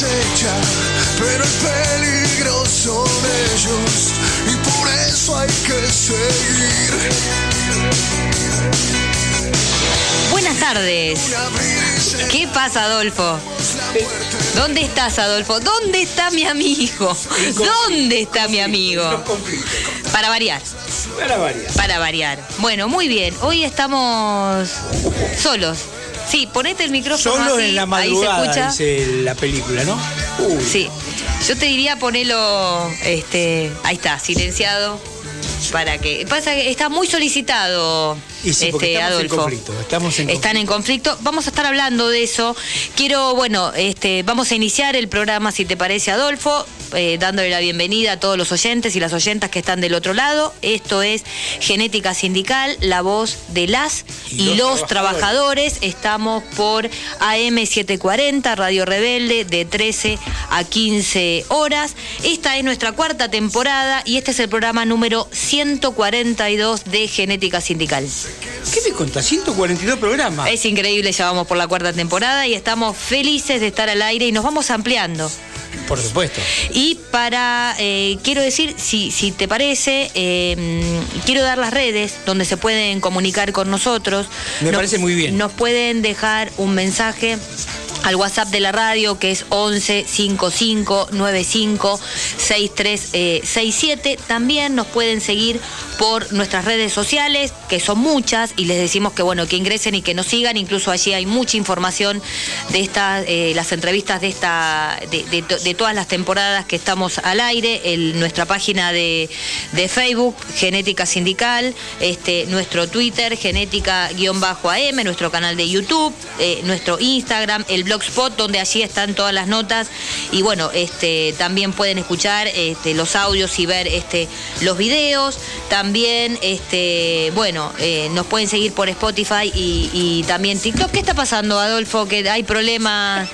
acecha, pero el peligro son ellos y por eso hay que seguir. Buenas tardes. ¿Qué pasa, Adolfo? ¿Dónde estás, Adolfo? ¿Dónde está mi amigo? ¿Dónde está mi amigo? Para variar. Para variar. Para variar. Bueno, muy bien. Hoy estamos solos. Sí, ponete el micrófono Solo así, en la ahí se madrugada, escucha. la película, ¿no? Uy, Sí. Yo te diría ponerlo, este, ahí está, silenciado, para que pasa que está muy solicitado. Y sí, porque este, estamos en Adolfo. conflicto, estamos en Están en conflicto. Vamos a estar hablando de eso. Quiero, bueno, este, vamos a iniciar el programa, si te parece, Adolfo, eh, dándole la bienvenida a todos los oyentes y las oyentas que están del otro lado. Esto es Genética Sindical, la voz de las y, Y los, los trabajadores. Estamos por AM740, Radio Rebelde, de 13 a 15 horas. Esta es nuestra cuarta temporada y este es el programa número 142 de Genética Sindical. ¿Qué me contás? 142 programas. Es increíble, ya vamos por la cuarta temporada y estamos felices de estar al aire y nos vamos ampliando. Por supuesto. Y para, eh, quiero decir, si, si te parece, eh, quiero dar las redes donde se pueden comunicar con nosotros. Me parece muy bien. Nos pueden dejar un mensaje al WhatsApp de la radio que es 11 55 95 63 eh, 67. También nos pueden seguir por nuestras redes sociales, que son muchas, y les decimos que bueno, que ingresen y que nos sigan. Incluso allí hay mucha información de estas, eh, las entrevistas de esta, de, de to- de todas las temporadas que estamos al aire, el- nuestra página de, de Facebook, Genética Sindical, este, nuestro Twitter, Genética-AM, nuestro canal de YouTube, eh, nuestro Instagram, el Blogspot, donde allí están todas las notas. Y bueno, este, también pueden escuchar este, los audios y ver este, los videos. También, este, bueno, eh, nos pueden seguir por Spotify y, y también TikTok. ¿Qué está pasando, Adolfo? Que hay problemas.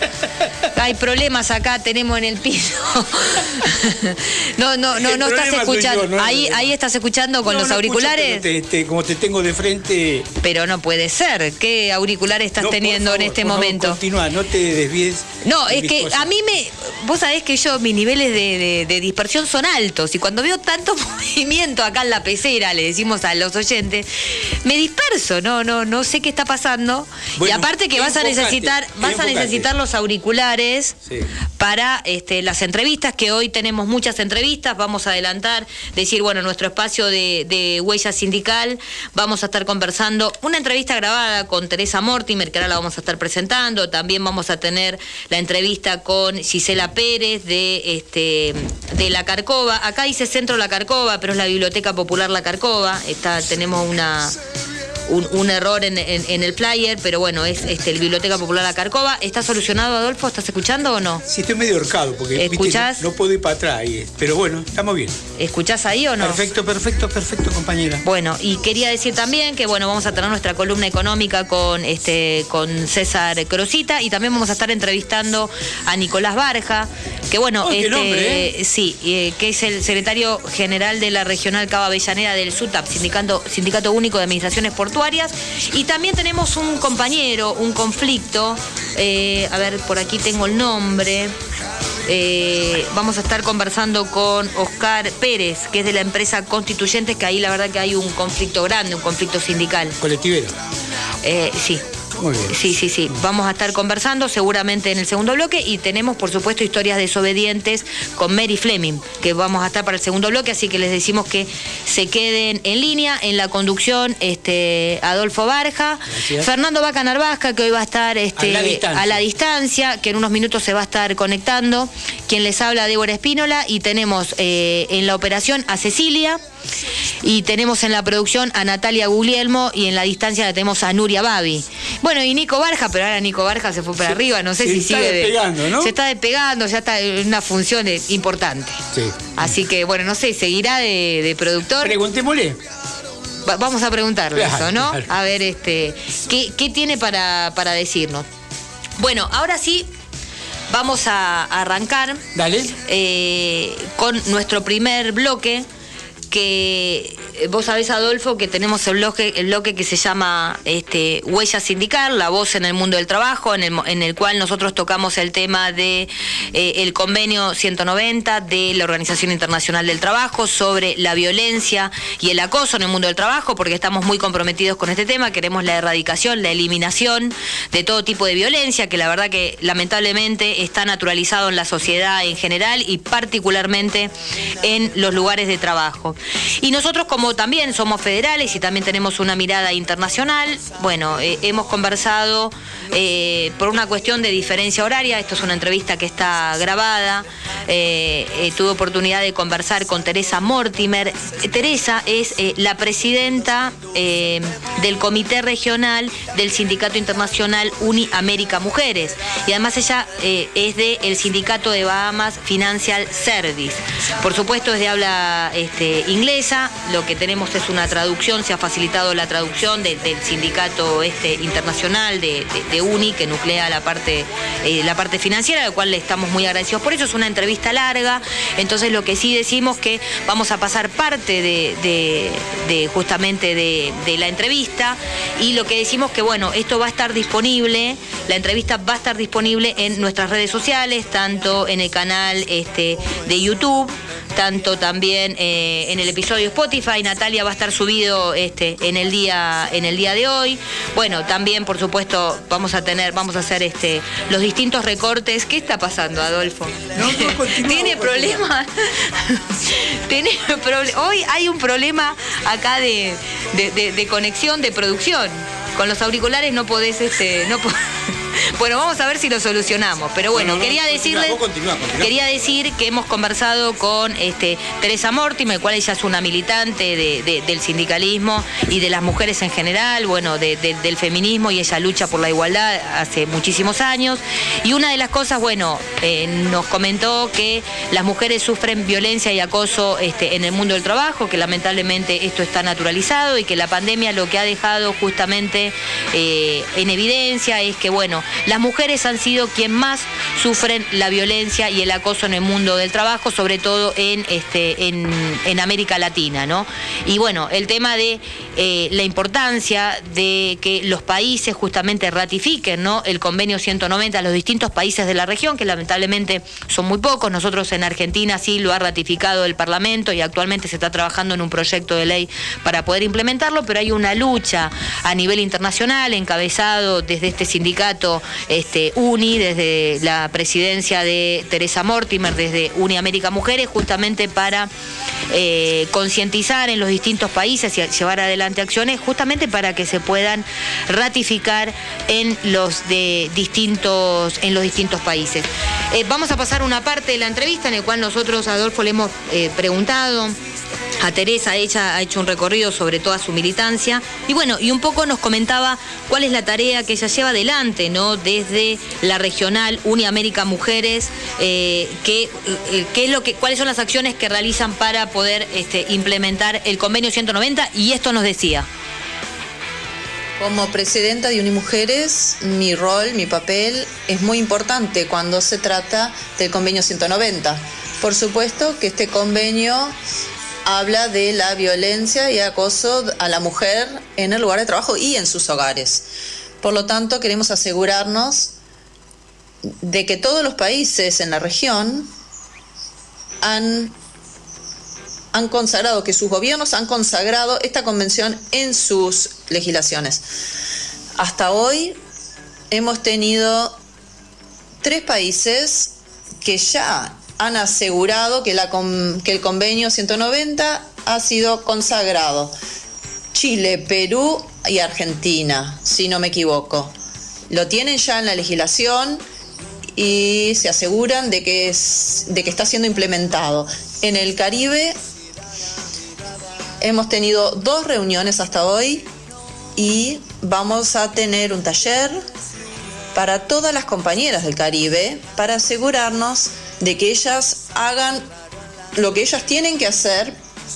Hay problemas acá, tenemos en el piso. no, no, no, El no estás escuchando. yo, no el ahí, ahí estás escuchando con No, los auriculares. pero te- te- como te tengo de frente. Pero no puede ser. ¿Qué auriculares estás teniendo favor, en este momento? Continúa, no te desvíes. No, de es que cosas. a mí me. Vos sabés que yo, mis niveles de, de- de dispersión son altos. Y cuando veo tanto movimiento acá en la pecera, le decimos a los oyentes, me disperso. No, no, no sé qué está pasando. y aparte que vas a enfocate, necesitar, vas a necesitar los auriculares Sí. para este, las entrevistas, que hoy tenemos muchas entrevistas. Vamos a adelantar, decir, bueno, nuestro espacio de, de huella sindical. Vamos a estar conversando una entrevista grabada con Teresa Mortimer, que ahora la vamos a estar presentando. También vamos a tener la entrevista con Gisela Pérez de, este, de La Carcova. Acá dice Centro La Carcova, pero es la Biblioteca Popular La Carcova. Está, tenemos una una un, un error en, en- en el flyer, pero bueno, es este, el Biblioteca Popular La Carcova. ¿Está solucionado, Adolfo? ¿Estás escuchando o no? Sí, estoy medio ahorcado porque viste, ¿Escuchás? no, no puedo ir para atrás. Pero bueno, estamos bien. ¿Escuchás ahí o no? Perfecto, perfecto, perfecto, compañera. Bueno, y quería decir también que bueno, vamos a tener nuestra columna económica con este con César Crosita y también vamos a estar entrevistando a Nicolás Barja, que bueno, Oh, este nombre, ¿eh? sí, eh, que es el secretario general de la Regional Cava Avellaneda del SUTAP, Sindicato, Sindicato Único de Administraciones Portuarias, y también tenemos un compañero, un conflicto, eh, a ver, por aquí tengo el nombre. Eh, vamos a estar conversando con Oscar Pérez, que es de la empresa Constituyentes, que ahí la verdad que hay un conflicto grande, un conflicto sindical. Colectivero. Eh, sí. Muy bien. Sí, sí, sí. Vamos a estar conversando seguramente en el segundo bloque y tenemos, por supuesto, historias desobedientes con Mary Fleming, que vamos a estar para el segundo bloque, así que les decimos que se queden en línea en la conducción este Adolfo Barja, Gracias. Fernando Vaca Narvasca, que hoy va a estar este, A la distancia. a la distancia, que en unos minutos se va a estar conectando, quien les habla Débora Espínola, y tenemos eh, en la operación a Cecilia. Y tenemos en la producción a Natalia Guglielmo y en la distancia la tenemos a Nuria Babi. Bueno, y Nico Barja, pero ahora Nico Barja se fue para Se- arriba, no sé se si está sigue. de- despegando, ¿no? Se está despegando, ya está en una función importante. Sí. Así que, bueno, no sé, seguirá de, de productor. Preguntémosle. Va- vamos a preguntarle Claro, eso, ¿no? claro. A ver, este, ¿qué, qué tiene para, para decirnos? Bueno, ahora sí, vamos a arrancar Dale. eh, con nuestro primer bloque que eh, vos sabés, Adolfo, que tenemos el bloque, que se llama este, Huella Sindical, la voz en el mundo del trabajo, en el, en el cual nosotros tocamos el tema de eh, convenio 190 de la Organización Internacional del Trabajo sobre la violencia y el acoso en el mundo del trabajo, porque estamos muy comprometidos con este tema, queremos la erradicación, la eliminación de todo tipo de violencia, que la verdad que lamentablemente está naturalizado en la sociedad en general y particularmente en los lugares de trabajo. Y nosotros como también somos federales y también tenemos una mirada internacional, bueno, eh, hemos conversado eh, por una cuestión de diferencia horaria, esto es una entrevista que está grabada, eh, tuve oportunidad de conversar con Teresa Mortimer. Teresa es la presidenta del Comité Regional del Sindicato Internacional Uni América Mujeres y además ella es del Sindicato de Bahamas Financial Service. Por supuesto es de habla este, inglesa, lo que tenemos es una traducción, se ha facilitado la traducción del sindicato este, internacional de, UNI que nuclea la parte, eh, la parte financiera, a la cual le estamos muy agradecidos por eso. Es una entrevista larga, entonces lo que sí decimos que vamos a pasar parte de, justamente de, la entrevista. Y lo que decimos que bueno, esto va a estar disponible, la entrevista va a estar disponible en nuestras redes sociales, tanto en el canal este, de YouTube, tanto también eh, en el episodio Spotify. Natalia va a estar subido este, en el día en el día de hoy. Bueno, también por supuesto vamos a tener, vamos a hacer este los distintos recortes. ¿Qué está pasando, Adolfo? ¿Tiene problemas? ¿Tiene Hoy hay un problema acá de, de, conexión, de producción. Con los auriculares no podés, este, no bueno, vamos a ver si lo solucionamos. Pero bueno, quería decirles. Quería decir que hemos conversado con este, Teresa Mortimer, cual ella es una militante del sindicalismo y de las mujeres en general, bueno, del feminismo, y ella lucha por la igualdad hace muchísimos años. Y una de las cosas, bueno, eh, nos comentó que las mujeres sufren violencia y acoso este, en el mundo del trabajo, que lamentablemente esto está naturalizado y que la pandemia lo que ha dejado justamente eh, en evidencia es que, bueno, las mujeres han sido quien más sufren la violencia y el acoso en el mundo del trabajo, sobre todo en, este, en, América Latina, ¿no? Y bueno, el tema de eh, la importancia de que los países justamente ratifiquen el convenio 190 a los distintos países de la región, que lamentablemente son muy pocos. Nosotros en Argentina sí lo ha ratificado el Parlamento y actualmente se está trabajando en un proyecto de ley para poder implementarlo, pero hay una lucha a nivel internacional encabezado desde este sindicato este, UNI, desde la presidencia de Teresa Mortimer, desde Uni América Mujeres, justamente para eh, concientizar en los distintos países y llevar adelante acciones, justamente para que se puedan ratificar en los de distintos, en los distintos países. Eh, vamos a pasar una parte de la entrevista en la cual nosotros, Adolfo, le hemos eh, preguntado a Teresa, ella ha hecho un recorrido sobre toda su militancia y bueno, y un poco nos comentaba cuál es la tarea que ella lleva adelante, ¿no? Desde la regional Uniamérica Mujeres, eh, eh, es lo que, cuáles son las acciones que realizan para poder este, implementar el convenio 190 y esto nos decía. Como presidenta de Unimujeres, mi rol, mi papel es muy importante cuando se trata del convenio 190. Por supuesto que este convenio habla de la violencia y acoso a la mujer en el lugar de trabajo y en sus hogares. Por lo tanto, queremos asegurarnos de que todos los países en la región han, han consagrado, que sus gobiernos han consagrado esta convención en sus legislaciones. Hasta hoy hemos tenido tres países que ya han asegurado que, la, que el convenio 190 ha sido consagrado. Chile, Perú y Argentina, si no me equivoco. Lo tienen ya en la legislación y se aseguran de que, es, de que está siendo implementado. En el Caribe hemos tenido dos reuniones hasta hoy y vamos a tener un taller para todas las compañeras del Caribe para asegurarnos de que ellas hagan lo que ellas tienen que hacer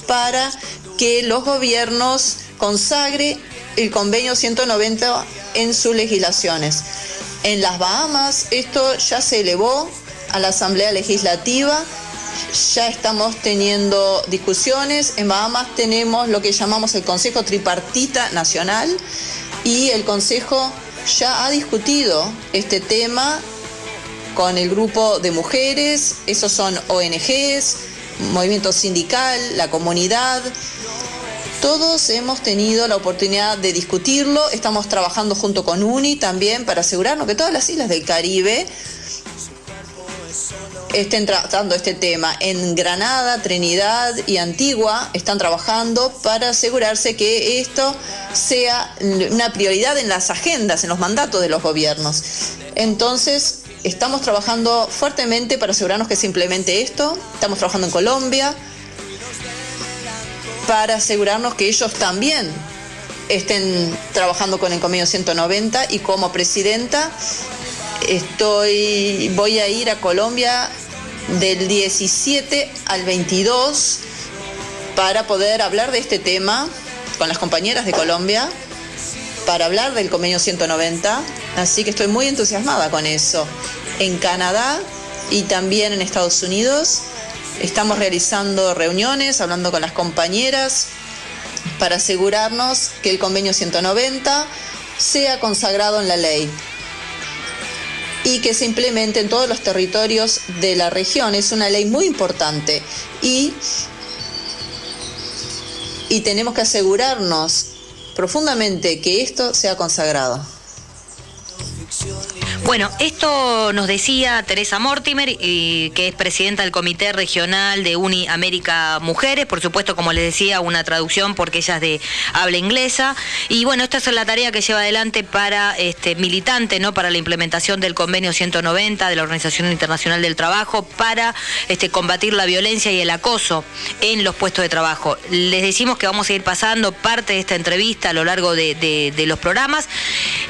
para que los gobiernos consagre el convenio 190 en sus legislaciones. En las Bahamas esto ya se elevó a la Asamblea Legislativa ya estamos teniendo discusiones. En Bahamas tenemos lo que llamamos el Consejo Tripartita Nacional y el Consejo ya ha discutido este tema con el grupo de mujeres, esos son ONGs, movimiento sindical, la comunidad. Todos hemos tenido la oportunidad de discutirlo, estamos trabajando junto con UNI también para asegurarnos que todas las islas del Caribe estén tratando este tema. En Granada, Trinidad y Antigua están trabajando para asegurarse que esto sea una prioridad en las agendas, en los mandatos de los gobiernos. Entonces, estamos trabajando fuertemente para asegurarnos que se implemente esto. Estamos trabajando en Colombia para asegurarnos que ellos también estén trabajando con el convenio 190 y como presidenta estoy voy a ir a Colombia del 17 al 22 para poder hablar de este tema con las compañeras de Colombia, para hablar del convenio 190, así que estoy muy entusiasmada con eso. En Canadá y también en Estados Unidos estamos realizando reuniones, hablando con las compañeras para asegurarnos que el convenio 190 sea consagrado en la ley y que se implemente en todos los territorios de la región. Es una ley muy importante y, y tenemos que asegurarnos profundamente que esto sea consagrado. Bueno, esto nos decía Teresa Mortimer, que es presidenta del Comité Regional de Uni América Mujeres, por supuesto, como les decía, una traducción porque ella es de habla inglesa. Y bueno, esta es la tarea que lleva adelante para este militante, ¿no? Para la implementación del convenio 190 de la Organización Internacional del Trabajo para este, combatir la violencia y el acoso en los puestos de trabajo. Les decimos que vamos a ir pasando parte de esta entrevista a lo largo de los programas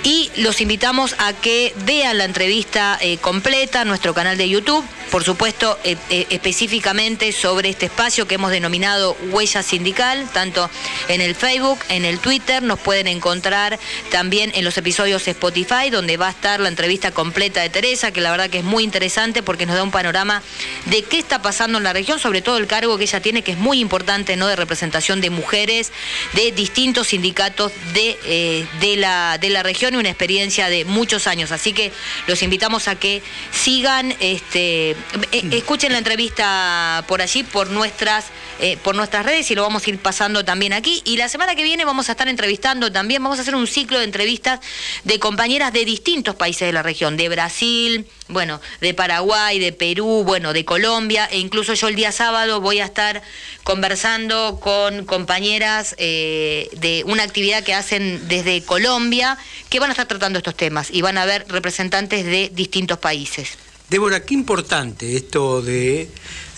y los invitamos a que vean la entrevista eh, completa nuestro canal de YouTube, por supuesto eh, eh, específicamente sobre este espacio que hemos denominado Huella Sindical, tanto en el Facebook, en el Twitter, nos pueden encontrar también en los episodios Spotify, donde va a estar la entrevista completa de Teresa, que la verdad que es muy interesante porque nos da un panorama de qué está pasando en la región, sobre todo el cargo que ella tiene, que es muy importante, ¿no? De representación de mujeres, de distintos sindicatos de, de, la, de la región y una experiencia de muchos años. Así que los invitamos a que sigan, este, eh, escuchen la entrevista por allí, por nuestras, eh, por nuestras redes y lo vamos a ir pasando también aquí. Y la semana que viene vamos a estar entrevistando también, vamos a hacer un ciclo de entrevistas de compañeras de distintos países de la región, de Brasil, bueno, de Paraguay, de Perú, bueno, de Colombia, e incluso yo el día sábado voy a estar conversando con compañeras eh, de una actividad que hacen desde Colombia, que van a estar tratando estos temas y van a ver representantes de distintos países. Débora, qué importante esto de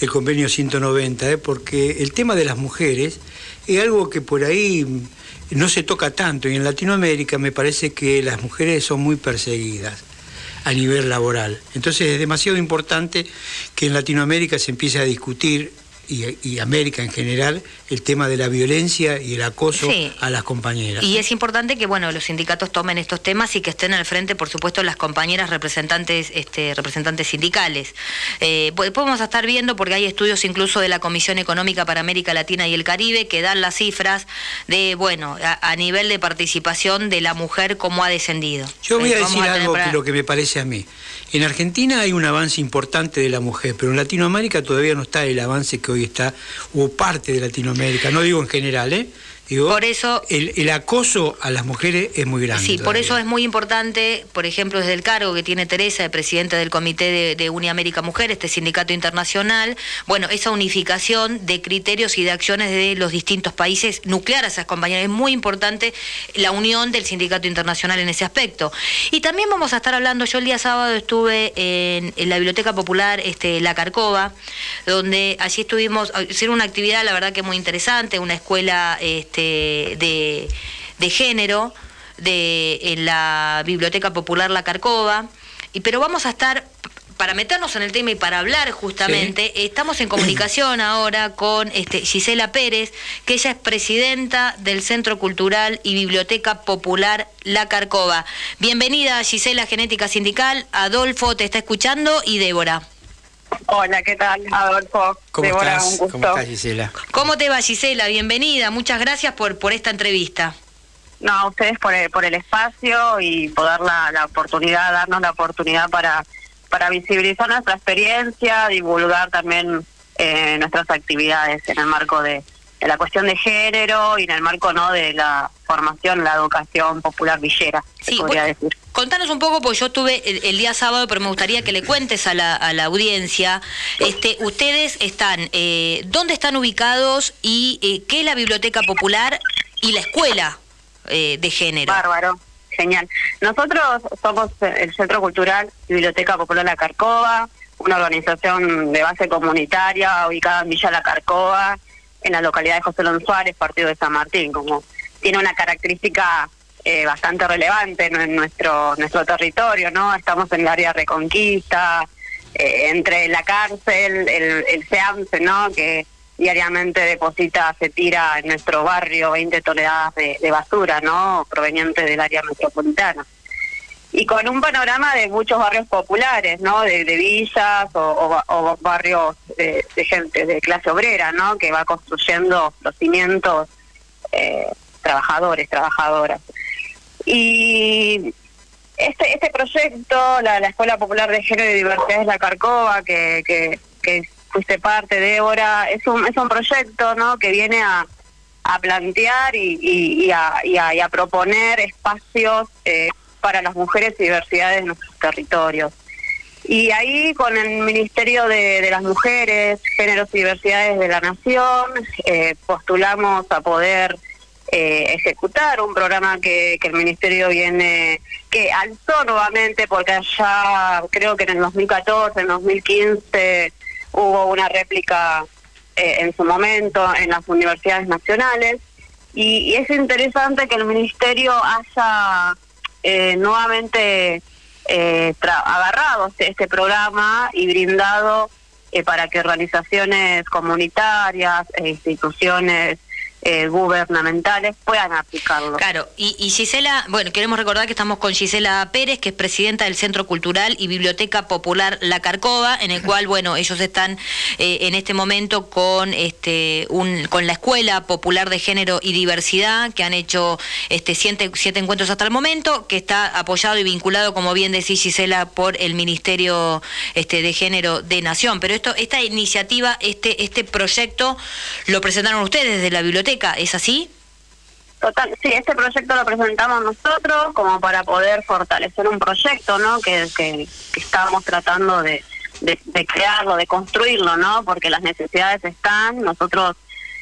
el convenio 190, ¿eh? porque el tema de las mujeres es algo que por ahí no se toca tanto y en Latinoamérica me parece que las mujeres son muy perseguidas a nivel laboral. Entonces es demasiado importante que en Latinoamérica se empiece a discutir y, América en general el tema de la violencia y el acoso a las compañeras. Y es importante que bueno los sindicatos tomen estos temas y que estén al frente, por supuesto, las compañeras representantes, este, representantes sindicales. Eh, podemos estar viendo, porque hay estudios incluso de la Comisión Económica para América Latina y el Caribe que dan las cifras de, bueno, a, nivel de participación de la mujer, cómo ha descendido. Yo voy a eh, decir algo que lo que me parece a mí. En Argentina hay un avance importante de la mujer, pero en Latinoamérica todavía no está el avance que hoy está, o parte de Latinoamérica, no digo en general, ¿eh? Por eso, el, acoso a las mujeres es muy grande. Sí, por eso es muy importante, por ejemplo, desde el cargo que tiene Teresa, de presidenta del Comité de, de Uniamérica Mujer, este sindicato internacional, bueno, esa unificación de criterios y de acciones de los distintos países, nuclear a esas compañías. Es muy importante la unión del sindicato internacional en ese aspecto. Y también vamos a estar hablando, yo el día sábado estuve en, la Biblioteca Popular este, La Carcova, donde allí estuvimos, hicieron una actividad, la verdad que muy interesante, una escuela... Este, de, género de, en la Biblioteca Popular La Carcova. Y, pero vamos a estar para meternos en el tema y para hablar justamente, estamos en comunicación ahora con este, Gisela Pérez, que ella es presidenta del Centro Cultural y Biblioteca Popular La Carcova. Bienvenida Gisela Genética Sindical, Adolfo te está escuchando y Débora. Hola, ¿qué tal, Adolfo? ¿Cómo Débora, estás? un gusto. ¿Cómo estás, Gisela? ¿Cómo te va, Gisela? Bienvenida. Muchas gracias por, por esta entrevista. No, a ustedes por el, por el espacio y poder la, la oportunidad, darnos la oportunidad para, para visibilizar nuestra experiencia, divulgar también eh, nuestras actividades en el marco de, de la cuestión de género y en el marco no de la formación, la educación popular villera, Sí, podría decir. Contanos un poco, porque yo estuve el, el día sábado, pero me gustaría que le cuentes a la, a la audiencia. Este, ustedes están, eh, ¿dónde están ubicados y eh, qué es la Biblioteca Popular y la Escuela eh, de Género? Bárbaro, genial. Nosotros somos el Centro Cultural y Biblioteca Popular La Carcova, una organización de base comunitaria ubicada en Villa La Carcova, en la localidad de José Lón Suárez, partido de San Martín, como tiene una característica eh, bastante relevante en, nuestro nuestro territorio, ¿no? Estamos en el área Reconquista, eh, entre la cárcel, el, el SEAMSE, ¿no? Que diariamente deposita, se tira en nuestro barrio 20 toneladas de, de basura, ¿no? Proveniente del área metropolitana. Y con un panorama de muchos barrios populares, ¿no? De, de villas o, o ba- o barrios de, gente de clase obrera, ¿no? Que va construyendo los cimientos eh, trabajadores, trabajadoras. Y este este proyecto, la, la Escuela Popular de Género y Diversidades La Carcova, que, que, que fuiste parte, Débora, es un, es un proyecto ¿no? que viene a, a plantear y, y, y a, y a- a proponer espacios eh, para las mujeres y diversidades de nuestros territorios. Y ahí con el Ministerio de, las Mujeres, Géneros y Diversidades de la Nación, eh, postulamos a poder eh, ejecutar un programa que, que el Ministerio viene, que alzó nuevamente, porque allá creo que en el 2014, en 2015 hubo una réplica eh, en su momento en las universidades nacionales. Y, y es interesante que el Ministerio haya eh, nuevamente eh, agarrado este, este programa y brindado eh, para que organizaciones comunitarias e instituciones eh, gubernamentales puedan aplicarlo. Claro, y, y Gisela, bueno, queremos recordar que estamos con Gisela Pérez, que es presidenta del Centro Cultural y Biblioteca Popular La Carcova, en el cual, bueno, ellos están eh, en este momento con este un, con la Escuela Popular de Género y Diversidad, que han hecho este siete, siete encuentros hasta el momento, que está apoyado y vinculado, como bien decís Gisela, por el Ministerio este, de Género de Nación. Pero esto, esta iniciativa, este, este proyecto, lo presentaron ustedes desde la biblioteca, ¿es así? Total, sí, este proyecto lo presentamos nosotros como para poder fortalecer un proyecto, ¿no? Que, que, estábamos tratando de, de, de crearlo, de construirlo, ¿no? Porque las necesidades están, nosotros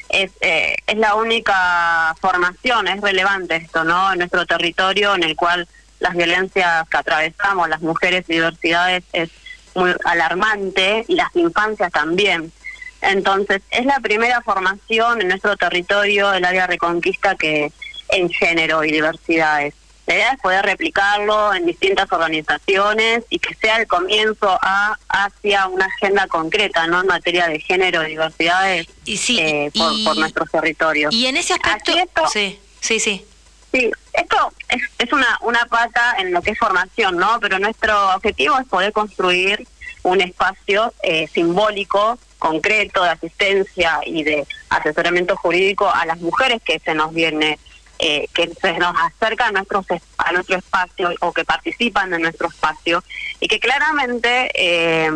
es, eh, es la única formación, es relevante esto, ¿no? En nuestro territorio en el cual las violencias que atravesamos, las mujeres y diversidades, es muy alarmante y las infancias también. Entonces, es la primera formación en nuestro territorio, el área reconquista, que en género y diversidades. La idea es poder replicarlo en distintas organizaciones y que sea el comienzo a hacia una agenda concreta, ¿no? En materia de género y diversidades Y sí, eh, por, y- por nuestros territorios. Y en ese aspecto, esto- sí, sí, sí. Sí, esto es, es una, una pata en lo que es formación, ¿no? Pero nuestro objetivo es poder construir un espacio eh, simbólico, concreto, de asistencia y de asesoramiento jurídico a las mujeres que se nos viene, eh, que se nos acercan a, nuestros, es- a nuestro espacio o que participan de nuestro espacio y que claramente eh,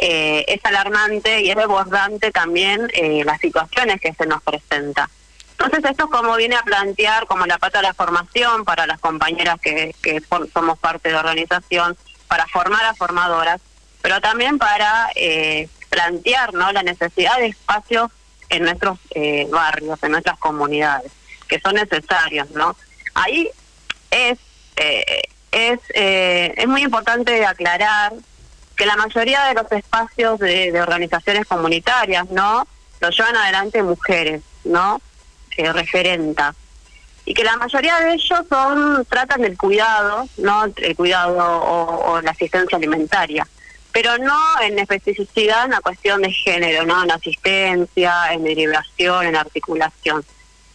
eh, es alarmante y es desbordante también eh, las situaciones que se nos presentan. Entonces esto es como viene a plantear como la pata de la formación para las compañeras que, for- somos parte de organización, para formar a formadoras, pero también para eh, plantear ¿no? la necesidad de espacios en nuestros eh, barrios, en nuestras comunidades, que son necesarios. ¿no? Ahí es, eh, es, eh, es muy importante aclarar que la mayoría de los espacios de, organizaciones comunitarias, ¿no? Lo llevan adelante mujeres, ¿no? Referentas. Y que la mayoría de ellos son tratan del cuidado, ¿no? El cuidado o la asistencia alimentaria. Pero no en especificidad en la cuestión de género, ¿no? En asistencia, en derivación, en articulación.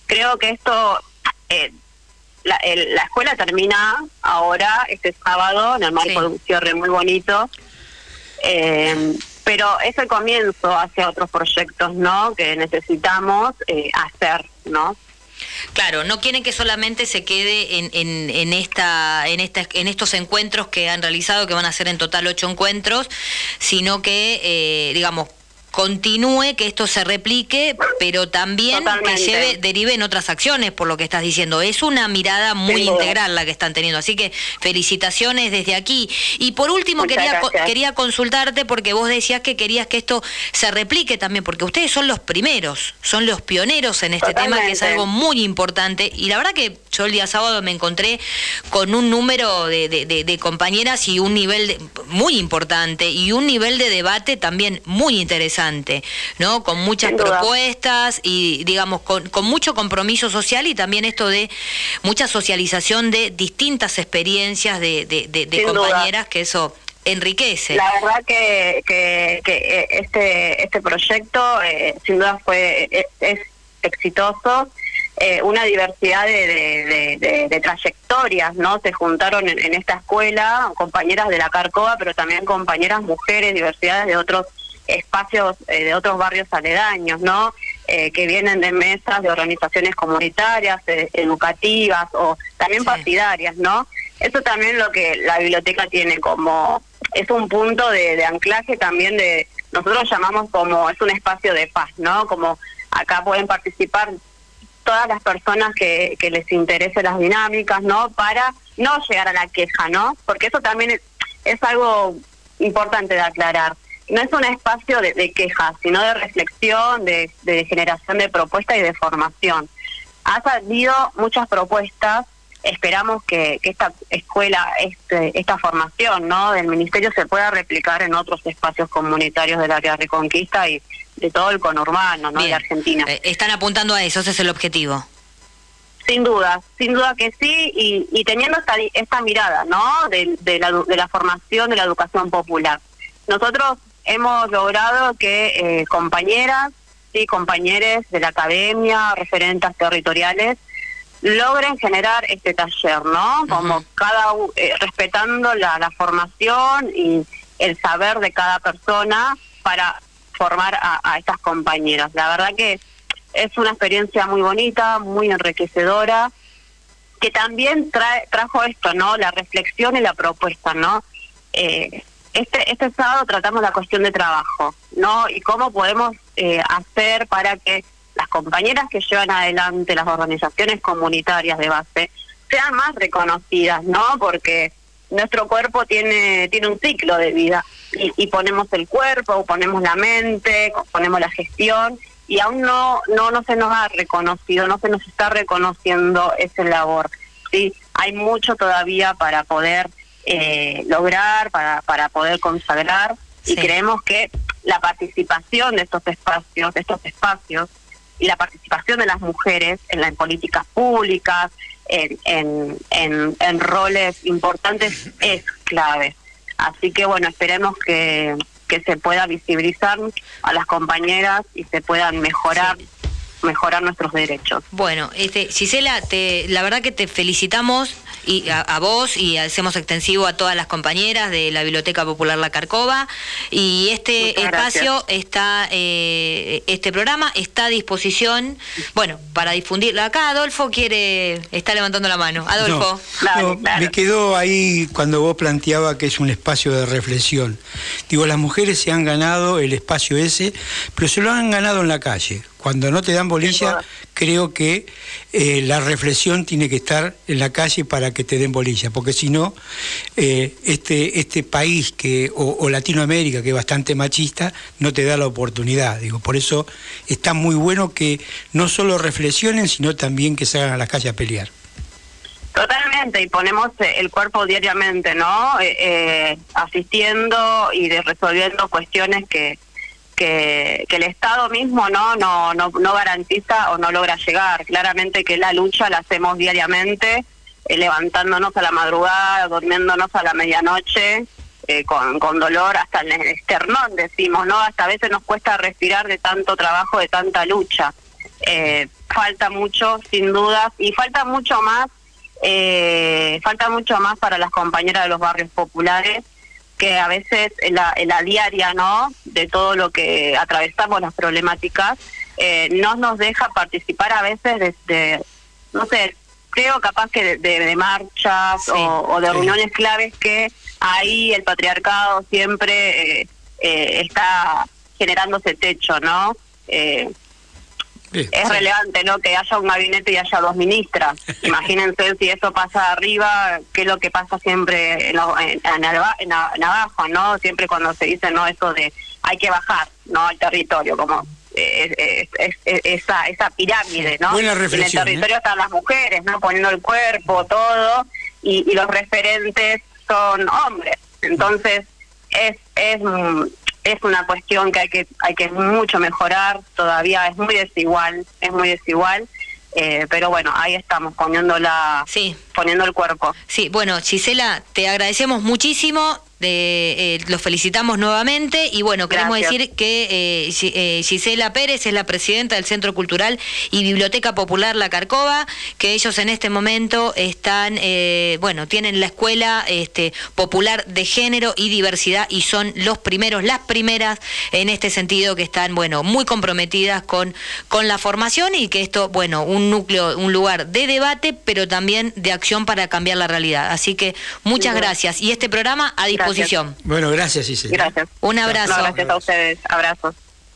Creo que esto eh, la, el- la escuela termina ahora, este sábado, en el marco Sí. de un cierre muy bonito. Eh, pero es el comienzo hacia otros proyectos, ¿no? Que necesitamos eh, hacer, ¿no? Claro, no quieren que solamente se quede en, en, en, esta, en, esta, en estos encuentros que han realizado, que van a ser en total ocho encuentros, sino que, eh, digamos, continúe, que esto se replique, pero también que lleve, derive en otras acciones, por lo que estás diciendo. Es una mirada muy integral la que están teniendo. Así que felicitaciones desde aquí. Y por último, quería, quería consultarte, porque vos decías que querías que esto se replique también, porque ustedes son los primeros, son los pioneros en este tema, que es algo muy importante. Y la verdad que yo el día sábado me encontré con un número de, de compañeras y un nivel muy importante y un nivel de debate también muy interesante ¿no? Con muchas propuestas y, digamos, con, mucho compromiso social y también esto de mucha socialización de distintas experiencias de, compañeras, que eso enriquece. La verdad que, que, eh, este, este proyecto eh, sin duda fue eh, es, exitoso. una diversidad de, trayectorias, ¿no? Se juntaron en, en, esta escuela compañeras de la Carcoa, pero también compañeras mujeres, diversidades de otros espacios eh, de otros barrios aledaños, ¿no? Eh, que vienen de mesas de organizaciones comunitarias, eh, educativas o también partidarias, ¿no? Eso también lo que la biblioteca tiene como, es un punto de, anclaje también de, nosotros llamamos como, es un espacio de paz, ¿no? Como acá pueden participar todas las personas que, que les interese las dinámicas, ¿no? Para no llegar a la queja, ¿no? Porque eso también es, es algo importante de aclarar no es un espacio de, de quejas, sino de reflexión, de, generación de propuestas y de formación. Ha salido muchas propuestas, esperamos que, esta escuela, este, esta formación ¿no? del Ministerio se pueda replicar en otros espacios comunitarios del área de Reconquista y de todo el conurbano ¿no? de Argentina. Eh, están apuntando a eso, ese es el objetivo. Sin duda, sin duda que sí, y, teniendo esta, esta mirada ¿no? de, de, la, de la formación, de la educación popular. Nosotros hemos logrado que eh, compañeras y compañeros de la academia, referentes territoriales, logren generar este taller, ¿no? Como cada eh, respetando la, formación y el saber de cada persona para formar a, estas compañeras. La verdad que es una experiencia muy bonita, muy enriquecedora, que también trae, trajo esto, ¿no? La reflexión y la propuesta, ¿no? Eh, este, este sábado tratamos la cuestión de trabajo, ¿no? Y cómo podemos eh, hacer para que las compañeras que llevan adelante las organizaciones comunitarias de base sean más reconocidas, ¿no? Porque nuestro cuerpo tiene tiene un ciclo de vida y, y ponemos el cuerpo, ponemos la mente, ponemos la gestión y aún no no no se nos ha reconocido, no se nos está reconociendo ese labor. Sí, hay mucho todavía para poder eh, lograr, para, para poder consagrar. Y creemos que la participación de estos espacios, de estos espacios, y la participación de las mujeres en, las políticas públicas, en, en, en, en roles importantes, es clave. Así que bueno, esperemos que, que se pueda visibilizar a las compañeras y se puedan mejorar mejorar nuestros derechos. Bueno, este, Gisela, te, la verdad que te felicitamos y a, vos y hacemos extensivo a todas las compañeras de la Biblioteca Popular La Carcova y este espacio está, eh, este programa está a disposición, bueno, para difundirlo. Acá Adolfo quiere, está levantando la mano. Adolfo. Me quedó ahí cuando vos planteaba que es un espacio de reflexión. Digo, las mujeres se han ganado el espacio ese, pero se lo han ganado en la calle cuando no te dan bolilla, creo que eh, la reflexión tiene que estar en la calle para que te den bolilla, porque si no, eh, este, este país que, o, Latinoamérica, que es bastante machista, no te da la oportunidad. Digo, por eso está muy bueno que no solo reflexionen, sino también que salgan a la calle a pelear. Totalmente, y ponemos eh, el cuerpo diariamente, ¿no? asistiendo y de resolviendo cuestiones que, que, el Estado mismo no, no, no, no garantiza o no logra llegar. Claramente que la lucha la hacemos diariamente, eh, levantándonos a la madrugada, durmiéndonos a la medianoche, eh, con, con dolor hasta el esternón, decimos, ¿no? Hasta a veces nos cuesta respirar de tanto trabajo, de tanta lucha. Eh, falta mucho, sin dudas, y falta mucho más, falta mucho más para las compañeras de los barrios populares que a veces en la, en la diaria, ¿no? De todo lo que atravesamos, las problemáticas, eh, no nos deja participar a veces de, no sé, creo capaz que de, marchas o, de reuniones claves que ahí el patriarcado siempre eh, eh, está generando ese techo, ¿no? Eh, es relevante, ¿no? Que haya un gabinete y haya dos ministras. Imagínense si eso pasa arriba, qué es lo que pasa siempre en, en, abajo, ¿no? Siempre cuando se dice, ¿no? Eso de hay que bajar, ¿no? Al territorio, como es, esa, esa pirámide, ¿no? en el ¿eh? territorio están las mujeres, ¿no? Poniendo el cuerpo, todo, y, y los referentes son hombres. Entonces, es, es es una cuestión que hay que hay que mucho mejorar todavía es muy desigual es muy desigual eh, pero bueno ahí estamos poniendo la sí. poniendo el cuerpo sí bueno Gisela te agradecemos muchísimo eh, los felicitamos nuevamente y bueno, queremos decir que eh, eh, Gisela Pérez es la presidenta del Centro Cultural y Biblioteca Popular La Carcova, que ellos en este momento están, bueno, tienen la escuela este, popular de género y diversidad y son los primeros, las primeras en este sentido que están, bueno, muy comprometidas con, con la formación y que esto, bueno, un núcleo, un lugar de debate, pero también de acción para cambiar la realidad. Así que muchas gracias. Y este programa a disposición bueno, gracias, Gisela. Gracias. Un abrazo. gracias a ustedes. Abrazos.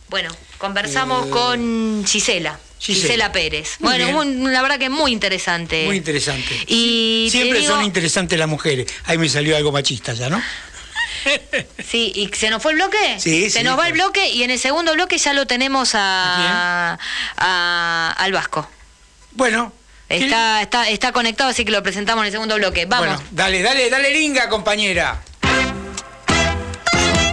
Bueno, conversamos eh, con Gisela. Gisela, Pérez. bueno, la verdad que es muy interesante. Muy interesante. Y Siempre son interesantes las mujeres. Ahí me salió algo machista ya, ¿no? Sí, ¿y se nos fue el bloque? Sí, Se nos va el bloque y en el segundo bloque ya lo tenemos a, al Vasco. Bueno. Está, está, está conectado, así que lo presentamos en el segundo bloque. Vamos. Bueno, dale, dale, dale linga, compañera.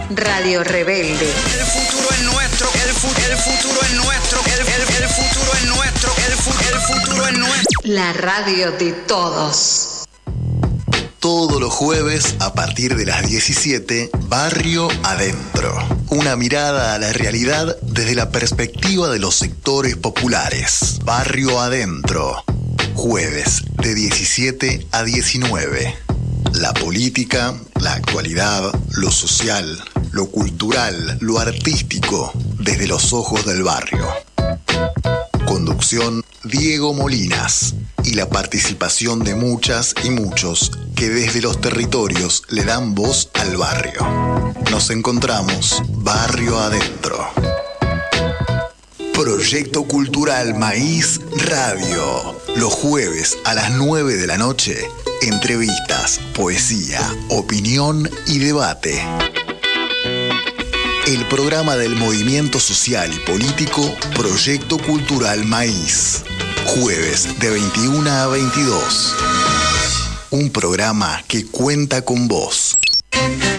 Radio Rebelde. El futuro es nuestro, el, futuro es nuestro, el, futuro es nuestro, el, futuro es nuestro. La radio de todos. Todos los jueves a partir de las 17, Barrio Adentro. Una mirada a la realidad desde la perspectiva de los sectores populares. Barrio Adentro. Jueves de 17 a 19. La política, la actualidad, lo social, lo cultural, lo artístico, desde los ojos del barrio. Conducción Diego Molinas y la participación de muchas y muchos que desde los territorios le dan voz al barrio. Nos encontramos barrio adentro. Proyecto Cultural Maíz Radio. Los jueves a las 9 de la noche, entrevistas, poesía, opinión y debate el programa del movimiento social y político Proyecto Cultural Maíz. Jueves de 21 a 22. Un programa que cuenta con vos.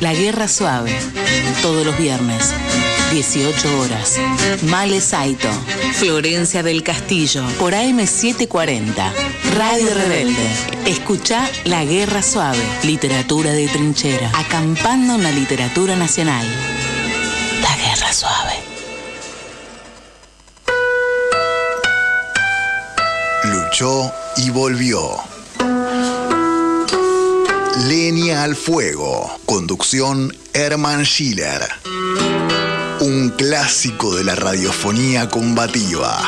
La Guerra Suave. Todos los viernes. 18 horas. Male Saito. Florencia del Castillo. Por AM740. Radio Rebelde. Escucha La Guerra Suave. Literatura de trinchera. Acampando en la literatura nacional. La guerra suave. Luchó y volvió. Leña al fuego. Conducción Herman Schiller. Un clásico de la radiofonía combativa.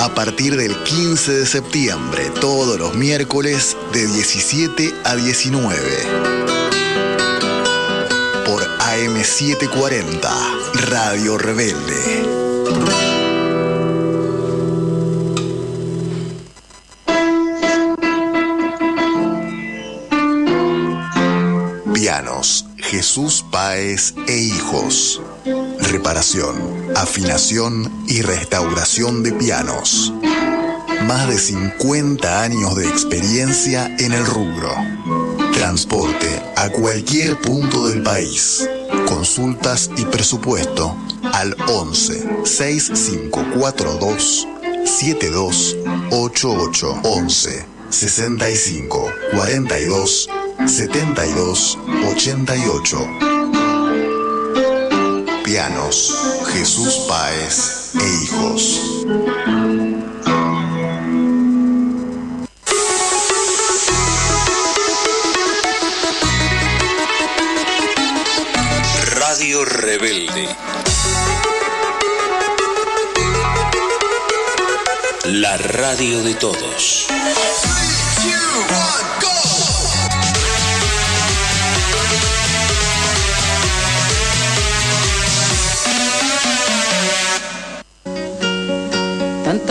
A partir del 15 de septiembre, todos los miércoles de 17 a 19 AM740, Radio Rebelde. Pianos, Jesús Páez e Hijos. Reparación, afinación y restauración de pianos. Más de 50 años de experiencia en el rubro. Transporte a cualquier punto del país. Consultas y presupuesto al 11 6542 7288 11 65 42 72 88 Pianos Jesús Páez e Hijos Radio Rebelde. La radio de todos.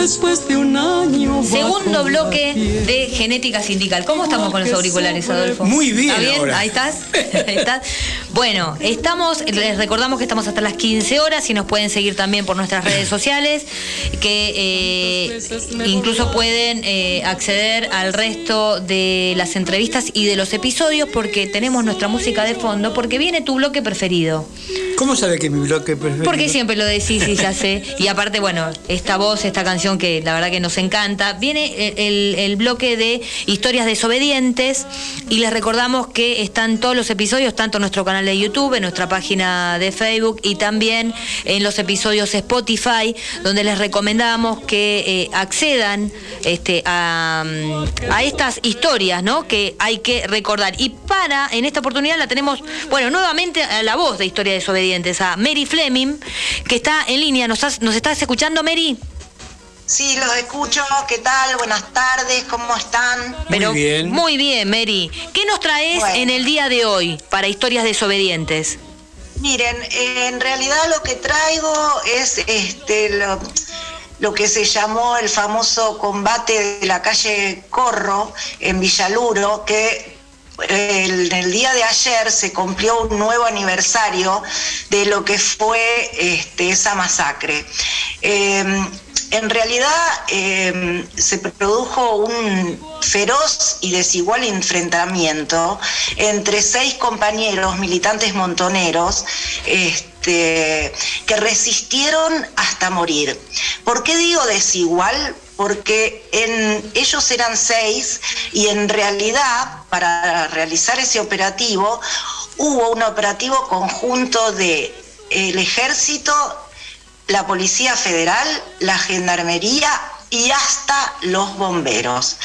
después de un año. Segundo bloque de Genética Sindical. ¿Cómo estamos con los auriculares, Adolfo? Muy bien ¿Está bien? ahora. Ahí estás. Ahí estás. Bueno, estamos, les recordamos que estamos hasta las 15 horas y nos pueden seguir también por nuestras redes sociales, que eh, incluso pueden eh, acceder al resto de las entrevistas y de los episodios porque tenemos nuestra música de fondo, porque viene tu bloque preferido. ¿Cómo sabe que mi bloque preferido? Porque siempre lo decís y ya sé. Y aparte, bueno, esta voz, esta canción que la verdad que nos encanta. Viene el, el- el bloque de historias desobedientes y les recordamos que están todos los episodios, tanto en nuestro canal de YouTube, en nuestra página de Facebook y también en los episodios Spotify, donde les recomendamos que eh, accedan este, a, mm, a estas historias, ¿no? Que hay que recordar. Y para, en esta oportunidad la tenemos, bueno, nuevamente a la voz de Historia Desobedientes, a Mary Fleming, que está en línea. ¿Nos, nos estás escuchando, Mary? Sí, los escucho. ¿Qué tal? Buenas tardes. ¿Cómo están? Pero, Muy bien. Muy bien, Mary. ¿Qué nos traes Bueno. en el día de hoy para Historias Desobedientes? Miren, en realidad lo que traigo es este lo, lo que se llamó el famoso combate de la calle Corro en Villaluro, que el, el día de ayer se cumplió un nuevo aniversario de lo que fue este, esa masacre. Eh, en realidad eh, se produjo un feroz y desigual enfrentamiento entre seis compañeros militantes montoneros este, que resistieron hasta morir. ¿Por qué digo desigual? Porque ellos eran seis y en realidad para realizar ese operativo hubo un operativo conjunto de el ejército, la Policía Federal, la Gendarmería y hasta los bomberos.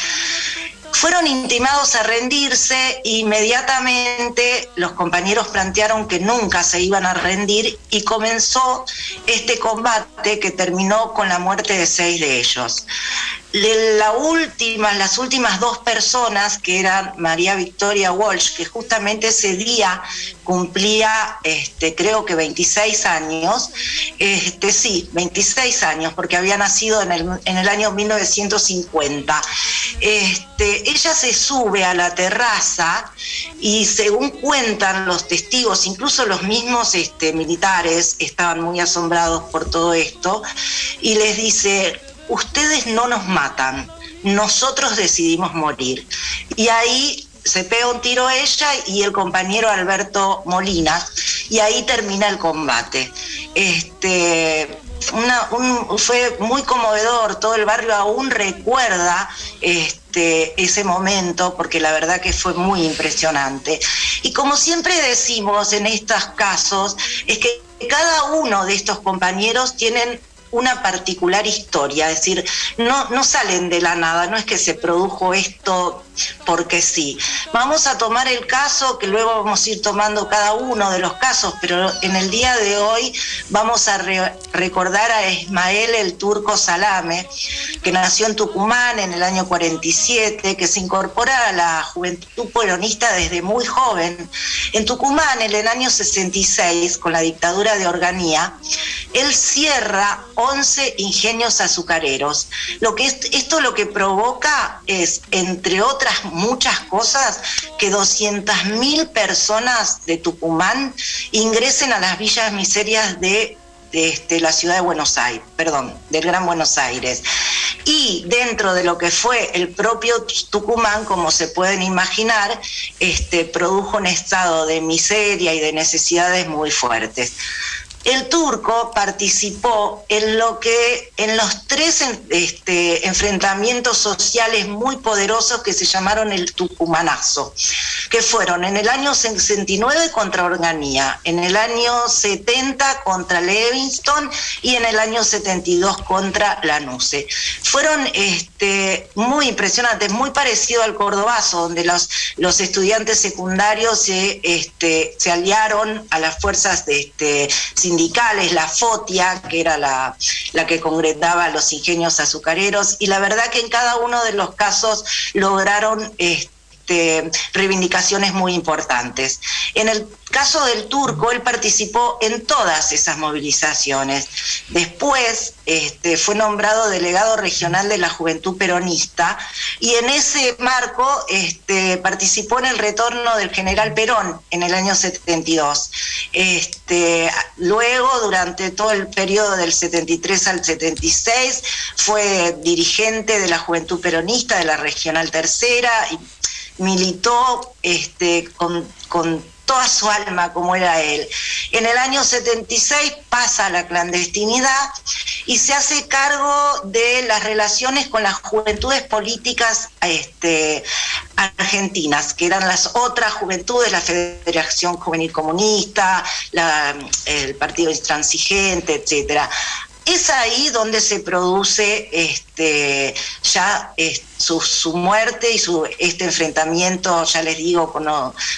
Fueron intimados a rendirse, inmediatamente los compañeros plantearon que nunca se iban a rendir y comenzó este combate que terminó con la muerte de seis de ellos. La última, las últimas dos personas, que eran María Victoria Walsh, que justamente ese día cumplía, este, creo que 26 años, este, sí, 26 años, porque había nacido en el, año 1950. Este, ella se sube a la terraza y según cuentan los testigos, incluso los mismos militares estaban muy asombrados por todo esto, y les dice, ustedes no nos matan, nosotros decidimos morir. Y ahí se pega un tiro ella y el compañero Alberto Molina, y ahí termina el combate. Este, fue muy conmovedor, todo el barrio aún recuerda este, ese momento, porque la verdad que fue muy impresionante. Y como siempre decimos en estos casos, es que cada uno de estos compañeros tienen una particular historia, es decir, no, no salen de la nada, no es que se produjo esto porque sí. Vamos a tomar el caso, que luego vamos a ir tomando cada uno de los casos, pero en el día de hoy vamos a re- recordar a Ismael el Turco Salame, que nació en Tucumán en el año 47, que se incorpora a la juventud peronista desde muy joven. En Tucumán, en el año 66, con la dictadura de Organía, él cierra 11 ingenios azucareros. Lo que es- esto lo que provoca es, entre otras muchas cosas, que 200.000 personas de Tucumán ingresen a las villas miserias de, este, la ciudad de Buenos Aires, perdón, del Gran Buenos Aires. Y dentro de lo que fue el propio Tucumán, como se pueden imaginar, este, produjo un estado de miseria y de necesidades muy fuertes. El turco participó en lo que en los tres este, enfrentamientos sociales muy poderosos que se llamaron el tucumanazo, que fueron en el año 69 contra Organia, en el año 70 contra Levingston y en el año 72 contra Lanuse. Fueron este, muy impresionantes, muy parecido al cordobazo, donde los, estudiantes secundarios se, este, aliaron a las fuerzas de, este, la FOTIA, que era la, la que congregaba los ingenios azucareros, y la verdad que en cada uno de los casos lograron este, reivindicaciones muy importantes. En el caso del turco, él participó en todas esas movilizaciones. Después este, fue nombrado delegado regional de la Juventud Peronista y en ese marco este, participó en el retorno del general Perón en el año 72. Este, luego, durante todo el periodo del 73 al 76, fue dirigente de la Juventud Peronista de la Regional Tercera y militó este, con, con toda su alma como era él. En el año 76 pasa a la clandestinidad y se hace cargo de las relaciones con las juventudes políticas este, argentinas, que eran las otras juventudes, la Federación Juvenil Comunista, el Partido Intransigente, etcétera es ahí donde se produce este, ya su, muerte y su, este enfrentamiento, ya les digo,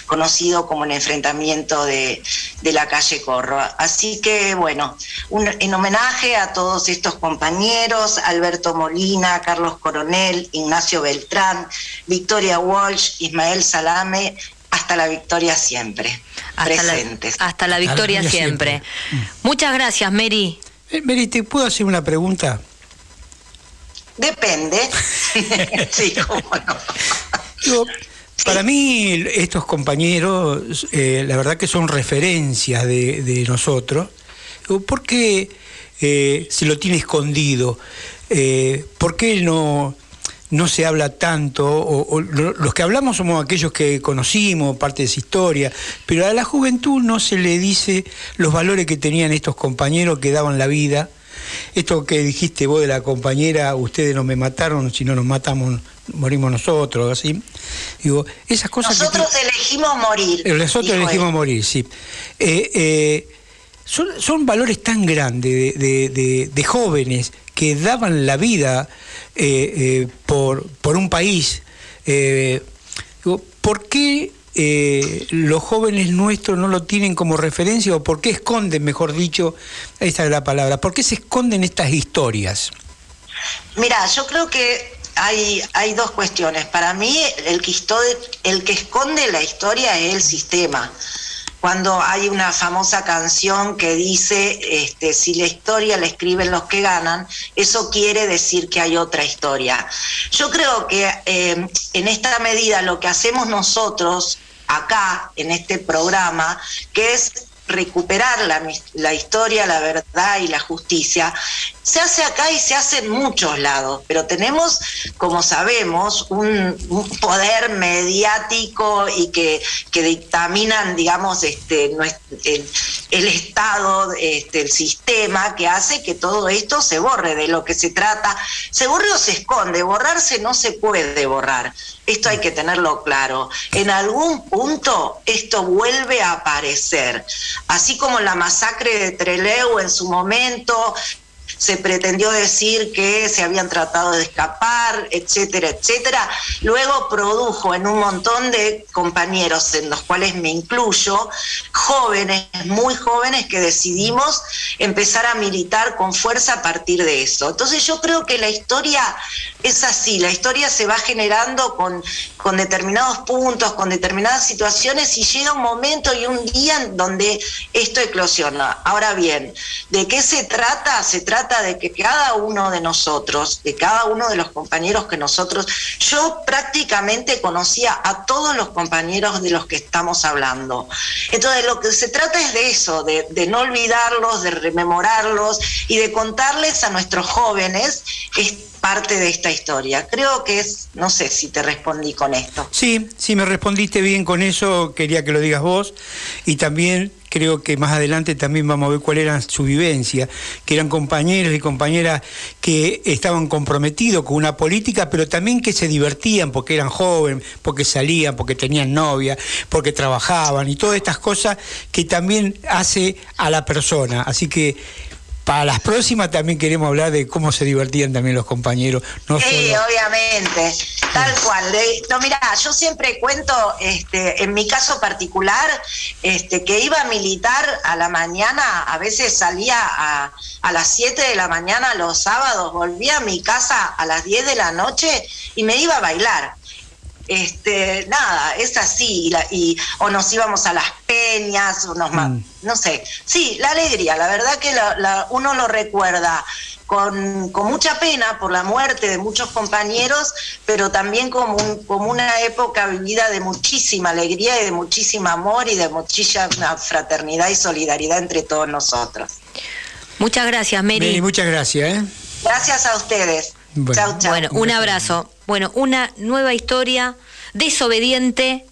conocido como el enfrentamiento de, la calle Corro. Así que, bueno, en homenaje a todos estos compañeros, Alberto Molina, Carlos Coronel, Ignacio Beltrán, Victoria Walsh, Ismael Salame, hasta la victoria siempre. presentes. hasta la victoria, siempre. Muchas gracias, Mary. Eh, Mary, ¿te puedo hacer una pregunta? Depende. sí, cómo no. para mí, estos compañeros, eh, la verdad que son referencias de, nosotros. ¿Por qué eh, se lo tiene escondido? ¿Por qué no, no se habla tanto, o, los que hablamos somos aquellos que conocimos, parte de esa historia, pero a la juventud no se le dice los valores que tenían estos compañeros que daban la vida. Esto que dijiste vos de la compañera, ustedes no me mataron, si no nos matamos, morimos nosotros, así. Digo, esas cosas nosotros elegimos morir. Nosotros elegimos morir, sí. Eh, eh, son, valores tan grandes de jóvenes que daban la vida eh, eh, por, por, un país. Eh, ¿Por qué los jóvenes nuestros no lo tienen como referencia o por qué esconden, mejor dicho, esa es la palabra, por qué se esconden estas historias? Mira, yo creo que hay, hay dos cuestiones. Para mí, el que, el que esconde la historia es el sistema cuando hay una famosa canción que dice, este, si la historia la escriben los que ganan, eso quiere decir que hay otra historia. Yo creo que eh, en esta medida lo que hacemos nosotros acá, en este programa, que es recuperar la, la, historia, la verdad y la justicia, se hace acá y se hace en muchos lados, pero tenemos, como sabemos, un, poder mediático y que, que dictaminan, digamos, este, el, Estado, este, el sistema, que hace que todo esto se borre de lo que se trata. Se borre o se esconde, borrarse no se puede borrar. Esto hay que tenerlo claro. En algún punto esto vuelve a aparecer. Así como la masacre de Trelew en su momento, se pretendió decir que se habían tratado de escapar, etcétera, etcétera. Luego produjo en un montón de compañeros, en los cuales me incluyo, jóvenes, muy jóvenes, que decidimos empezar a militar con fuerza a partir de eso. Entonces yo creo que la historia es así, la historia se va generando con, con determinados puntos, con determinadas situaciones y llega un momento y un día en donde esto eclosiona. Ahora bien, ¿de qué se trata? Se trata de que cada uno de nosotros, de cada uno de los compañeros que nosotros, yo prácticamente conocía a todos los compañeros de los que estamos hablando. Entonces lo que se trata es de eso, de, no olvidarlos, de rememorarlos y de contarles a nuestros jóvenes parte de esta historia. Creo que es, no sé si te respondí con esto. Sí, sí, me respondiste bien con eso, quería que lo digas vos. Y también creo que más adelante también vamos a ver cuál era su vivencia, que eran compañeros y compañeras que estaban comprometidos con una política, pero también que se divertían porque eran jóvenes, porque salían, porque tenían novia, porque trabajaban y todas estas cosas que también hace a la persona. Así que para las próximas también queremos hablar de cómo se divertían también los compañeros. No sí, solo- obviamente, tal cual. No, mira, yo siempre cuento, este, en mi caso particular, este, que iba a militar a la mañana, a veces salía a, a las 7 de la mañana los sábados, volvía a mi casa a las 10 de la noche y me iba a bailar. Este, nada, es así, y la- y, o nos íbamos a las peñas, o nos ma- no sé, sí, la alegría, la verdad que la- la- uno lo recuerda con, con mucha pena por la muerte de muchos compañeros, pero también como, un- como una época vivida de muchísima alegría y de muchísimo amor y de muchísima fraternidad y solidaridad entre todos nosotros. Muchas gracias, Mary. Mary, muchas gracias. ¿eh? Gracias a ustedes. Bueno. Chau, chau. Bueno, un abrazo. Bueno, una nueva historia desobediente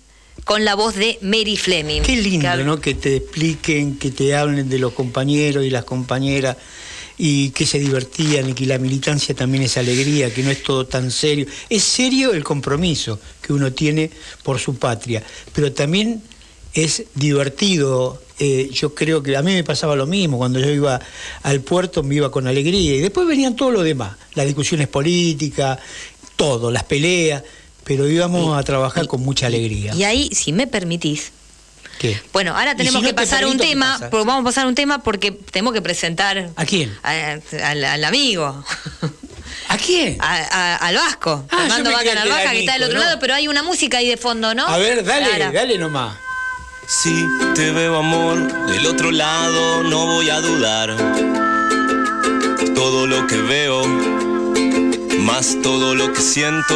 con la voz de Mary Fleming. Qué lindo, ¿no? Que te expliquen, que te hablen de los compañeros y las compañeras y que se divertían y que la militancia también es alegría, que no es todo tan serio. Es serio el compromiso que uno tiene por su patria, pero también es divertido. eh, yo creo que a mí me pasaba lo mismo, cuando yo iba al puerto me iba con alegría y después venían todo lo demás, las discusiones políticas, todo, las peleas, pero íbamos a trabajar con mucha alegría. Y ahí, si me permitís, ¿Qué? Bueno, ahora tenemos si no que te pasar un permito, ¿qué tema, porque vamos a pasar un tema porque tenemos que presentar ¿A quién? a- al, al amigo, ¿A quién? a- a- al Vasco, Ah, Fernando yo me Vaca que está del otro ¿no? lado, pero hay una música ahí de fondo, ¿no? A ver, dale, Clara. dale nomás. Si te veo amor del otro lado, no voy a dudar. Todo lo que veo, más todo lo que siento.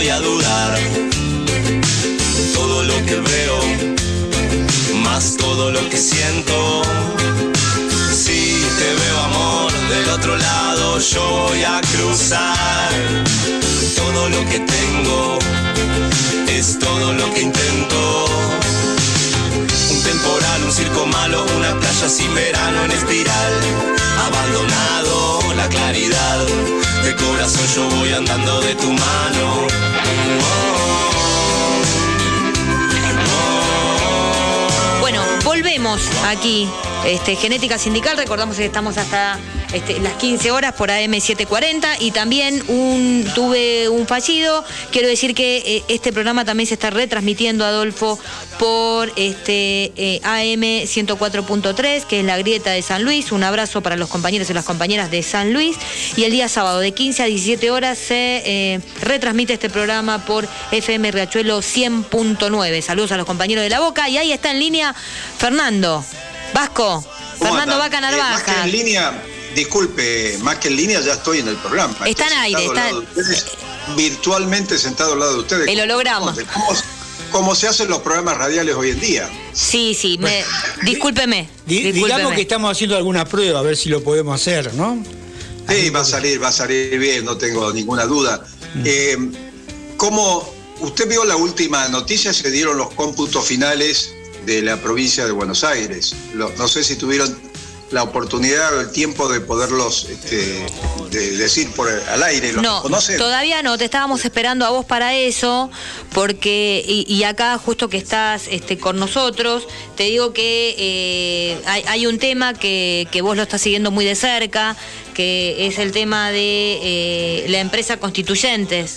Voy a dudar. Todo lo que veo, más todo lo que siento. Si te veo amor del otro lado, yo voy a cruzar. Todo lo que tengo es todo lo que intento. Temporal, un circo malo, una playa sin verano en espiral. Abandonado la claridad, de corazón yo voy andando de tu mano. Bueno, volvemos aquí. Este, Genética Sindical, recordamos que estamos hasta este, las 15 horas por AM740 y también un, tuve un fallido. Quiero decir que eh, este programa también se está retransmitiendo, Adolfo, por este eh, AM104.3, que es la grieta de San Luis. Un abrazo para los compañeros y las compañeras de San Luis. Y el día sábado de 15 a 17 horas se eh, retransmite este programa por FM Riachuelo 100.9. Saludos a los compañeros de la Boca. Y ahí está en línea Fernando. Vasco, ¿Cómo Fernando? Vaca Eh, Narvaja. en línea, disculpe, más que en línea ya estoy en el programa. Está en aire, está- lado de ustedes, virtualmente sentado al lado de ustedes. El holograma. ¿Cómo, cómo se hacen los programas radiales hoy en día? Sí, sí, me, discúlpeme. Di- discúlpeme. digamos que estamos haciendo alguna prueba, a ver si lo podemos hacer, ¿no? Sí, va a salir, va a salir bien, no tengo ninguna duda. Mm. Eh, ¿Cómo usted vio la última noticia? Se dieron los cómputos finales de la provincia de Buenos Aires. Lo- no sé si tuvieron la oportunidad o el tiempo de poderlos este, de decir por el- al aire. ¿Los No, conocen? todavía no, te estábamos esperando a vos para eso, porque, y, y acá justo que estás este, con nosotros, te digo que eh, hay, hay un tema que, que vos lo estás siguiendo muy de cerca, que es el tema de eh, la empresa Constituyentes.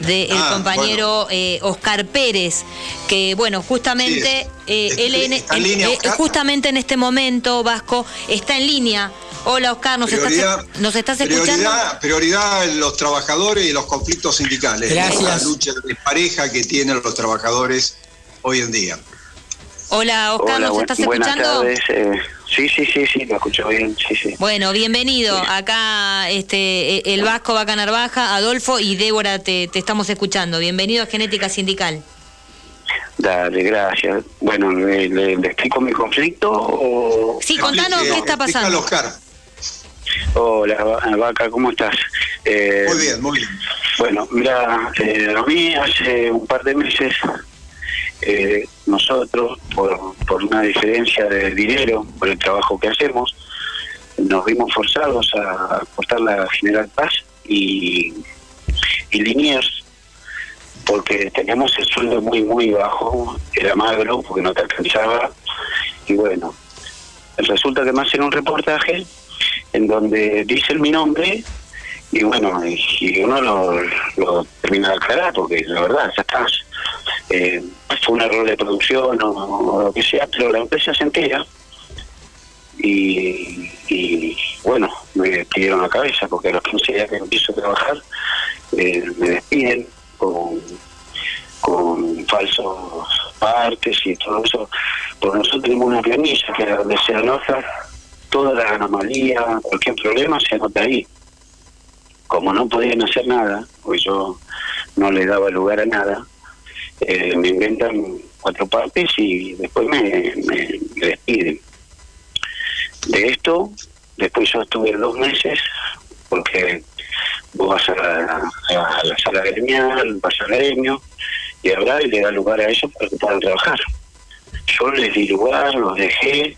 Del Ah, compañero eh, Oscar Pérez, que bueno, justamente eh, él en- ¿Está en línea, eh, justamente en este momento, Vasco, está en línea. Hola Oscar, ¿nos Prioridad- estás, ¿nos estás escuchando? Prioridad, prioridad en los trabajadores y los conflictos sindicales. Gracias. La lucha de pareja que tienen los trabajadores hoy en día. Hola Oscar, Hola, ¿nos estás buenas escuchando? tardes. Sí, sí, sí, sí, lo escucho bien, sí, sí. Bueno, bienvenido. Acá este el Vasco Vaca Narvaja, Adolfo y Débora te, te estamos escuchando. Bienvenido a Genética Sindical. Dale, gracias. Bueno, ¿le, le- le explico mi conflicto o...? Sí, contanos qué está pasando. Hola, Va- Vaca, ¿cómo estás? Eh, Muy bien, muy bien. Bueno, mira, eh, a mí hace un par de meses eh, nosotros, por, por una diferencia de dinero, por el trabajo que hacemos, nos vimos forzados a cortar la General Paz y, y Liniers porque teníamos el sueldo muy, muy bajo, era magro porque no te alcanzaba y bueno, resulta que me hacen un reportaje en donde dicen mi nombre y bueno, y, uno lo, lo termina de aclarar porque la verdad, ya estás. Eh, fue un error de producción o, lo que sea, pero la empresa se entera y, y, bueno, me pidieron la cabeza porque a los 15 días que empiezo a trabajar eh, me despiden con, con falsos partes y todo eso. Porque nosotros tenemos una planilla que donde se anota toda la anomalía, cualquier problema se anota ahí. Como no podían hacer nada, pues yo no le daba lugar a nada, eh, me inventan cuatro partes y después me, me- despiden. De esto, después yo estuve dos meses, porque vos vas a la, sala gremial, vas al gremio, y hablar y le da lugar a ellos para que puedan trabajar. Yo les di lugar, los dejé,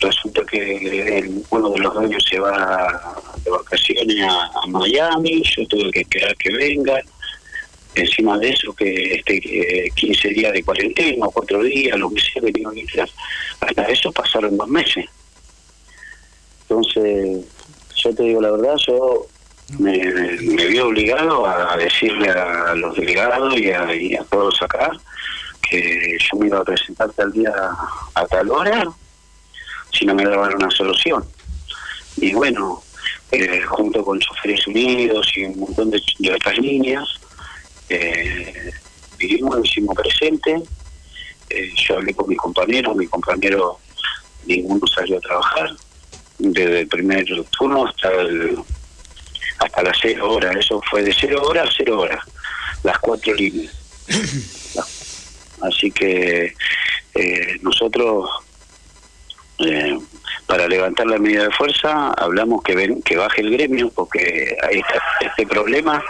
resulta que uno de los dueños se va de vacaciones a, a Miami, yo tuve que esperar que vengan, encima de eso que este que 15 días de cuarentena, o cuatro días, lo que sea que tengo que hacer. Hasta eso pasaron dos meses. Entonces, yo te digo la verdad, yo me, me vi obligado a decirle a los delegados y a, y a todos acá que yo me iba a presentar tal día a tal hora si no me daban una solución. Y bueno, eh, junto con Choferes Unidos y un montón de, de otras líneas, eh, vivimos, lo hicimos presente. Eh, yo hablé con mis compañeros, mi compañero ninguno salió a trabajar, desde el primer turno hasta el, hasta las cero horas, eso fue de cero horas a cero horas, las cuatro líneas. Así que eh, nosotros, eh, para levantar la medida de fuerza, hablamos que, ven, que baje el gremio, porque ahí está este problema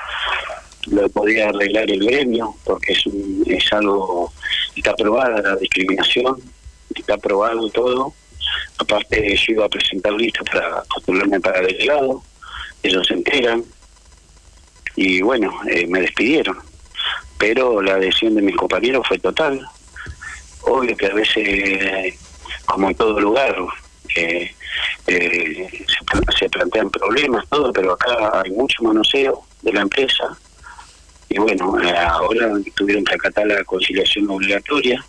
lo podía arreglar el gremio, porque es, un- es algo, está aprobada la discriminación, está aprobado todo. Aparte, yo iba a presentar lista para postularme para delegado, ellos se enteran, y bueno, eh, me despidieron. Pero la adhesión de mis compañeros fue total. Obvio que a veces, como en todo lugar, eh, eh, se, se plantean problemas, todo, pero acá hay mucho manoseo de la empresa. Y bueno, ahora tuvieron que acatar la conciliación obligatoria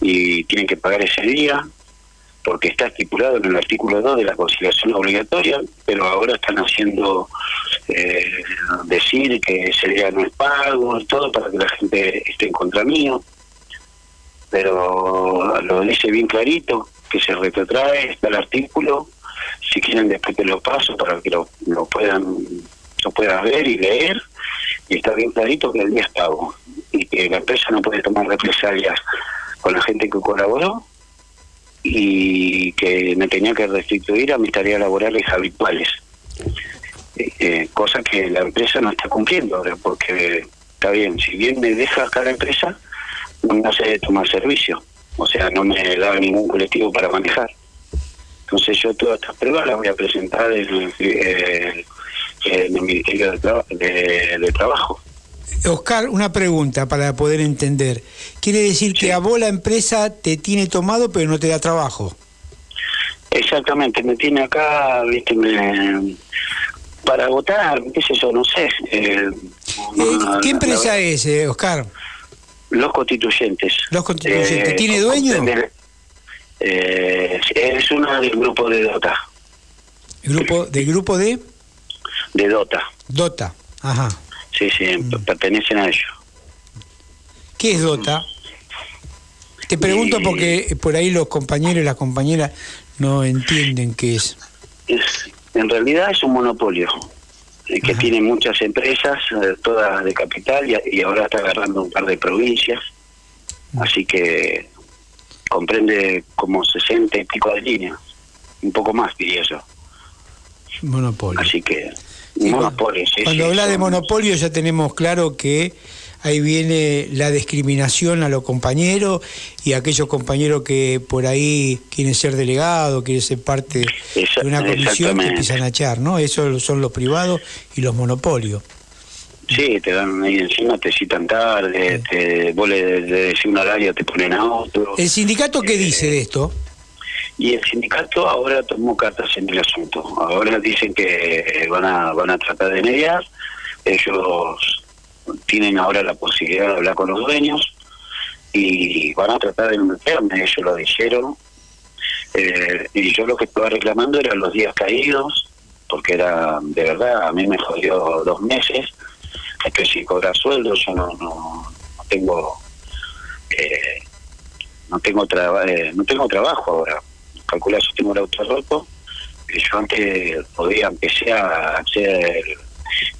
y tienen que pagar ese día porque está estipulado en el artículo 2 de la conciliación obligatoria, pero ahora están haciendo eh, decir que ese día no es pago, todo para que la gente esté en contra mío. Pero lo dice bien clarito, que se retrotrae, está el artículo, si quieren después te lo paso para que lo, lo puedan lo puedan ver y leer, y está bien clarito que el día es y que la empresa no puede tomar represalias con la gente que colaboró, y que me tenía que restituir a mis tareas laborales habituales. Eh, eh, cosa que la empresa no está cumpliendo ahora, porque está bien, si bien me deja acá la empresa, no me hace tomar servicio, o sea, no me da ningún colectivo para manejar. Entonces yo todas estas pruebas las voy a presentar en, el- eh, en el Ministerio de, Traba- de- de Trabajo. Oscar, una pregunta para poder entender. Quiere decir que a vos la empresa te tiene tomado pero no te da trabajo. Exactamente, me tiene acá, viste, me, para votar, qué sé yo, no sé. eh, Eh, ¿Qué empresa es, eh, Oscar? Los constituyentes. Los constituyentes. Eh, ¿Tiene dueño? Eh, es una del grupo de Dota. ¿Grupo, ¿Del grupo de? De Dota. Dota, ajá. Sí, sí, Mm. pertenecen a ellos. ¿Qué es Dota? Te pregunto Y- porque por ahí los compañeros y las compañeras no entienden qué es. Es- en realidad es un monopolio eh, que tiene muchas empresas, eh, todas de capital, y, y ahora está agarrando un par de provincias. Así que comprende como 60 y pico de líneas, un poco más diría yo. Monopolio. Así que, monopolio, sí, Cuando sí, habla de monopolio ya tenemos claro que ahí viene la discriminación a los compañeros y a aquellos compañeros que por ahí quieren ser delegados, quieren ser parte Esa- de una comisión que empiezan a echar, ¿no? Esos son los privados y los monopolios. Sí, te dan ahí encima, te citan tarde, te, vos le, le decís un horario, te ponen a otro. ¿El sindicato qué dice de esto? Y el sindicato ahora tomó cartas en el asunto. Ahora dicen que van a, van a tratar de mediar. Ellos tienen ahora la posibilidad de hablar con los dueños y van a tratar de meterme, ellos lo dijeron. Eh, y yo lo que estaba reclamando eran los días caídos, porque era, de verdad, a mí me jodió dos meses. Estoy sin cobrar sueldo, yo no, no, no tengo... eh, no tengo traba- eh, no tengo trabajo ahora. Calcula, yo tengo el auto roto. y Yo antes podía, empecé a hacer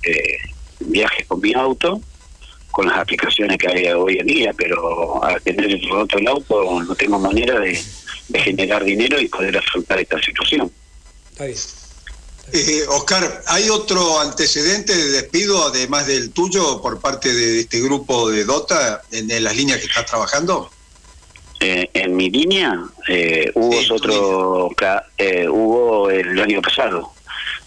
eh, viajes con mi auto, con las aplicaciones que hay hoy en día, pero al tener roto el auto no tengo manera de, de generar dinero y poder afrontar esta situación. Eh, Oscar, ¿hay otro antecedente de despido, además del tuyo, por parte de este grupo de Dota en, en las líneas que estás trabajando? Eh, en mi línea eh, hubo otro, eh, hubo el año pasado.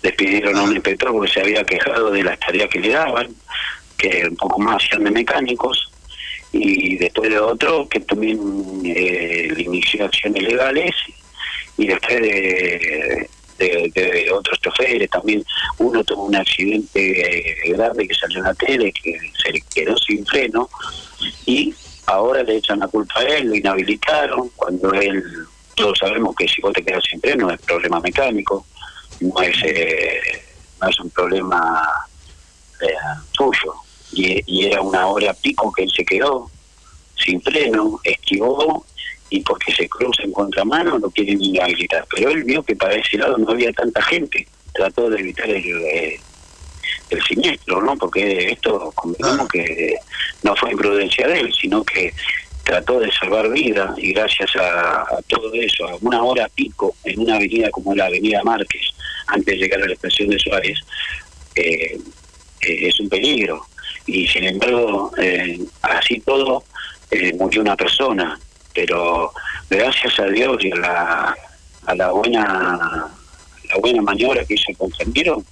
Despidieron a un inspector porque se había quejado de las tareas que le daban, que un poco más hacían de mecánicos, y después de otro que también eh, le inició acciones legales, y después de, de, de otros choferes también. Uno tuvo un accidente eh, grave que salió en la tele, que se quedó sin freno, y ahora le echan la culpa a él, lo inhabilitaron, cuando él, todos sabemos que si vos te quedas sin freno es problema mecánico, no es, eh, no es un problema eh, tuyo. Y, era una hora pico que él se quedó sin freno, esquivó y porque se cruza en contramano lo quieren inhabilitar. Pero él vio que para ese lado no había tanta gente, trató de evitar el, eh, el siniestro, ¿no? Porque esto, convengamos que no fue imprudencia de él, sino que trató de salvar vida y gracias a, a todo eso, a una hora pico en una avenida como la Avenida Márquez, antes de llegar a la estación de Suárez, eh, eh, es un peligro. Y sin embargo, eh, así todo, eh, murió una persona, pero gracias a Dios y a la, a la buena la buena maniobra que hizo el compañero,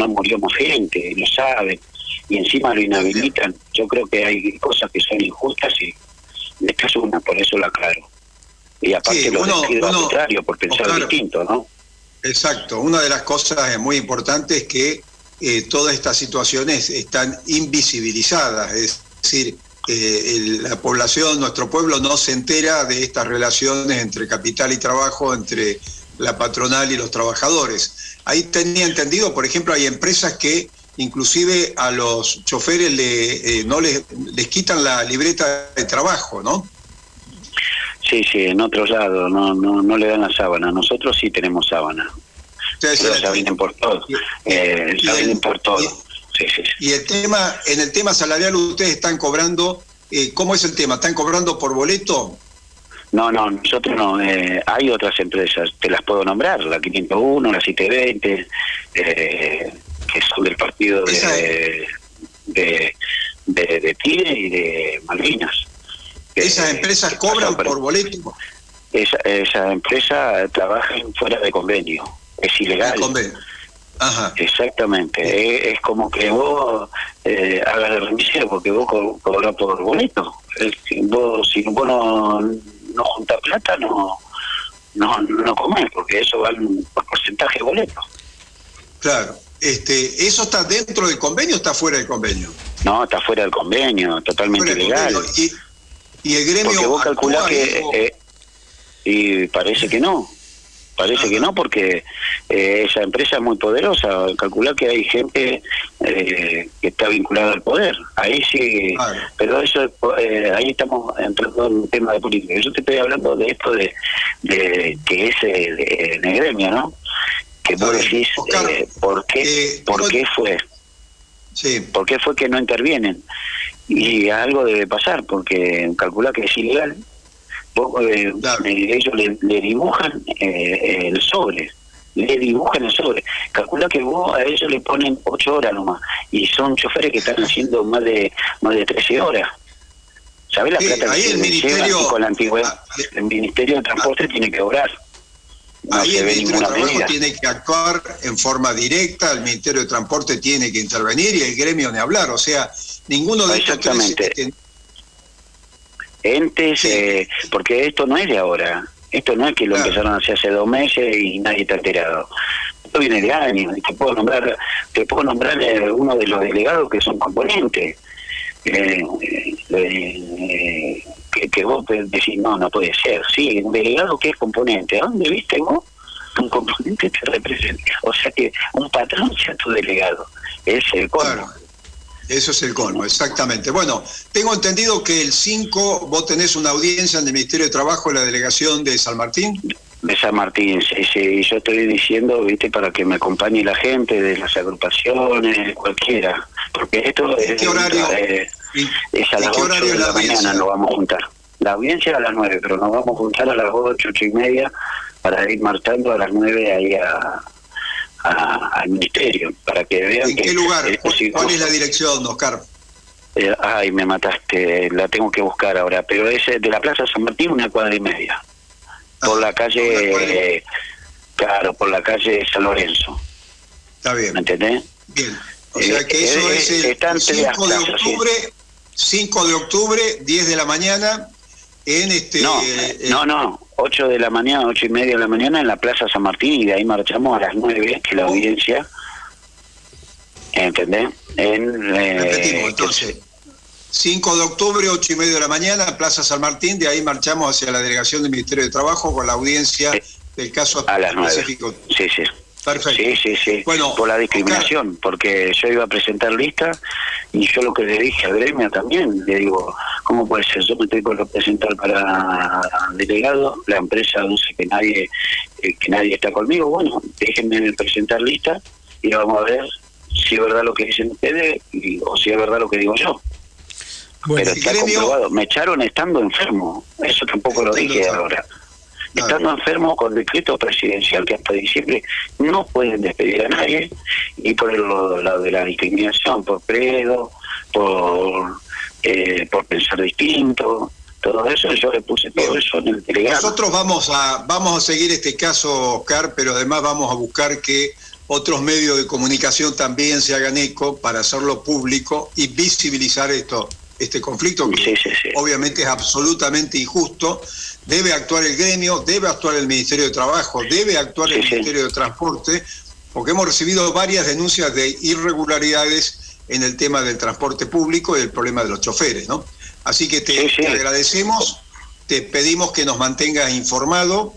no murió más gente, lo saben, y encima lo inhabilitan. Yo creo que hay cosas que son injustas y esta es una, por eso la aclaro. Y aparte Sí, lo uno- despido al uno- contrario, por pensar distinto, ¿no? Exacto. Una de las cosas eh, muy importantes es que eh, todas estas situaciones están invisibilizadas, es decir, eh, el- la población, nuestro pueblo no se entera de estas relaciones entre capital y trabajo, entre la patronal y los trabajadores. Ahí tenía entendido, por ejemplo, hay empresas que inclusive a los choferes le, eh, no les, les quitan la libreta de trabajo, ¿no? Sí, sí, en otro lado, no, no, no le dan la sábana. Nosotros sí tenemos sábana. Pero ya vienen por todo. Eh, ya vienen por todo. Sí, sí, sí. Y el tema, en el tema salarial ustedes están cobrando, eh, ¿cómo es el tema? ¿Están cobrando por boleto? No, no, nosotros no. eh, hay otras empresas, te las puedo nombrar, la 501, la 720, eh, que son del partido de, de, de, y de Malvinas. ¿Esas empresas cobran por boleto? Esa, esa empresa trabaja fuera de convenio, es ilegal. Ajá. Exactamente, es, es como que vos eh, hagas de remisero porque vos co- cobras por boleto. Es vos, si vos no, no juntás plata, no, no, no comés, porque eso va por porcentaje de boleto. Claro. Este, ¿Eso está dentro del convenio o está fuera del convenio? No, está fuera del convenio, totalmente ilegal. Y, y el gremio. Porque vos calculás que. eh, y parece que no. Parece que no, porque eh, esa empresa es muy poderosa. Calcular que hay gente eh, que está vinculada al poder. Ahí sí. Pero eso, eh, ahí estamos entrando en un tema de política. Yo te estoy hablando de esto de, de que es eh, en el gremio, ¿no? Que vos decís, eh, ¿por qué, ¿por qué fue? Sí. ¿Por qué fue que no intervienen? Y algo debe pasar, porque calcula que es ilegal. Vos, eh, eh, ellos le, le dibujan eh, el sobre, le dibujan el sobre. Calcula que vos a ellos le ponen ocho horas nomás, y son choferes que están haciendo más de más de 13 horas. ¿Sabés la Sí, plata ahí que el ministerio- Ah, con la antigüedad, el Ministerio de Transporte tiene que obrar. No Ahí el Ministerio de Trabajo medida. tiene que actuar en forma directa, el Ministerio de Transporte tiene que intervenir y el gremio ni hablar. O sea, ninguno de estos tres entes, eh, porque esto no es de ahora, esto no es que lo empezaron a hacer hace dos meses y nadie está enterado. Esto viene de años, y te puedo nombrar, te puedo nombrar eh, uno de los delegados que son componentes. Eh, eh, que, que vos decís, no, no puede ser. Sí, un delegado que es componente. ¿A dónde viste vos? Un componente te representa. O sea que un patrón sea tu delegado. Es el colmo. Eso es el colmo, exactamente. Bueno, tengo entendido que el 5 vos tenés una audiencia en el Ministerio de Trabajo en la delegación de San Martín. de San Martín, sí, sí, yo estoy diciendo, viste, para que me acompañe la gente de las agrupaciones, cualquiera, porque esto es, qué horario? eh, es a ¿En las qué 8 horario de la, mañana, nos vamos a juntar. La audiencia a las 9, pero nos vamos a juntar a las 8, 8 y media para ir marchando a las 9 ahí a, a- al ministerio, para que vean ¿En que... qué lugar? eh, si- ¿Cuál es la dirección, Oscar? eh, ay, me mataste, la tengo que buscar ahora, pero es eh, de la Plaza San Martín una cuadra y media. Por la calle, eh, claro, por la calle San Lorenzo. Está bien. ¿Me entendés? Bien. O sea que Eh, eso eh, es el está entre las 5 de plazas, sí. octubre, 5 de octubre, 10 de la mañana, en este... No, no, no, 8 de la mañana, 8 y media de la mañana en la Plaza San Martín y de ahí marchamos a las 9, que la audiencia. ¿Entendés? En, eh, Repetimos, entonces, 5 de octubre, 8 y media de la mañana, Plaza San Martín, de ahí marchamos hacia la delegación del Ministerio de Trabajo con la audiencia del caso a las 9. específico. Sí, sí. Perfecto. Sí, sí, sí. por la discriminación, porque yo iba a presentar lista y yo lo que le dije a Gremia también, le digo, ¿cómo puede ser? Yo me estoy por presentar para delegado, la empresa dice que nadie eh, que nadie está conmigo, bueno, déjenme presentar lista y vamos a ver si es verdad lo que dicen ustedes y- o si es verdad lo que digo yo. Pero está comprobado. Me echaron estando enfermo, eso tampoco lo dije ahora. Estando enfermo con decreto presidencial que hasta diciembre no pueden despedir a nadie y por el lado de la discriminación, por credo, por, eh, por pensar distinto, todo eso, yo le puse todo eso en el telegrama. Nosotros vamos a, vamos a seguir este caso, Oscar, pero además vamos a buscar que otros medios de comunicación también se hagan eco para hacerlo público y visibilizar esto, este conflicto que obviamente es absolutamente injusto. Debe actuar el gremio, debe actuar el Ministerio de Trabajo, debe actuar el Ministerio de Transporte, porque hemos recibido varias denuncias de irregularidades en el tema del transporte público y el problema de los choferes, ¿no? Así que te, te agradecemos, te pedimos que nos mantengas informado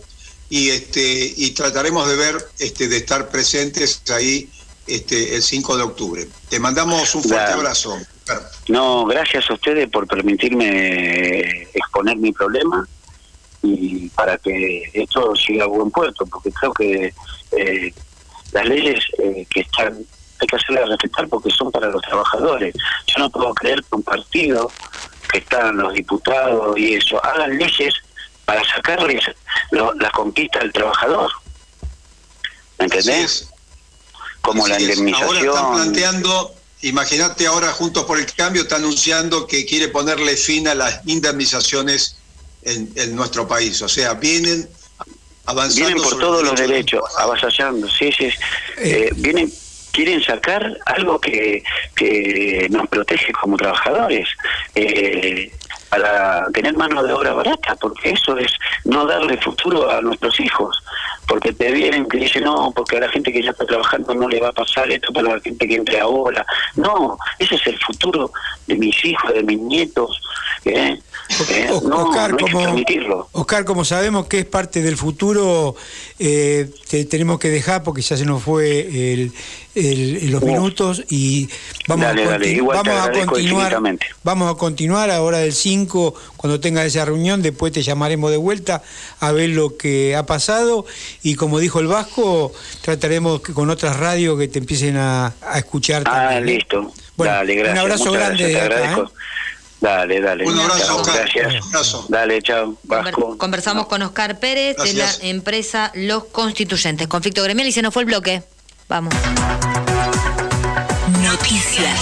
y este y trataremos de ver este de estar presentes ahí este el 5 de octubre. Te mandamos un fuerte abrazo. No, gracias a ustedes por permitirme exponer mi problema y para que esto siga a buen puerto, porque creo que eh, las leyes eh, que están hay que hacerlas respetar porque son para los trabajadores. Yo no puedo creer que un partido que están los diputados y eso hagan leyes para sacarles lo- las conquistas del trabajador. ¿Me entendés? Como la es. Ahora están indemnización. planteando, imagínate ahora Juntos por el Cambio está anunciando que quiere ponerle fin a las indemnizaciones en, en nuestro país. O sea, vienen avanzando Vienen por todos los derecho derechos, avasallando, sí, sí. Eh, vienen, quieren sacar algo que, que nos protege como trabajadores. Eh, para tener mano de obra barata, porque eso es no darle futuro a nuestros hijos. Porque te vienen que dicen, no, porque a la gente que ya está trabajando no le va a pasar esto para la gente que entre ahora. No, ese es el futuro de mis hijos, de mis nietos. ¿eh? ¿Eh? No, Oscar, no hay que como, permitirlo. Oscar, como sabemos que es parte del futuro, eh, te tenemos que dejar porque ya se nos fue el- el- los minutos y vamos, Dale, a, dale, igual vamos a continuar. Vamos a continuar a hora del 5, cuando tenga esa reunión, después te llamaremos de vuelta a ver lo que ha pasado y como dijo el Vasco, trataremos que con otras radios que te empiecen a, a escuchar. Ah, también, ¿eh? listo. Bueno, dale, gracias. un abrazo Muchas grande gracias, te acá, agradezco. ¿eh? Dale, dale. Un abrazo, Chao, Oscar. Gracias. Un abrazo. Dale, chao. Vasco. Conversamos con Oscar Pérez de la empresa Los Constituyentes. Conflicto gremial y se nos fue el bloque. Vamos. Noticias.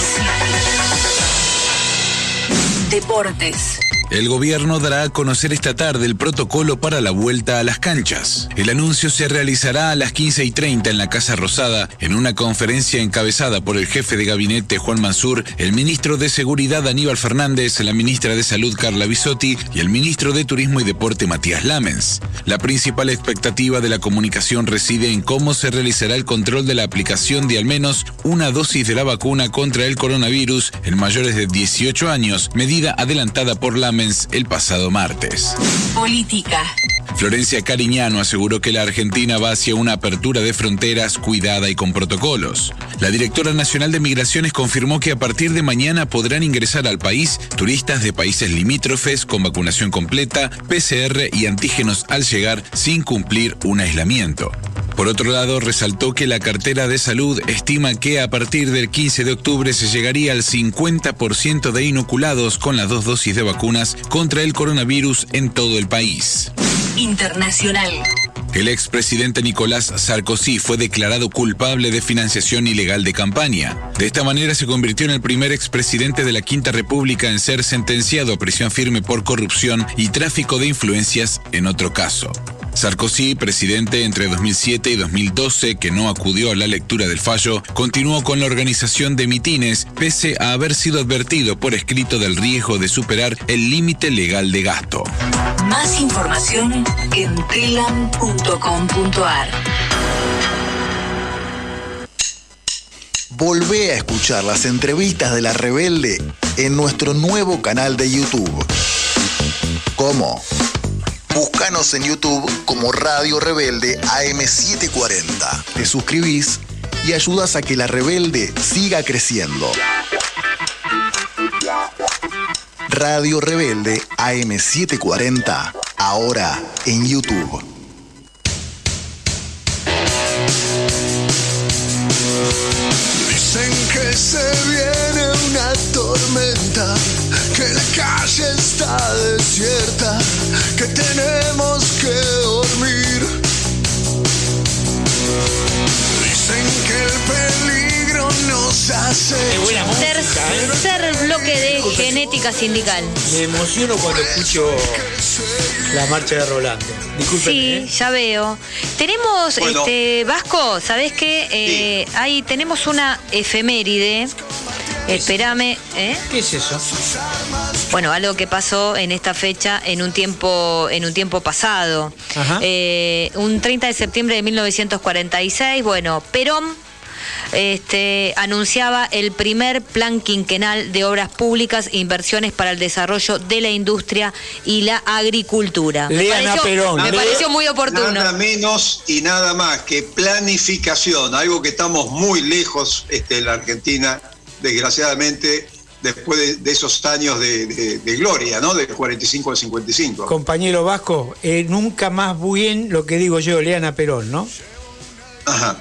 Deportes. El gobierno dará a conocer esta tarde el protocolo para la vuelta a las canchas. El anuncio se realizará a las 15 y 30 en la Casa Rosada, en una conferencia encabezada por el jefe de gabinete Juan Mansur, el ministro de Seguridad Aníbal Fernández, la ministra de Salud Carla Bisotti y el ministro de Turismo y Deporte Matías Lamens. La principal expectativa de la comunicación reside en cómo se realizará el control de la aplicación de al menos una dosis de la vacuna contra el coronavirus en mayores de 18 años, medida adelantada por Lamens el pasado martes. Política. Florencia Cariñano aseguró que la Argentina va hacia una apertura de fronteras cuidada y con protocolos. La directora nacional de Migraciones confirmó que a partir de mañana podrán ingresar al país turistas de países limítrofes con vacunación completa, PCR y antígenos al llegar sin cumplir un aislamiento. Por otro lado, resaltó que la cartera de salud estima que a partir del 15 de octubre se llegaría al 50% de inoculados con las dos dosis de vacunas contra el coronavirus en todo el país. Internacional. El expresidente Nicolás Sarkozy fue declarado culpable de financiación ilegal de campaña. De esta manera se convirtió en el primer expresidente de la Quinta República en ser sentenciado a prisión firme por corrupción y tráfico de influencias en otro caso. Sarkozy, presidente entre 2007 y 2012, que no acudió a la lectura del fallo, continuó con la organización de mitines, pese a haber sido advertido por escrito del riesgo de superar el límite legal de gasto. Más información en telam.com.ar. Volvé a escuchar las entrevistas de La Rebelde en nuestro nuevo canal de YouTube. ¿Cómo? Búscanos en YouTube como Radio Rebelde AM740. Te suscribís y ayudas a que La Rebelde siga creciendo. Radio Rebelde AM740, ahora en YouTube. Tormenta, que la calle está desierta, que tenemos que dormir. Dicen que el peligro nos hace. Tercer bloque de genética sindical. Me emociono cuando escucho la marcha de Rolando. Disculpen. Sí, ya veo. Tenemos, Bueno. este, Vasco, ¿sabés qué? Eh, ahí tenemos una efeméride. Espérame, ¿eh? ¿Qué es eso? Bueno, algo que pasó en esta fecha en un tiempo, en un tiempo pasado. Ajá. Eh, un 30 de septiembre de 1946, bueno, Perón este, anunciaba el primer plan quinquenal de obras públicas e inversiones para el desarrollo de la industria y la agricultura. Me Lean a pareció, Perón. me Lea- pareció muy oportuno. Nada menos y nada más que planificación, algo que estamos muy lejos este, en la Argentina, desgraciadamente, después de, de esos años de, de- de gloria, ¿no? Del 45 al 55. Compañero Vasco, eh, nunca más bien lo que digo yo, lean a Perón, ¿no? Ajá.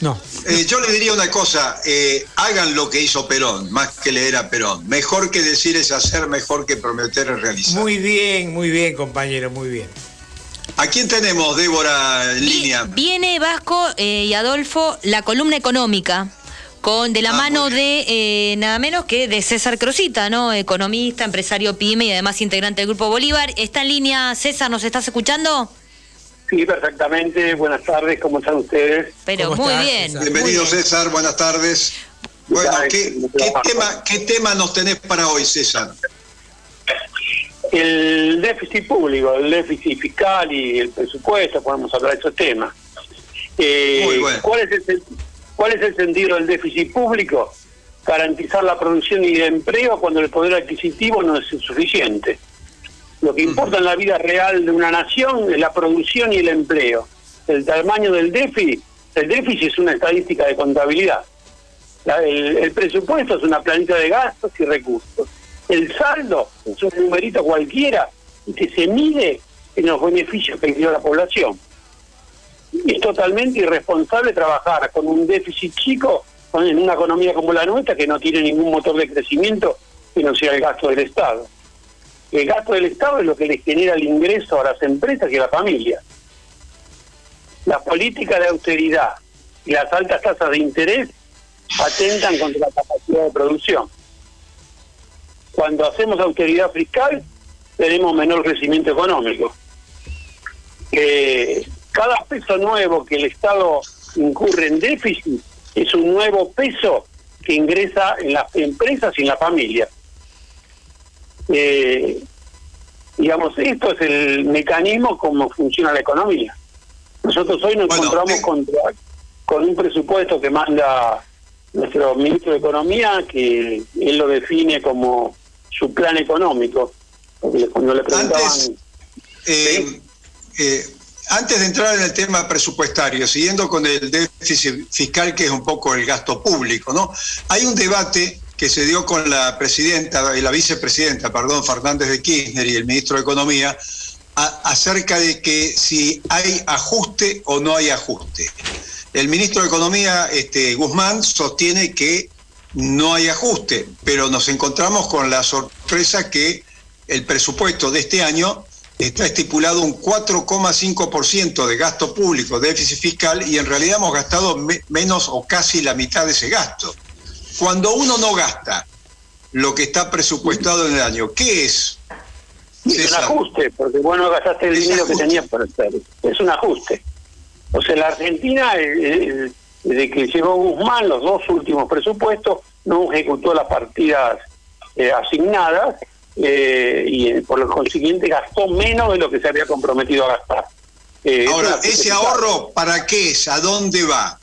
No. Eh, yo le diría una cosa, eh, hagan lo que hizo Perón, más que leer a Perón. Mejor que decir es hacer, mejor que prometer es realizar. Muy bien, muy bien, compañero, muy bien. ¿A quién tenemos, Débora, en línea? Viene Vasco eh, y Adolfo la columna económica. Con, de la mano de eh, nada menos que de César Crosita, ¿no? Economista, empresario pyme y además integrante del Grupo Bolívar. ¿Está en línea César? ¿Nos estás escuchando? Sí, perfectamente. Buenas tardes, ¿cómo están ustedes? Pero muy bien. Bienvenido, muy bien. César, buenas tardes. Bueno, ¿qué, qué tema, ¿qué tema nos tenés para hoy, César? El déficit público, el déficit fiscal y el presupuesto, podemos hablar de esos temas. Eh, ¿cuál, es el, ¿Cuál es el sentido del déficit público? Garantizar la producción y el empleo cuando el poder adquisitivo no es suficiente. Lo que importa en la vida real de una nación es la producción y el empleo. El tamaño del déficit, el déficit es una estadística de contabilidad. el, presupuesto es una planilla de gastos y recursos el saldo es un numerito cualquiera que se mide en los beneficios que dio la población. Es totalmente irresponsable trabajar con un déficit chico en una economía como la nuestra que no tiene ningún motor de crecimiento que no sea el gasto del Estado. El gasto del Estado es lo que le genera el ingreso a las empresas y a la familia. La política de austeridad y las altas tasas de interés atentan contra la capacidad de producción cuando hacemos austeridad fiscal tenemos menor crecimiento económico. Cada peso nuevo que el Estado incurre en déficit es un nuevo peso que ingresa en las empresas y en la familia. Eh, digamos, esto es el mecanismo como funciona la economía. Nosotros hoy nos encontramos con, con un presupuesto que manda nuestro ministro de Economía, que él lo define como su plan económico. cuando le preguntaban... Antes, eh, eh, antes de entrar en el tema presupuestario, siguiendo con el déficit fiscal, que es un poco el gasto público, ¿no? Hay un debate que se dio con la presidenta y la vicepresidenta, perdón, Fernández de Kirchner y el ministro de Economía, acerca de que si hay ajuste o no hay ajuste. El ministro de Economía, este, Guzmán, sostiene que no hay ajuste, pero nos encontramos con la sorpresa que el presupuesto de este año está estipulado un 4,5% de gasto público, déficit fiscal, y en realidad hemos gastado menos o casi la mitad de ese gasto. Cuando uno no gasta lo que está presupuestado en el año, ¿qué es? Es un ajuste, porque vos no gastaste el dinero que tenías para hacer. Es un ajuste. O sea, la Argentina, eh, eh, desde que llegó Guzmán, los dos últimos presupuestos, no ejecutó las partidas eh, asignadas eh, y eh, por lo consiguiente gastó menos de lo que se había comprometido a gastar. Ahora, ¿ese ahorro para qué es? ¿A dónde va?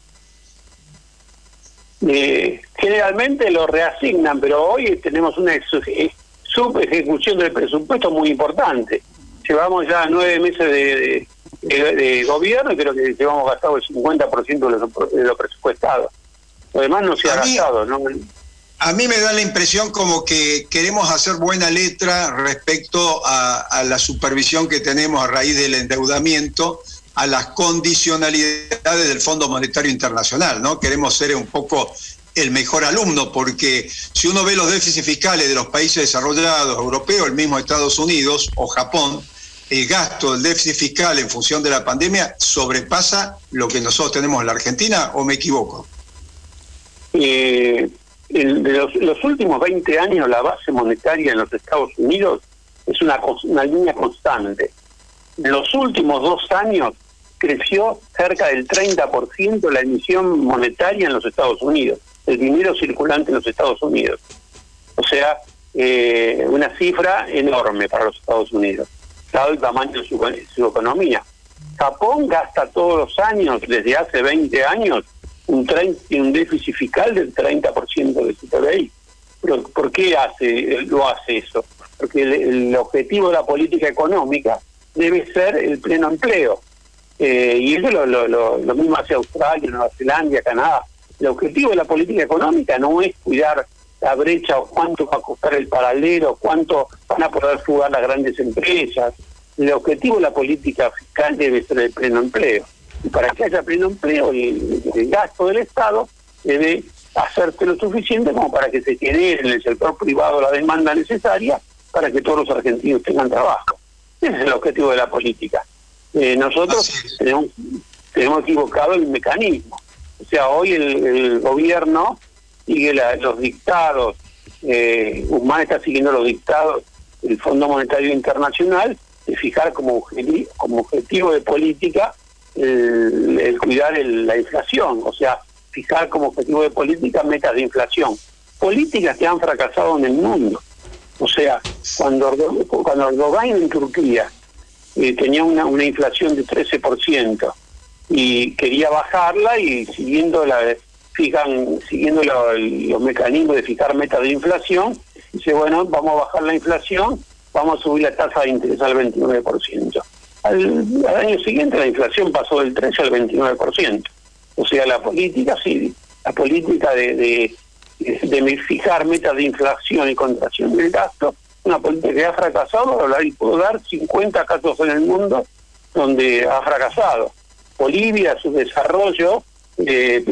generalmente lo reasignan, pero hoy tenemos una subejecución del presupuesto muy importante. Llevamos ya nueve meses de, de, gobierno y creo que llevamos gastado el 50% de lo, de lo presupuestado. Además no se ha gastado, ¿no? A mí me da la impresión como que queremos hacer buena letra respecto a, la supervisión que tenemos a raíz del endeudamiento, a las condicionalidades del Fondo Monetario Internacional, ¿no? Queremos ser un poco el mejor alumno, porque si uno ve los déficits fiscales de los países desarrollados, europeos, el mismo Estados Unidos o Japón, el gasto del déficit fiscal en función de la pandemia sobrepasa lo que nosotros tenemos en la Argentina, ¿o me equivoco? Eh, en los, últimos 20 años la base monetaria en los Estados Unidos es una, una línea constante. En los últimos dos años creció cerca del 30% la emisión monetaria en los Estados Unidos, el dinero circulante en los Estados Unidos. O sea, eh, una cifra enorme para los Estados Unidos dado el tamaño de su, economía. Japón gasta todos los años, desde hace 20 años, un, un déficit fiscal del 30% de su PBI. ¿Por qué hace, lo hace eso? Porque el, objetivo de la política económica debe ser el pleno empleo. Eh, y eso lo, lo, lo, mismo hace Australia, Nueva Zelanda, Canadá. El objetivo de la política económica no es cuidar la brecha o cuánto va a costar el paralelo, cuánto van a poder jugar las grandes empresas. El objetivo de la política fiscal debe ser el pleno empleo. Y para que haya pleno empleo, el, el gasto del Estado debe hacerse lo suficiente como para que se genere en el sector privado la demanda necesaria para que todos los argentinos tengan trabajo. Ese es el objetivo de la política. Eh, nosotros tenemos, tenemos equivocado el mecanismo. O sea, hoy el gobierno sigue los dictados, eh, Guzmán está siguiendo los dictados del Fondo Monetario Internacional de fijar como como objetivo de política el, cuidar la inflación, o sea, fijar como objetivo de política metas de inflación. Políticas que han fracasado en el mundo. O sea, cuando, cuando Erdogan en Turquía eh, tenía una, una inflación de 13% y quería bajarla y siguiendo la fijan siguiendo lo- los mecanismos de fijar metas de inflación, dice, bueno, vamos a bajar la inflación, vamos a subir la tasa de interés al 29%. Al, al año siguiente la inflación pasó del 13 al 29%. O sea, la política, sí, la política de, de, de fijar metas de inflación y contracción del gasto, una política que ha fracasado, y puedo dar 50 casos en el mundo donde ha fracasado. Bolivia, su desarrollo, eh,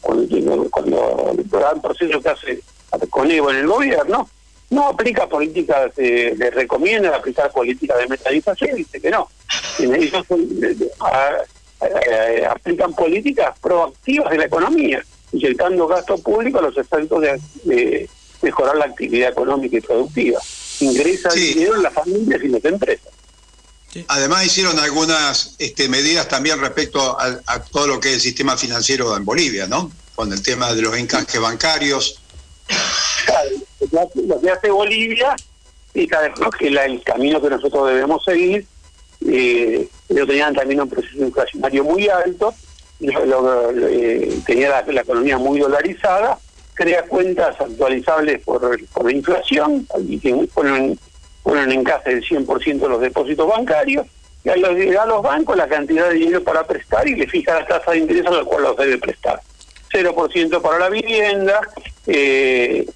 cuando, cuando el proceso que hace con Evo en el gobierno, no aplica políticas, de, le recomienda aplicar políticas de metadización, dice que no. Y Ellos eh, a- a- aplican políticas proactivas de la economía, inyectando gasto público a los efectos de, de mejorar la actividad económica y productiva. Ingresa dinero en las familias y las empresas. Además hicieron algunas este, medidas también respecto a, a todo lo que es el sistema financiero en Bolivia, ¿no? Con el tema de los encajes bancarios. Claro, lo que hace- Bolivia y vez que la- el camino que nosotros debemos seguir, eh, ellos tenían también un proceso inflacionario muy alto, eh, tenía la, economía muy dolarizada, crea cuentas actualizables por, por la inflación, y que ponen, ponen en casa el 100% de los depósitos bancarios, y a los, a los bancos la cantidad de dinero para prestar y le fija la tasa de interés a la cual los debe prestar. 0% para la vivienda, eh,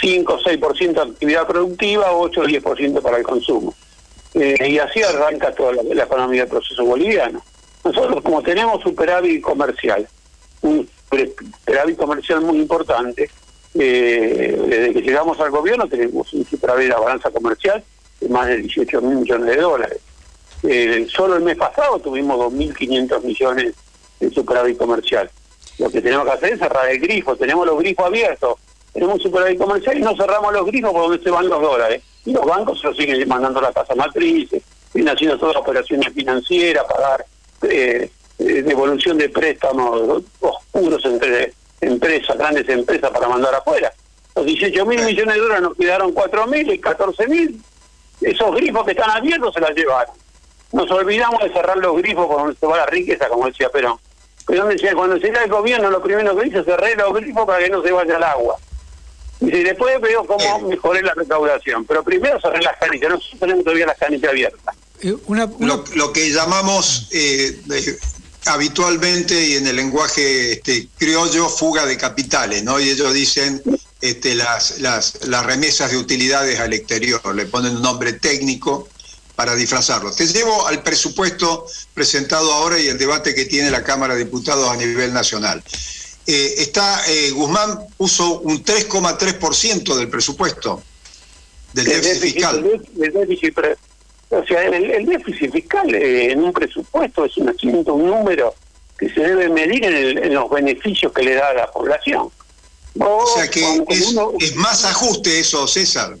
5 o 6% de actividad productiva, 8 o 10% para el consumo. Eh, y así arranca toda la, economía del proceso boliviano. Nosotros como tenemos superávit comercial, un superávit comercial muy importante, eh, desde que llegamos al gobierno tenemos un superávit de la balanza comercial de más de 18 mil millones de dólares. Eh, solo el mes pasado tuvimos 2.500 millones de superávit comercial. Lo que tenemos que hacer es cerrar el grifo, tenemos los grifos abiertos, tenemos un superávit comercial y no cerramos los grifos por donde se van los dólares. Y los bancos se los siguen mandando a la casa matriz, siguen haciendo todas las operaciones financieras, pagar eh, eh, devolución de préstamos oscuros entre empresas, grandes empresas para mandar afuera. Los 18 mil millones de dólares nos quedaron 4 mil y 14 mil. Esos grifos que están abiertos se las llevaron. Nos olvidamos de cerrar los grifos por donde se va la riqueza, como decía Perón. Perón decía, cuando se el gobierno, lo primero que hizo es cerrar los grifos para que no se vaya el agua. Y después veo cómo mejoré la recaudación. Pero primero cerré las canicas. Nosotros tenemos todavía las canicas abiertas. Lo, lo que llamamos eh, de- habitualmente y en el lenguaje este, criollo fuga de capitales, ¿no? Y ellos dicen este, las, las, las remesas de utilidades al exterior, le ponen un nombre técnico para disfrazarlo. Te llevo al presupuesto presentado ahora y el debate que tiene la Cámara de Diputados a nivel nacional. Eh, está eh, Guzmán puso un 3,3% del presupuesto del El déficit fiscal. el dé- el déficit pre- o sea, el, el déficit fiscal eh, en un presupuesto es un asiento, un número que se debe medir en, los beneficios que le da a la población. O sea que es, es más ajuste eso, César.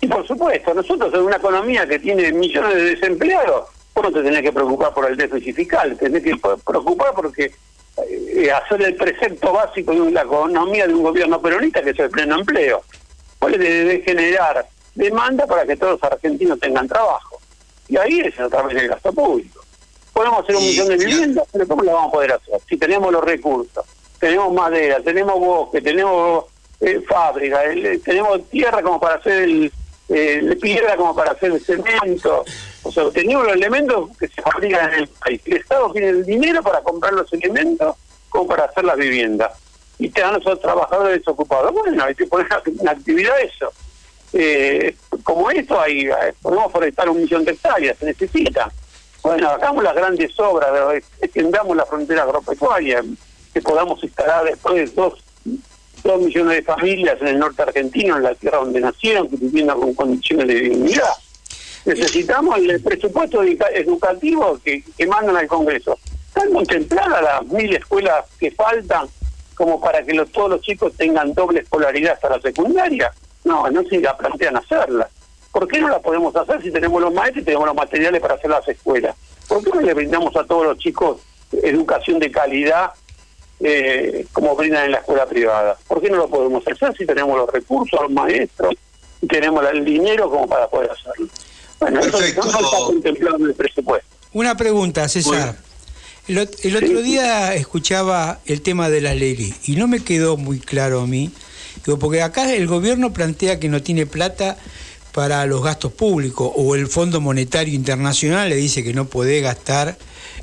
Y por supuesto, nosotros en una economía que tiene millones de desempleados, vos no te tenés que preocupar por el déficit fiscal, tenés que pre- preocupar porque eh, hacer el precepto básico de la economía de un gobierno peronista que es el pleno empleo. Vos le debes generar demanda para que todos los argentinos tengan trabajo. Y ahí es a través del gasto público. Podemos hacer un millón de viviendas, pero ¿cómo lo vamos a poder hacer? Si tenemos los recursos, tenemos madera, tenemos bosque, tenemos eh, fábrica, el- tenemos tierra como para hacer el, eh, piedra como para hacer el cemento. O sea, tenemos los elementos que se fabrican en el país. El Estado tiene el dinero para comprar los elementos como para hacer las viviendas. Y te dan los trabajadores desocupados. Bueno, hay que poner en actividad eso. Eh, como esto, hay, eh, podemos forestar un millón de hectáreas, se necesita. Bueno, hagamos las grandes obras, eh, extendamos la frontera agropecuaria, que podamos instalar después de dos, dos millones de familias en el norte argentino, en la tierra donde nacieron, que viviendo con condiciones de dignidad. Necesitamos el presupuesto educa- educativo que, que mandan al Congreso. ¿Están contempladas las mil escuelas que faltan como para que los, todos los chicos tengan doble escolaridad hasta la secundaria? No, no se la plantean hacerla. ¿Por qué no la podemos hacer si tenemos los maestros y tenemos los materiales para hacer las escuelas? ¿Por qué no le brindamos a todos los chicos educación de calidad eh, como brindan en la escuela privada? ¿Por qué no lo podemos hacer si tenemos los recursos, los maestros y tenemos el dinero como para poder hacerlo. Bueno, eso, Perfecto. eso no está contemplado en el presupuesto. Una pregunta, César. El, ot- el otro día escuchaba el tema de la ley y no me quedó muy claro a mí, digo, porque acá el gobierno plantea que no tiene plata para los gastos públicos o el Fondo Monetario Internacional le dice que no puede gastar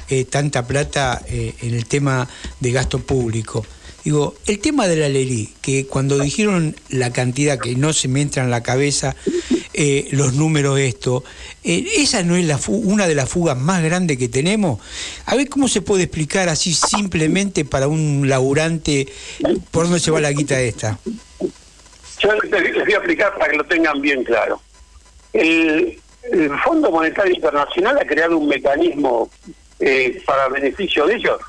eh, tanta plata eh, en el tema de gasto público. Digo, el tema de la ley, que cuando dijeron la cantidad que no se me entra en la cabeza eh, los números esto, eh, esa no es la una de las fugas más grandes que tenemos. A ver cómo se puede explicar así simplemente para un laburante por dónde se va la guita esta. Yo les voy a explicar para que lo tengan bien claro. El, el Fondo Monetario Internacional ha creado un mecanismo eh, para beneficio de ellos.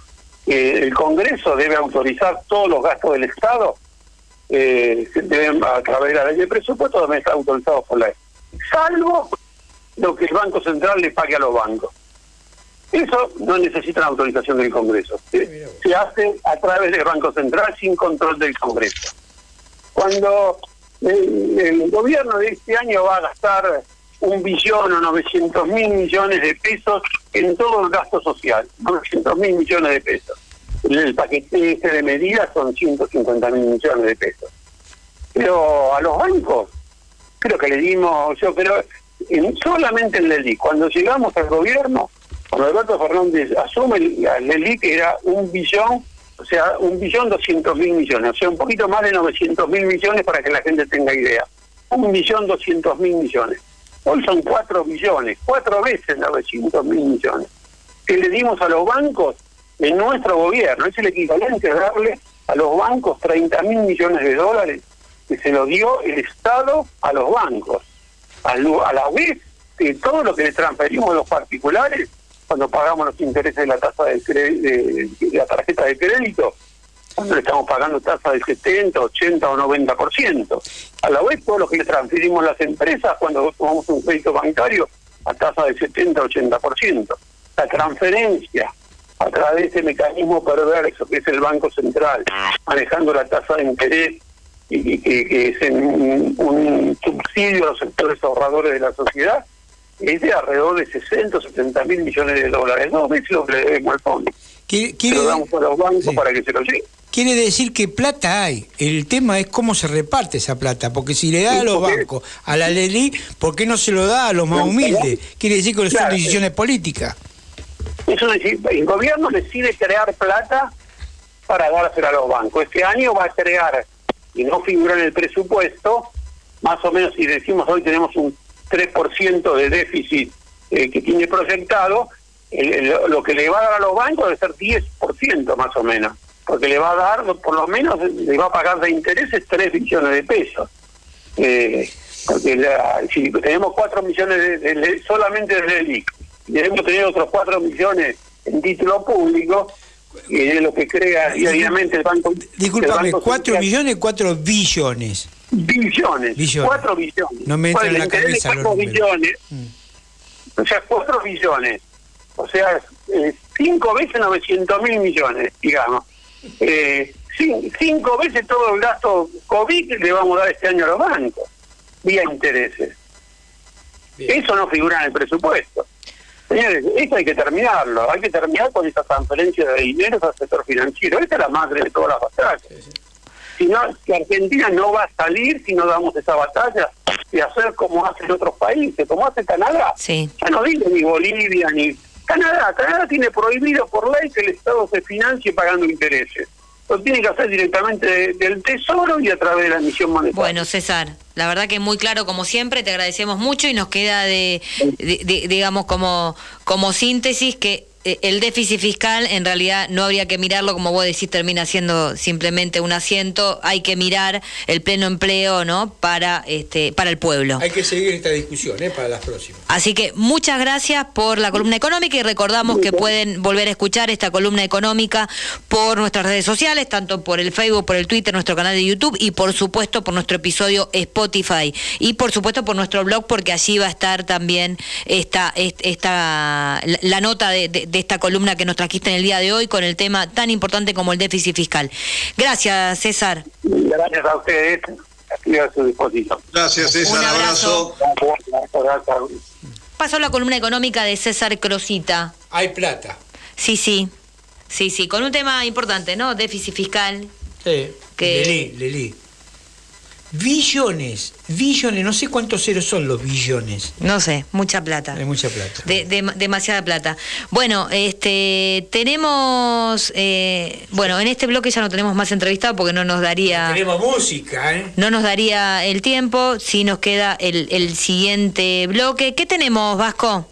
Eh, el Congreso debe autorizar todos los gastos del Estado, eh, deben, a través de la ley de presupuesto, deben estar autorizados por la ley. Salvo lo que el Banco Central le pague a los bancos. Eso no necesita la autorización del Congreso. Se, se hace a través del Banco Central sin control del Congreso cuando el, el gobierno de este año va a gastar un billón o 900 mil millones de pesos en todo el gasto social, 900 mil millones de pesos. El paquete este de medidas son 150 mil millones de pesos. Pero a los bancos, creo que le dimos, yo creo, en, solamente en Leli, cuando llegamos al gobierno, cuando Alberto Fernández asume el- Leli, que era un billón o sea, un billón doscientos mil millones, o sea, un poquito más de 900 mil millones para que la gente tenga idea. Un billón doscientos mil millones. Hoy son cuatro billones, cuatro veces 900 mil millones. Que le dimos a los bancos en nuestro gobierno. Es el equivalente a darle a los bancos 30 mil millones de dólares que se lo dio el Estado a los bancos. A la vez que todo lo que le transferimos a los particulares cuando pagamos los intereses de la tasa de la tarjeta de crédito, cuando le estamos pagando tasa del 70, 80 o 90%. A la vez, todo lo que le transferimos a las empresas cuando tomamos un crédito bancario a tasa del 70, 80%. La transferencia a través de ese mecanismo perverso que es el Banco Central, manejando la tasa de interés y, que, es un, un subsidio a los sectores ahorradores de la sociedad, es de alrededor de 60 o 70 mil millones de dólares. Dos veces lo que le debemos al fondo. Se quiere- lo damos a los bancos para que se lo lleven. Quiere decir que plata hay. El tema es cómo se reparte esa plata. Porque si le da a los bancos, a la Leli, ¿por qué no se lo da a los más humildes? Quiere decir que son decisiones políticas. Eso es decir, el gobierno decide crear plata para dársela a los bancos. Este año va a crear, y no figura en el presupuesto, más o menos si decimos hoy tenemos un 3% de déficit eh, que tiene proyectado, el- el- lo que le va a dar a los bancos debe ser 10% más o menos, porque le va a dar, por lo menos le va a pagar de intereses 3 billones de pesos. Eh, porque la- si tenemos 4 millones de, de- de- solamente de LELIC, y debemos tener otros 4 millones en título público, y es lo que crea diariamente el Banco Discúlpame, el Banco 4 Central. millones, 4 billones. Billones, Billones. 4 billones. No me entra en Bueno, la cabeza los cuatro números. Mm. billones. O sea, 4 billones. O sea, 5 veces 900 mil millones, digamos. Eh, cin- cinco veces todo el gasto COVID le vamos a dar este año a los bancos, vía intereses. Eso no figura en el presupuesto. Señores, esto hay que terminarlo. Hay que terminar con esa transferencia de dinero al sector financiero. Esta es la madre de todas las batallas. Si no, que Argentina no va a salir si no damos esa batalla de hacer como hacen otros países, como hace Canadá. Ya no digo ni Bolivia ni Canadá. Canadá tiene prohibido por ley que el Estado se financie pagando intereses. Lo tiene que hacer directamente de- del Tesoro y a través de la emisión monetaria. Bueno, César, la verdad que muy claro como siempre, te agradecemos mucho y nos queda de, digamos, como, como síntesis que el déficit fiscal en realidad no habría que mirarlo, como vos decís, termina siendo simplemente un asiento, hay que mirar el pleno empleo, ¿no? Para, este, para el pueblo. Hay que seguir esta discusión ¿eh? para las próximas. Así que muchas gracias por la columna económica y recordamos que pueden volver a escuchar esta columna económica por nuestras redes sociales, tanto por el Facebook, por el Twitter, nuestro canal de YouTube y por supuesto por nuestro episodio Spotify y por supuesto por nuestro blog porque allí va a estar también esta, est- esta la, la nota de, de- de esta columna que nos trajiste en el día de hoy con el tema tan importante como el déficit fiscal. Gracias, César. Gracias a ustedes. Estoy a su disposición. Gracias, César. Un abrazo. Gracias. Pasó la columna económica de César Crosita. Hay plata. Sí, sí. Sí, sí, con un tema importante, ¿no? Déficit fiscal. Sí. Que- Lelí, Lelí. Billones, billones, no sé cuántos ceros son los billones. No sé, mucha plata. Hay mucha plata. De- de- demasiada plata. Bueno, este tenemos, eh, bueno, en este bloque ya no tenemos más entrevistado porque no nos daría, Tenemos música, ¿eh? no nos daría el tiempo. Si nos queda el, el siguiente bloque. ¿Qué tenemos, Vasco?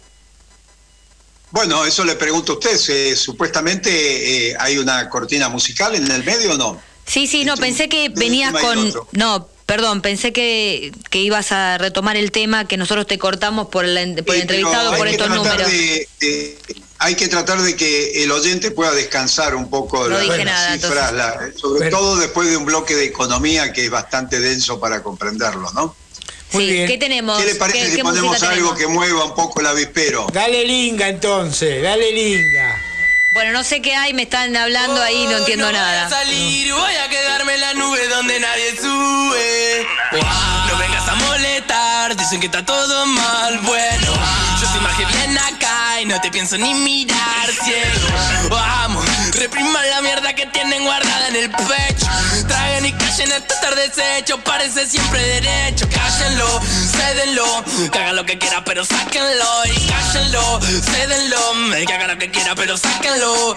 Bueno, eso le pregunto a usted. eh, supuestamente eh, hay una cortina musical en el medio o no? Sí, sí, no, pensé que venías con, no, perdón, pensé que, que ibas a retomar el tema que nosotros te cortamos por, la- por el entrevistado por estos números. de- de- hay que tratar de que el oyente pueda descansar un poco de No la- dije las nada, cifras, entonces. la- sobre todo después de un bloque de economía que es bastante denso para comprenderlo, ¿no? Muy sí, bien. ¿qué tenemos? ¿Qué le parece ¿Qué- si qué ponemos algo tenemos? que mueva un poco el avispero? Dale linga entonces, dale linga. Bueno, no sé qué hay, me están hablando ahí, no entiendo Oh, no Voy a nada. salir, voy a quedarme en la nube donde nadie sube. No vengas a molestar, dicen que está todo mal. Bueno, yo soy más que bien acá y no te pienso ni mirar ciego. Vamos, repriman la mierda que tienen guardada en el pecho. Traguen y callen este estar deshecho, parece siempre derecho. Cállenlo, cédenlo, que haga lo que quiera, pero sáquenlo. Y cállenlo, cédenlo, que haga lo que quiera, pero sáquenlo.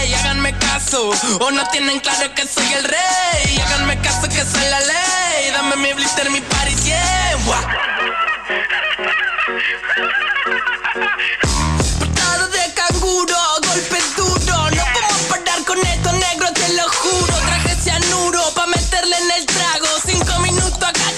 Ey, háganme caso, o no tienen claro que soy el rey. Háganme caso que soy la ley. Dame mi blister, mi party 100.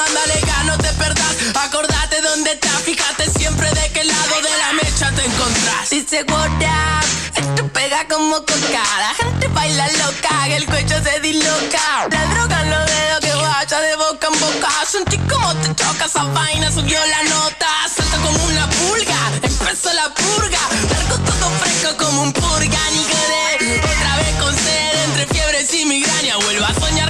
Mándale no te perdás. Acordate dónde estás. Fíjate siempre de qué lado de la mecha te encontrás. Dice what up, esto pega como coca. La gente baila loca, que el cuello se disloca. La droga en los dedos que vaya de boca en boca. Sentí como te choca esa vaina, subió la nota. Salta como una pulga, empezó la purga. Largo todo fresco como un purga, ni. Otra vez con sed, entre fiebres y migraña. Vuelvo a soñar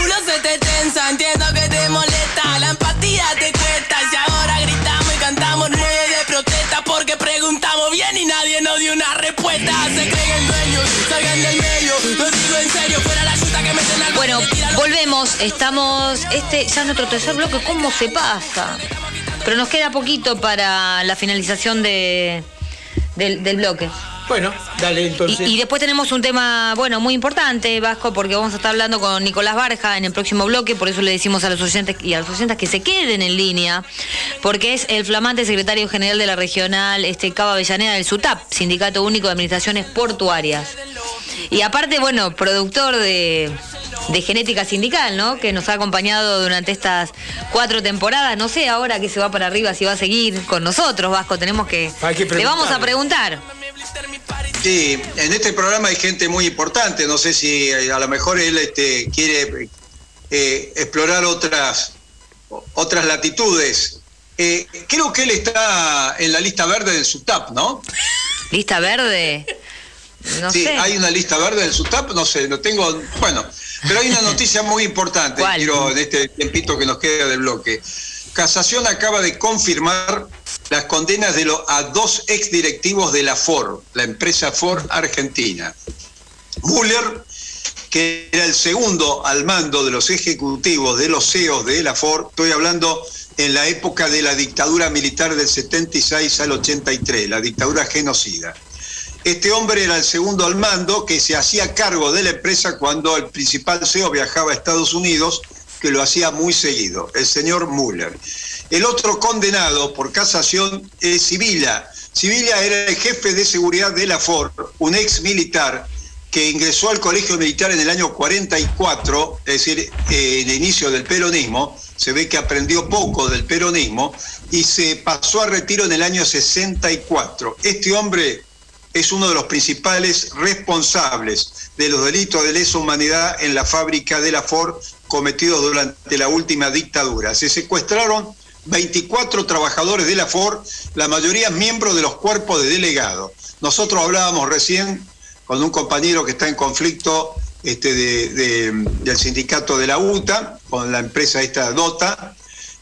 una respuesta. Se creen dueños, salgan del medio. Lo digo en serio, fuera la chuta que meten al Bueno, volvemos, estamos, este ya es nuestro tercer bloque, ¿cómo se pasa? Pero nos queda poquito para la finalización de, del, del bloque. Bueno, dale entonces. Y, y después tenemos un tema, bueno, muy importante, Vasco, porque vamos a estar hablando con Nicolás Barja en el próximo bloque, por eso le decimos a los oyentes y a los oyentes que se queden en línea, porque es el flamante secretario general de la regional este Cava Avellaneda del SUTAP, Sindicato Único de Administraciones Portuarias. Y aparte, bueno, productor de, de genética sindical, ¿no? Que nos ha acompañado durante estas cuatro temporadas. No sé ahora que se va para arriba si va a seguir con nosotros, Vasco. Tenemos que. Hay que le vamos a preguntarle. Sí, en este programa hay gente muy importante. No sé si eh, a lo mejor él este, quiere eh, explorar otras, otras latitudes. Eh, creo que él está en la lista verde del SUTAP, ¿no? Lista verde. No sí, sé. hay una lista verde del SUTAP, no sé, no tengo. Bueno, pero hay una noticia muy importante, quiero en este tiempito que nos queda del bloque. Casación acaba de confirmar las condenas de lo, a dos exdirectivos de la Ford, la empresa Ford Argentina. Müller que era el segundo al mando de los ejecutivos de los CEOs de la Ford, estoy hablando en la época de la dictadura militar del 76 al 83, la dictadura genocida. Este hombre era el segundo al mando que se hacía cargo de la empresa cuando el principal CEO viajaba a Estados Unidos, que lo hacía muy seguido, el señor Muller. El otro condenado por casación es Sibila. Sibila era el jefe de seguridad de la Ford, un ex militar que ingresó al colegio militar en el año 44, es decir, en el inicio del peronismo, se ve que aprendió poco del peronismo y se pasó a retiro en el año 64. Este hombre es uno de los principales responsables de los delitos de lesa humanidad en la fábrica de la Ford cometidos durante la última dictadura. Se secuestraron 24 trabajadores de la Ford, la mayoría miembros de los cuerpos de delegados. Nosotros hablábamos recién con un compañero que está en conflicto este, del sindicato de la UTA, con la empresa esta DOTA,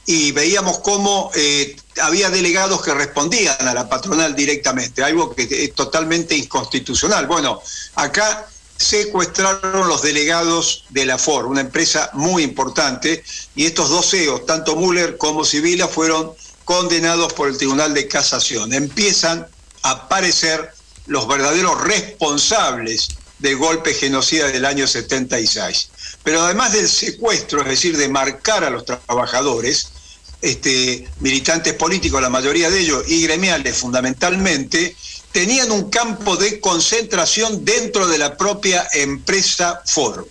y veíamos cómo eh, había delegados que respondían a la patronal directamente, algo que es totalmente inconstitucional. Bueno, acá secuestraron los delegados de la FOR, una empresa muy importante, y estos dos CEOs, tanto Müller como Sibila, fueron condenados por el Tribunal de Casación. Empiezan a aparecer los verdaderos responsables del golpe genocida del año 76. Pero además del secuestro, es decir, de marcar a los trabajadores, este, militantes políticos, la mayoría de ellos, y gremiales fundamentalmente, tenían un campo de concentración dentro de la propia empresa Ford.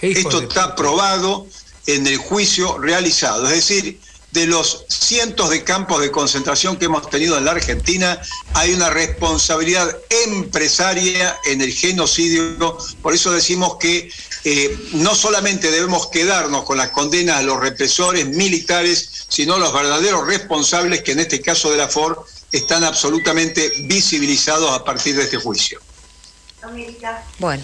Esto está probado en el juicio realizado. Es decir, de los cientos de campos de concentración que hemos tenido en la Argentina, hay una responsabilidad empresaria en el genocidio. Por eso decimos que eh, no solamente debemos quedarnos con las condenas a los represores militares, sino los verdaderos responsables que en este caso de la FOR están absolutamente visibilizados a partir de este juicio. Bueno,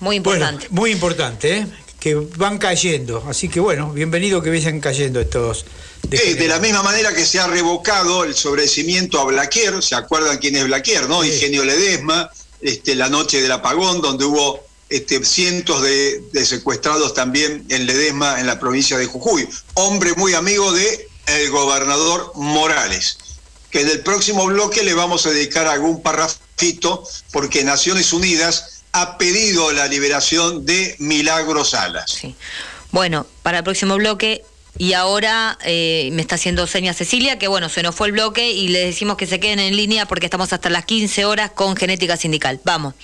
muy importante. muy importante, ¿eh? que van cayendo. Así que bueno, bienvenido que vayan cayendo estos. De, de la misma manera que se ha revocado el sobrecimiento a Blaquier, ¿se acuerdan quién es Blaquier, no? Ingenio Ledesma, este, la noche del apagón, donde hubo este, cientos de, secuestrados también en Ledesma, en la provincia de Jujuy. Hombre muy amigo de el gobernador Morales, que en el próximo bloque le vamos a dedicar algún parrafito, porque Naciones Unidas ha pedido la liberación de Milagros Salas. Bueno, para el próximo bloque y ahora eh, me está haciendo señas Cecilia, que bueno, se nos fue el bloque y le decimos que se queden en línea porque estamos hasta las 15 horas con Genética Sindical. Vamos.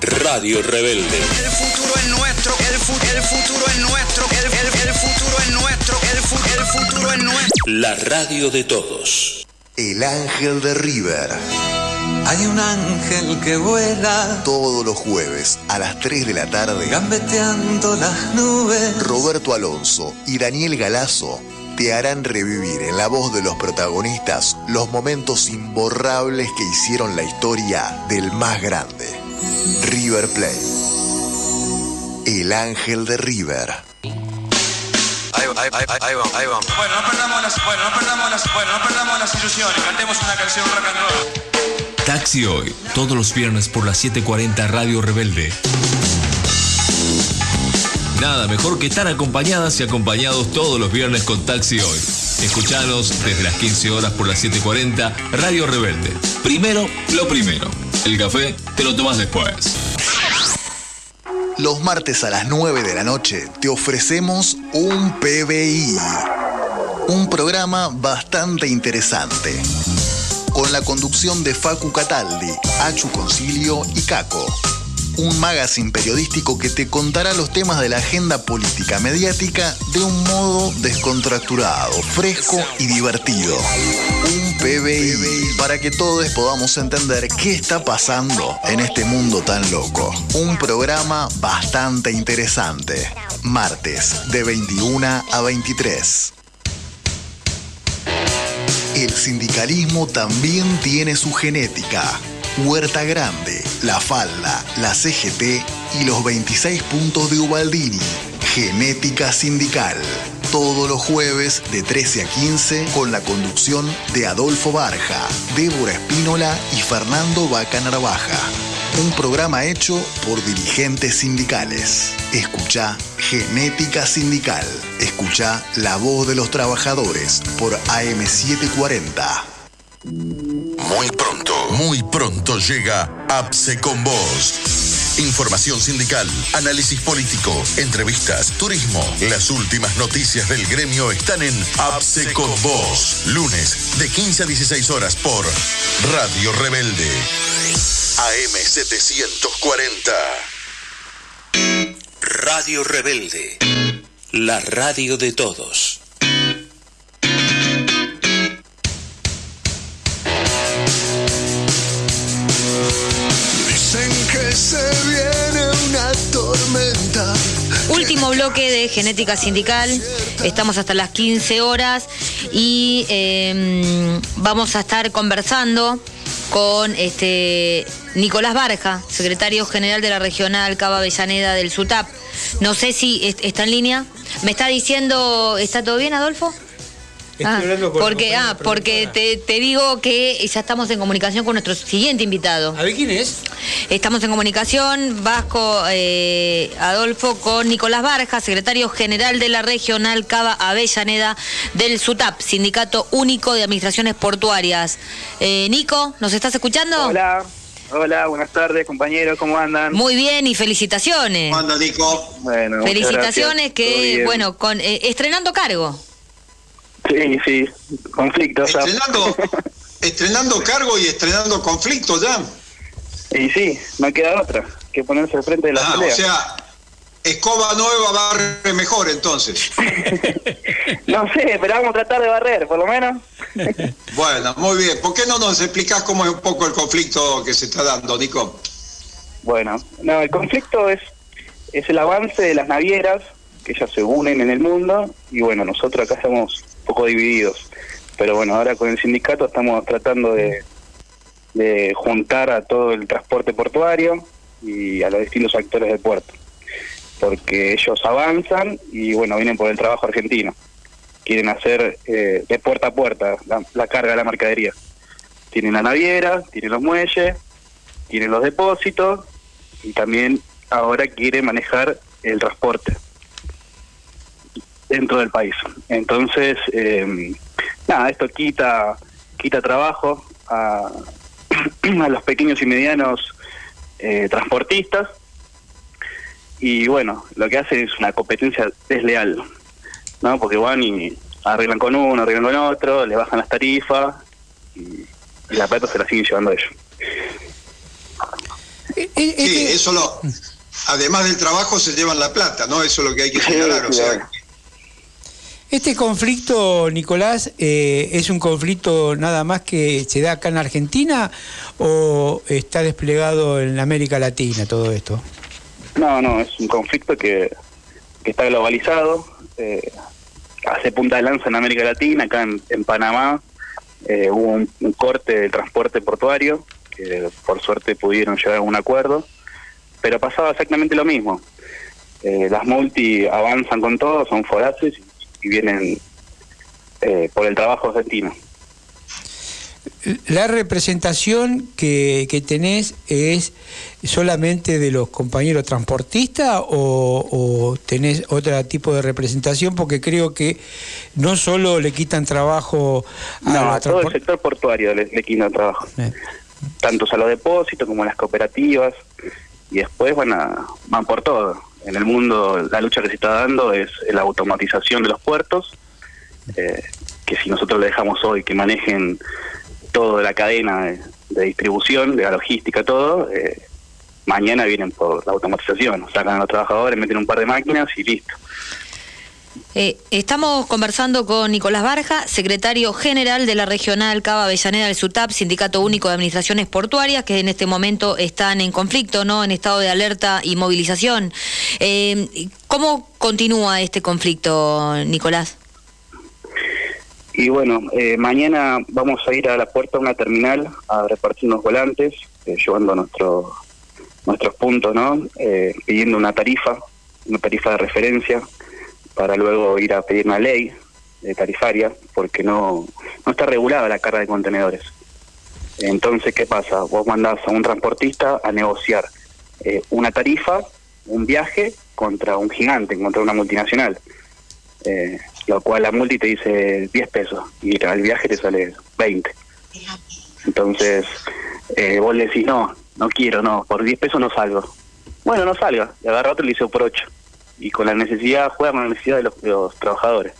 Radio Rebelde. El futuro es nuestro, el, futuro es nuestro, el, futuro es nuestro, el futuro es nuestro. La radio de todos. El ángel de River. Hay un ángel que vuela todos los jueves a las 3 de la tarde, gambeteando las nubes. Roberto Alonso y Daniel Galazo te harán revivir en la voz de los protagonistas los momentos imborrables que hicieron la historia del más grande, River Plate. El ángel de River. Ahí, va, ahí, ahí, vamos, ahí vamos. Bueno, no perdamos las, bueno, no perdamos las, bueno, no perdamos las ilusiones. Cantemos una canción rock and roll. Taxi Hoy, todos los viernes por las 7:40 Radio Rebelde. Nada mejor que estar acompañadas y acompañados todos los viernes con Taxi Hoy. Escuchanos desde las 15 horas por las 7:40 Radio Rebelde. Primero, lo primero. El café te lo tomas después. Los martes a las 9 de la noche te ofrecemos un PBI. Un programa bastante interesante. Con la conducción de Facu Cataldi, Achu Concilio y Caco. Un magazine periodístico que te contará los temas de la agenda política mediática de un modo descontracturado, fresco y divertido. Un PBI para que todos podamos entender qué está pasando en este mundo tan loco. Un programa bastante interesante. Martes de 21 a 23. El sindicalismo también tiene su genética. Huerta Grande, La Falda, la CGT y los 26 puntos de Ubaldini. Genética Sindical. Todos los jueves de 13 a 15 con la conducción de Adolfo Barja, Débora Espínola y Fernando Vaca Narvaja. Un programa hecho por dirigentes sindicales. Escucha Genética Sindical. Escucha La Voz de los Trabajadores por AM740. Muy pronto, muy pronto llega APSE con vos. Información sindical, análisis político, entrevistas, turismo. Las últimas noticias del gremio están en APSE con vos. Lunes de 15 a 16 horas por Radio Rebelde. AM740. Radio Rebelde. La radio de todos. Se viene una tormenta. Último bloque de Genética Sindical. Estamos hasta las 15 horas y eh, vamos a estar conversando con este Nicolás Barja, secretario general de la regional Cava Avellaneda del SUTAP. No sé si est- está en línea. ¿Me está diciendo, está todo bien, Adolfo? Estoy Ah, hablando con porque, ah, porque te, te digo que ya estamos en comunicación con nuestro siguiente invitado. A ver quién es. Estamos en comunicación, Vasco eh, Adolfo, con Nicolás Barja, secretario general de la regional Cava Avellaneda del SUTAP, Sindicato Único de Administraciones Portuarias. Eh, Nico, ¿nos estás escuchando? Hola, hola, buenas tardes compañeros, ¿cómo andan? Muy bien y felicitaciones. ¿Cómo anda, Nico? Bueno, Felicitaciones que, bueno, con eh, estrenando cargo. Sí, sí, conflictos. Estrenando, estrenando cargo y estrenando conflicto ya. Y sí, no queda otra que ponerse al frente de la Ah, pelea. o sea, escoba nueva barre mejor entonces. No sé, pero vamos a tratar de barrer, por lo menos. Bueno, muy bien. ¿Por qué no nos explicás cómo es un poco el conflicto que se está dando, Nico? Bueno, no, el conflicto es, es el avance de las navieras, que ellas se unen en el mundo, y bueno, nosotros acá estamos poco divididos. Pero bueno, ahora con el sindicato estamos tratando de, de juntar a todo el transporte portuario y a los distintos actores del puerto. Porque ellos avanzan y bueno, vienen por el trabajo argentino. Quieren hacer eh, de puerta a puerta la, la carga de la mercadería. Tienen la naviera, tienen los muelles, tienen los depósitos y también ahora quiere manejar el transporte dentro del país. Entonces, eh, nada, esto quita quita trabajo a, a los pequeños y medianos eh, transportistas y bueno, lo que hace es una competencia desleal, ¿no? Porque van y arreglan con uno, arreglan con otro, le bajan las tarifas y, y la plata se la siguen llevando ellos. Sí, eso lo. Además del trabajo se llevan la plata, ¿no? Eso es lo que hay que señalar. O sea, Este conflicto, Nicolás, eh, ¿es un conflicto nada más que se da acá en Argentina o está desplegado en América Latina todo esto? No, no, es un conflicto que, que está globalizado. eh, hace punta de lanza en América Latina, acá en, en Panamá eh, hubo un, corte del transporte portuario, que por suerte pudieron llegar a un acuerdo, pero pasaba exactamente lo mismo. Eh, las multi avanzan con todo, son foraces y, y vienen eh, por el trabajo argentino. ¿La representación que, que tenés es solamente de los compañeros transportistas o, o tenés otro tipo de representación? Porque creo que no solo le quitan trabajo a No, a todo el sector portuario le, le quitan trabajo. Tanto a los depósitos como a las cooperativas. Y después van, a, van por todo. En el mundo la lucha que se está dando es la automatización de los puertos, eh, que si nosotros le dejamos hoy que manejen toda la cadena de, distribución, de la logística, todo, eh, mañana vienen por la automatización. Sacan a los trabajadores, meten un par de máquinas y listo. Eh, estamos conversando con Nicolás Barja, secretario general de la regional Cava Avellaneda del SUTAP, Sindicato Único de Administraciones Portuarias, que en este momento están en conflicto, no, en estado de alerta y movilización. Eh, ¿Cómo continúa este conflicto, Nicolás? Y bueno, eh, mañana vamos a ir a la puerta de una terminal a repartir unos volantes, eh, llevando nuestro, nuestros puntos, ¿no? Eh, pidiendo una tarifa, una tarifa de referencia, para luego ir a pedir una ley eh, tarifaria, porque no, no está regulada la carga de contenedores. Entonces, ¿qué pasa? Vos mandás a un transportista a negociar eh, una tarifa, un viaje contra un gigante, contra una multinacional. Eh, lo cual la multi te dice 10 pesos y el viaje te sale 20. Entonces, eh, vos le decís, no, no quiero, no, por 10 pesos no salgo. Bueno, no salga, y agarra otro y le dice por 8. Y con la necesidad, juega con la necesidad de los, de los trabajadores.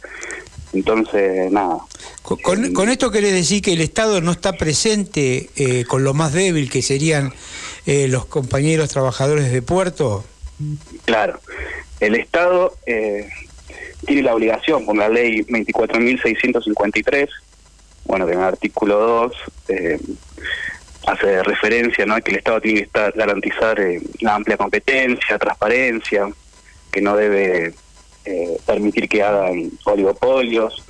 Entonces, nada. Con, con- con esto quiere decir que el Estado no está presente eh, con lo más débil que serían eh, los compañeros trabajadores de puerto. Claro, el Estado eh, tiene la obligación, por la ley 24.653, bueno, que en el artículo 2 eh, hace referencia ¿no? a que el Estado tiene que estar, garantizar eh, la amplia competencia, transparencia, que no debe eh, permitir que hagan oligopolios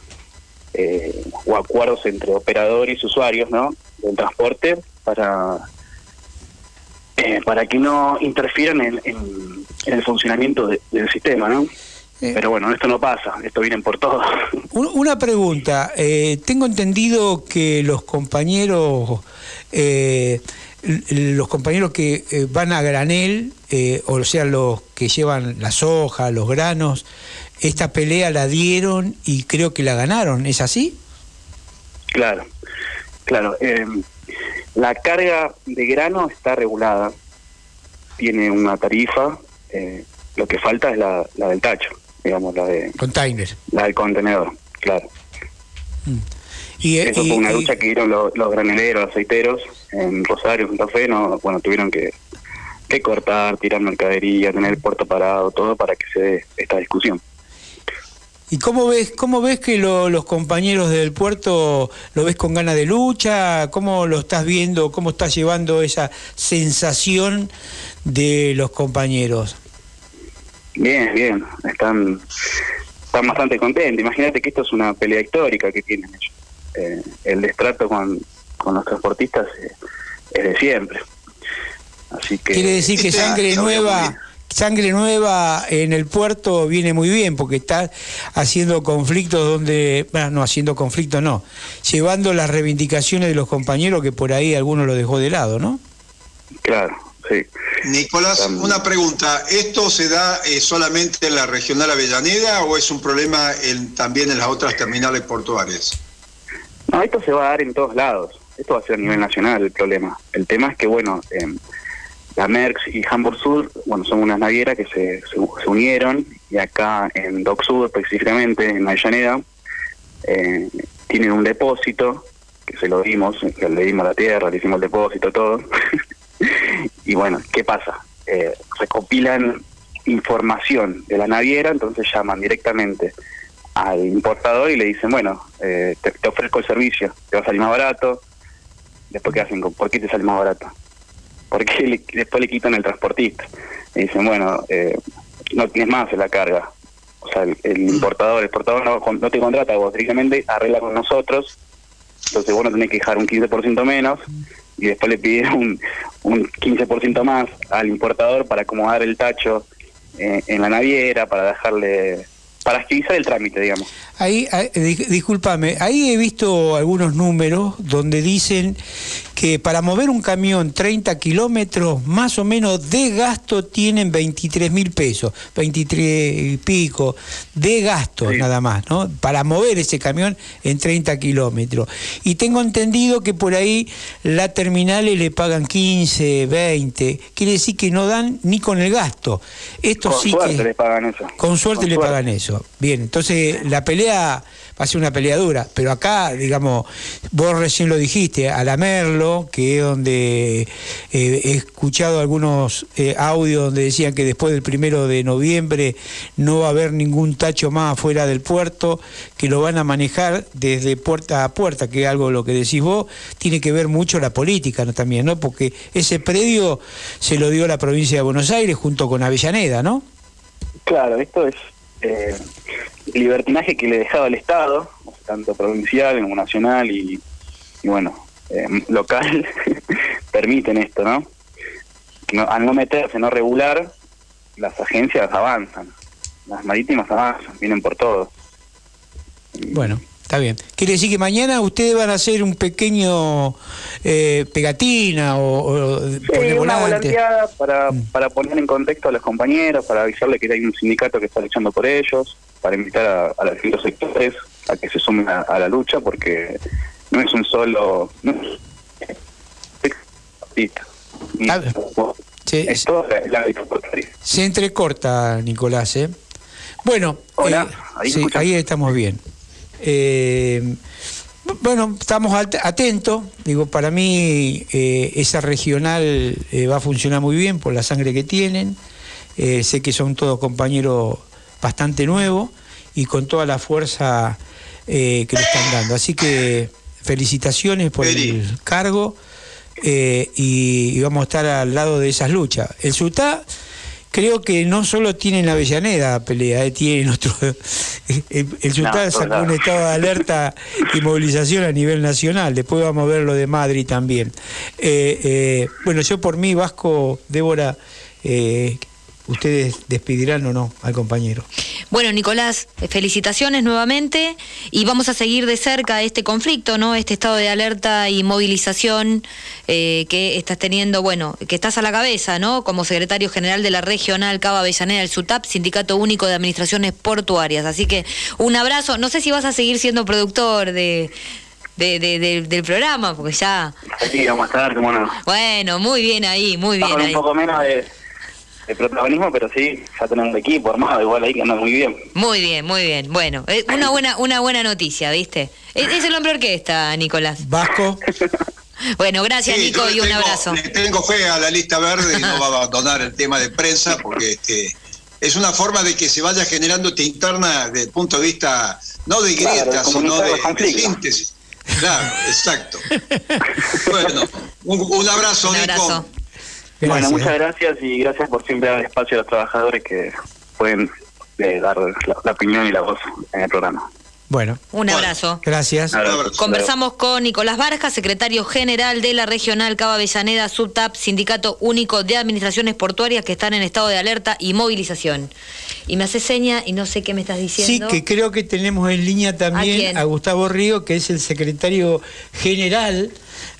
eh, o acuerdos entre operadores y usuarios ¿no? del transporte para eh, para que no interfieran en, en- en el funcionamiento de- del sistema, ¿no? Pero bueno, esto no pasa, esto vienen por todo. Un- Una pregunta, eh, tengo entendido que los compañeros, eh, los compañeros que eh, van a granel, eh, o sea, los que llevan la soja, los granos, esta pelea la dieron y creo que la ganaron, ¿es así? Claro, claro. eh, la carga de grano está regulada, tiene una tarifa, eh, lo que falta es la, la del tacho, digamos, la de Container. la del contenedor, claro. Y, eh, Eso y- fue una y- lucha que dieron los, los graneleros, aceiteros, en Rosario, Santa Fe, no, bueno, tuvieron que, que cortar, tirar mercadería, tener el puerto parado, todo para que se dé esta discusión. ¿Y cómo ves, cómo ves que lo- los compañeros del puerto lo ves con ganas de lucha? ¿Cómo lo estás viendo? ¿Cómo estás llevando esa sensación de los compañeros? Bien, bien, están, están bastante contentos. Imagínate que esto es una pelea histórica que tienen ellos. Eh, el destrato con, con los transportistas eh, es de siempre. Así que... Quiere decir que sangre nueva, sangre nueva en el puerto viene muy bien porque está haciendo conflictos donde, bueno, no haciendo conflictos, no, llevando las reivindicaciones de los compañeros que por ahí alguno lo dejó de lado, ¿no? Claro, sí. Nicolás, una pregunta. ¿Esto se da eh, solamente en la regional Avellaneda o es un problema en- también en las otras terminales portuarias? No, esto se va a dar en todos lados. Esto va a ser a nivel nacional el problema. El tema es que, bueno, eh, la Merckx y Hamburg Sur, bueno, son unas navieras que se, se, unieron y acá en Dock Sud, específicamente en Avellaneda, eh, tienen un depósito que se lo dimos, que le dimos la tierra, le hicimos el depósito, todo. y bueno, ¿qué pasa? Eh, recopilan información de la naviera, entonces llaman directamente al importador y le dicen, bueno, eh, te, te ofrezco el servicio, te va a salir más barato. Después, ¿qué hacen? con- ¿Por qué te sale más barato? Porque le- después le quitan el transportista. Y dicen, bueno, eh, no tienes más en la carga. O sea, el, el importador, el exportador no, no te contrata, vos directamente arregla con nosotros. Entonces vos no tenés que dejar un 15% menos y después le piden un, un 15% más al importador para acomodar el tacho eh, en la naviera, para dejarle, para agilizar el trámite, digamos. Ahí, di- discúlpame, ahí he visto algunos números donde dicen que para mover un camión 30 kilómetros, más o menos de gasto tienen 23 mil pesos, 23 y pico, de gasto nada más, ¿no? Para mover ese camión en 30 kilómetros. Y tengo entendido que por ahí la terminales le pagan 15, 20, quiere decir que no dan ni con el gasto. Esto Con sí suerte que... les pagan eso. Con suerte Con le suerte. pagan eso. Bien, entonces la pelea va a ser una pelea dura, pero acá, digamos, vos recién lo dijiste, a la Merlo, que es donde eh, he escuchado algunos eh, audios donde decían que después del primero de noviembre no va a haber ningún tacho más afuera del puerto, que lo van a manejar desde puerta a puerta, que es algo lo que decís vos, tiene que ver mucho la política ¿no? también, ¿no? Porque ese predio se lo dio la provincia de Buenos Aires junto con Avellaneda, ¿no? Claro, esto es eh, libertinaje que le dejaba el Estado, tanto provincial como nacional y, y bueno, eh, local, permiten esto, ¿no? ¿no? Al no meterse, no regular, las agencias avanzan, las marítimas avanzan, vienen por todo. Bueno, está bien. Quiere decir que mañana ustedes van a hacer un pequeño eh, pegatina o, o Sí, una volanteada para, para poner en contexto a los compañeros, para avisarle que hay un sindicato que está luchando por ellos, para invitar a, a los distintos sectores a que se sumen a, a la lucha, porque no es un solo... No es, es todo el ámbito portuario. Se entrecorta, Nicolás, ¿eh? Bueno, Hola, eh, ahí sí, ahí estamos bien. Eh, bueno, estamos at- atentos. Digo, para mí eh, esa regional eh, va a funcionar muy bien por la sangre que tienen. Eh, sé que son todos compañeros bastante nuevos y con toda la fuerza que le están dando. Así que felicitaciones por el cargo y, y vamos a estar al lado de esas luchas. El SUTA creo que no solo tiene en Avellaneda pelea, eh, tiene en otro. El, No, sacó un estado de alerta y movilización a nivel nacional. Después vamos a ver lo de Madrid también. Eh, eh, bueno, yo por mí, Vasco, Débora, eh, ustedes despedirán o no al compañero. Bueno, Nicolás, eh, felicitaciones nuevamente y vamos a seguir de cerca este conflicto, ¿no? Este estado de alerta y movilización eh, que estás teniendo, bueno, que estás a la cabeza, ¿no? Como secretario general de la regional Cava Avellaneda, el SUTAP, Sindicato Único de Administraciones Portuarias. Así que un abrazo. No sé si vas a seguir siendo productor de, de- de- de- del programa, porque ya. Sí, vamos a estar, cómo no. Bueno, muy bien ahí, muy bien Con un ahí. poco menos de, de protagonismo, pero sí, ya tenemos un equipo armado, igual ahí que anda muy bien. Muy bien, muy bien. Bueno, eh, una buena, una buena noticia, ¿viste? Es, es el hombre orquesta, Nicolás. Vasco. Bueno, gracias, Sí, Nico, y un tengo- abrazo. Le tengo fe a la lista verde y no va a abandonar el tema de prensa porque este, es una forma de que se vaya generando esta interna desde el punto de vista no de Claro, grietas, sino de, síntesis. Claro, exacto. Bueno, un, un abrazo, Un Nico. Bueno, muchas gracias y gracias por siempre dar espacio a los trabajadores que pueden eh, dar la, la opinión y la voz en el programa. Bueno. Un abrazo. Gracias. Conversamos con Nicolás Barja, secretario general de la Regional Cava Avellaneda, Subtap, Sindicato Único de Administraciones Portuarias que están en estado de alerta y movilización. Y me hace seña y no sé qué me estás Sí, diciendo. que creo que tenemos en línea ¿A también a, Gustavo Río, que es el secretario general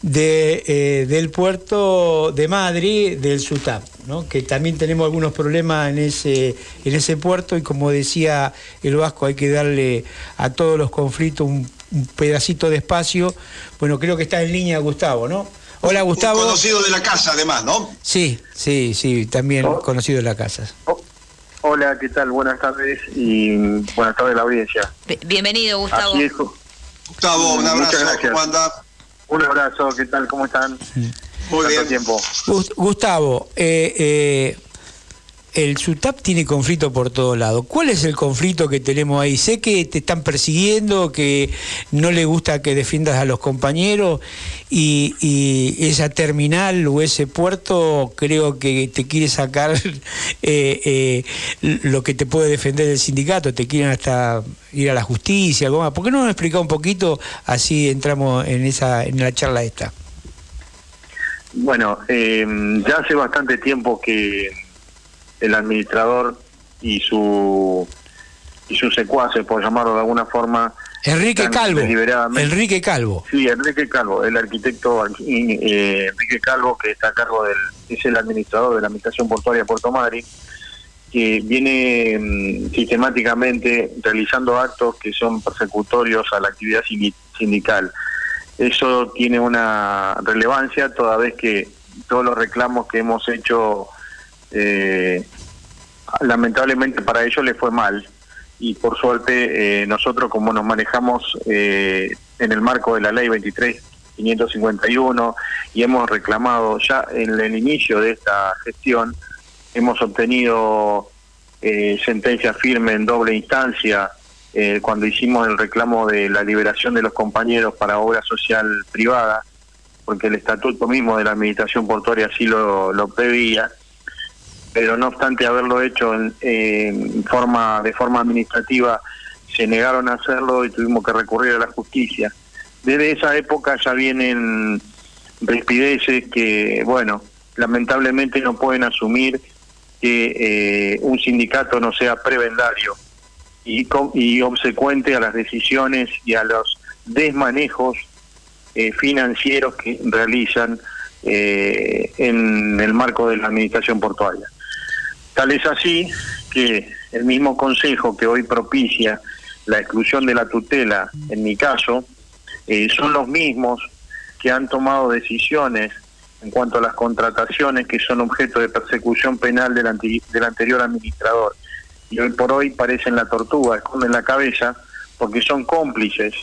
de, eh, del puerto de Madrid, del SUTAP, ¿no? que también tenemos algunos problemas en ese, en ese puerto y como decía el Vasco, hay que darle a todos los conflictos un, un pedacito de espacio. Bueno, creo que está en línea Gustavo, ¿no? Hola Gustavo. Conocido de la casa, además, ¿no? Sí, sí, sí, también conocido de la casa. Hola, ¿qué tal? Buenas tardes y buenas tardes a la audiencia. Bi- Bienvenido, Gustavo. Gustavo, un Muchas abrazo. gracias. ¿Cómo anda? Un abrazo, ¿qué tal? ¿Cómo están? Muy Tanto bien. tiempo. Gust- Gustavo, eh, eh, el SUTAP tiene conflicto por todos lados. ¿Cuál es el conflicto que tenemos ahí? Sé que te están persiguiendo, que no le gusta que defiendas a los compañeros y, y esa terminal o ese puerto creo que te quiere sacar eh, eh, lo que te puede defender el sindicato, te quieren hasta ir a la justicia, algo más. ¿Por qué no nos explica un poquito? Así entramos en esa en la charla esta. Bueno, eh, ya hace bastante tiempo que el administrador y su y sus secuaces, por llamarlo de alguna forma, Enrique Calvo. Enrique Calvo. Sí, Enrique Calvo, el arquitecto eh, Enrique Calvo, que está a cargo del, es el administrador de la Administración Portuaria de Puerto Madrid, que viene mm, sistemáticamente realizando actos que son persecutorios a la actividad sindi- sindical. Eso tiene una relevancia toda vez que todos los reclamos que hemos hecho, eh, lamentablemente para ellos les fue mal y por suerte eh, nosotros como nos manejamos eh, en el marco de la ley 23.551 y hemos reclamado ya en el inicio de esta gestión, hemos obtenido eh, sentencia firme en doble instancia eh, cuando hicimos el reclamo de la liberación de los compañeros para obra social privada, porque el estatuto mismo de la administración portuaria así lo, lo preveía pero no obstante haberlo hecho de forma administrativa se negaron a hacerlo y tuvimos que recurrir a la justicia desde esa época ya vienen rispideces que bueno lamentablemente no pueden asumir que eh, un sindicato no sea prebendario y, y obsecuente a las decisiones y a los desmanejos eh, financieros que realizan eh, en el marco de la administración portuaria. Tal es así que el mismo Consejo que hoy propicia la exclusión de la tutela, en mi caso, eh, son los mismos que han tomado decisiones en cuanto a las contrataciones que son objeto de persecución penal del, del anterior administrador. Y hoy por hoy parecen la tortuga, esconden la cabeza, porque son cómplices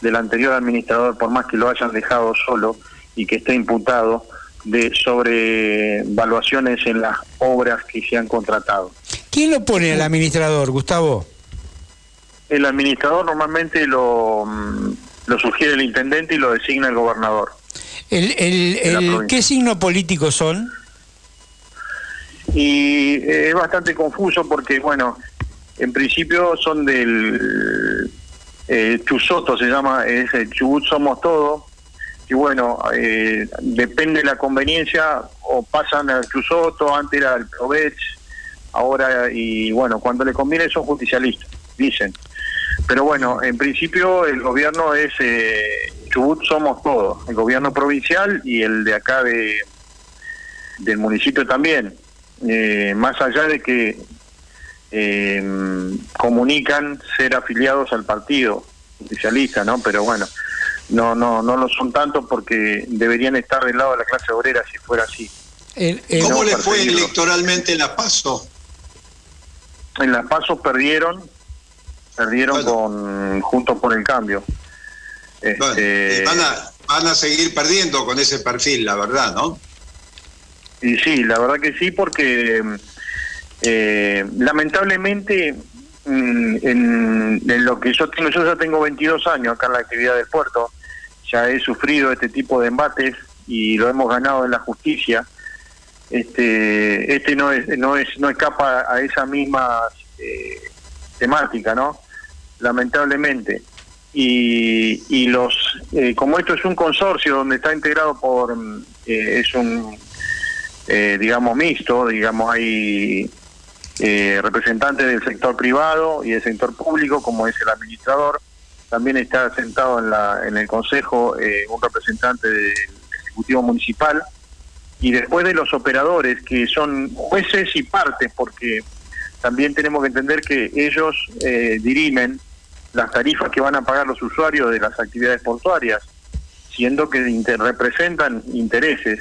del anterior administrador, por más que lo hayan dejado solo y que esté imputado de sobrevaluaciones en las obras que se han contratado. ¿Quién lo pone al administrador, Gustavo? El administrador normalmente lo, mm, lo sugiere el intendente y lo designa el gobernador. El, el-. ¿Qué signo político son? Y eh, es bastante confuso porque, bueno, en principio son del eh, Chusoto, se llama, es el Chubut Somos Todo. Y bueno, eh, depende de la conveniencia, o pasan al Chusoto, antes era el Provech, ahora, y bueno, cuando le conviene son justicialistas, dicen. Pero bueno, en principio el gobierno es eh, Chubut Somos Todo, el gobierno provincial y el de acá de del municipio también. Eh, más allá de que eh, comunican ser afiliados al partido socialista, ¿no? Pero bueno, no no no lo son tanto porque deberían estar del lado de la clase obrera si fuera así. ¿Cómo No le fue electoralmente en la PASO? En las pasos perdieron, perdieron con junto por el cambio. Este, van, a, van a seguir perdiendo con ese perfil, la verdad, ¿no? Y sí, la verdad que sí, porque eh, lamentablemente en, en lo que yo tengo, yo ya tengo 22 años acá en la actividad del puerto, ya he sufrido este tipo de embates y lo hemos ganado en la justicia. Este, este no es, no es, no escapa a esa misma eh, temática, ¿no? Lamentablemente. Y, y los, eh, como esto es un consorcio donde está integrado por, mm, eh, es un eh, digamos, mixto, digamos, hay eh, del sector privado y del sector público, como es el administrador. También está sentado en, la, en el Consejo eh, un representante del Ejecutivo Municipal. Y después de los operadores, que son jueces y partes, porque también tenemos que entender que ellos eh, dirimen las tarifas que van a pagar los usuarios de las actividades portuarias, siendo que representan intereses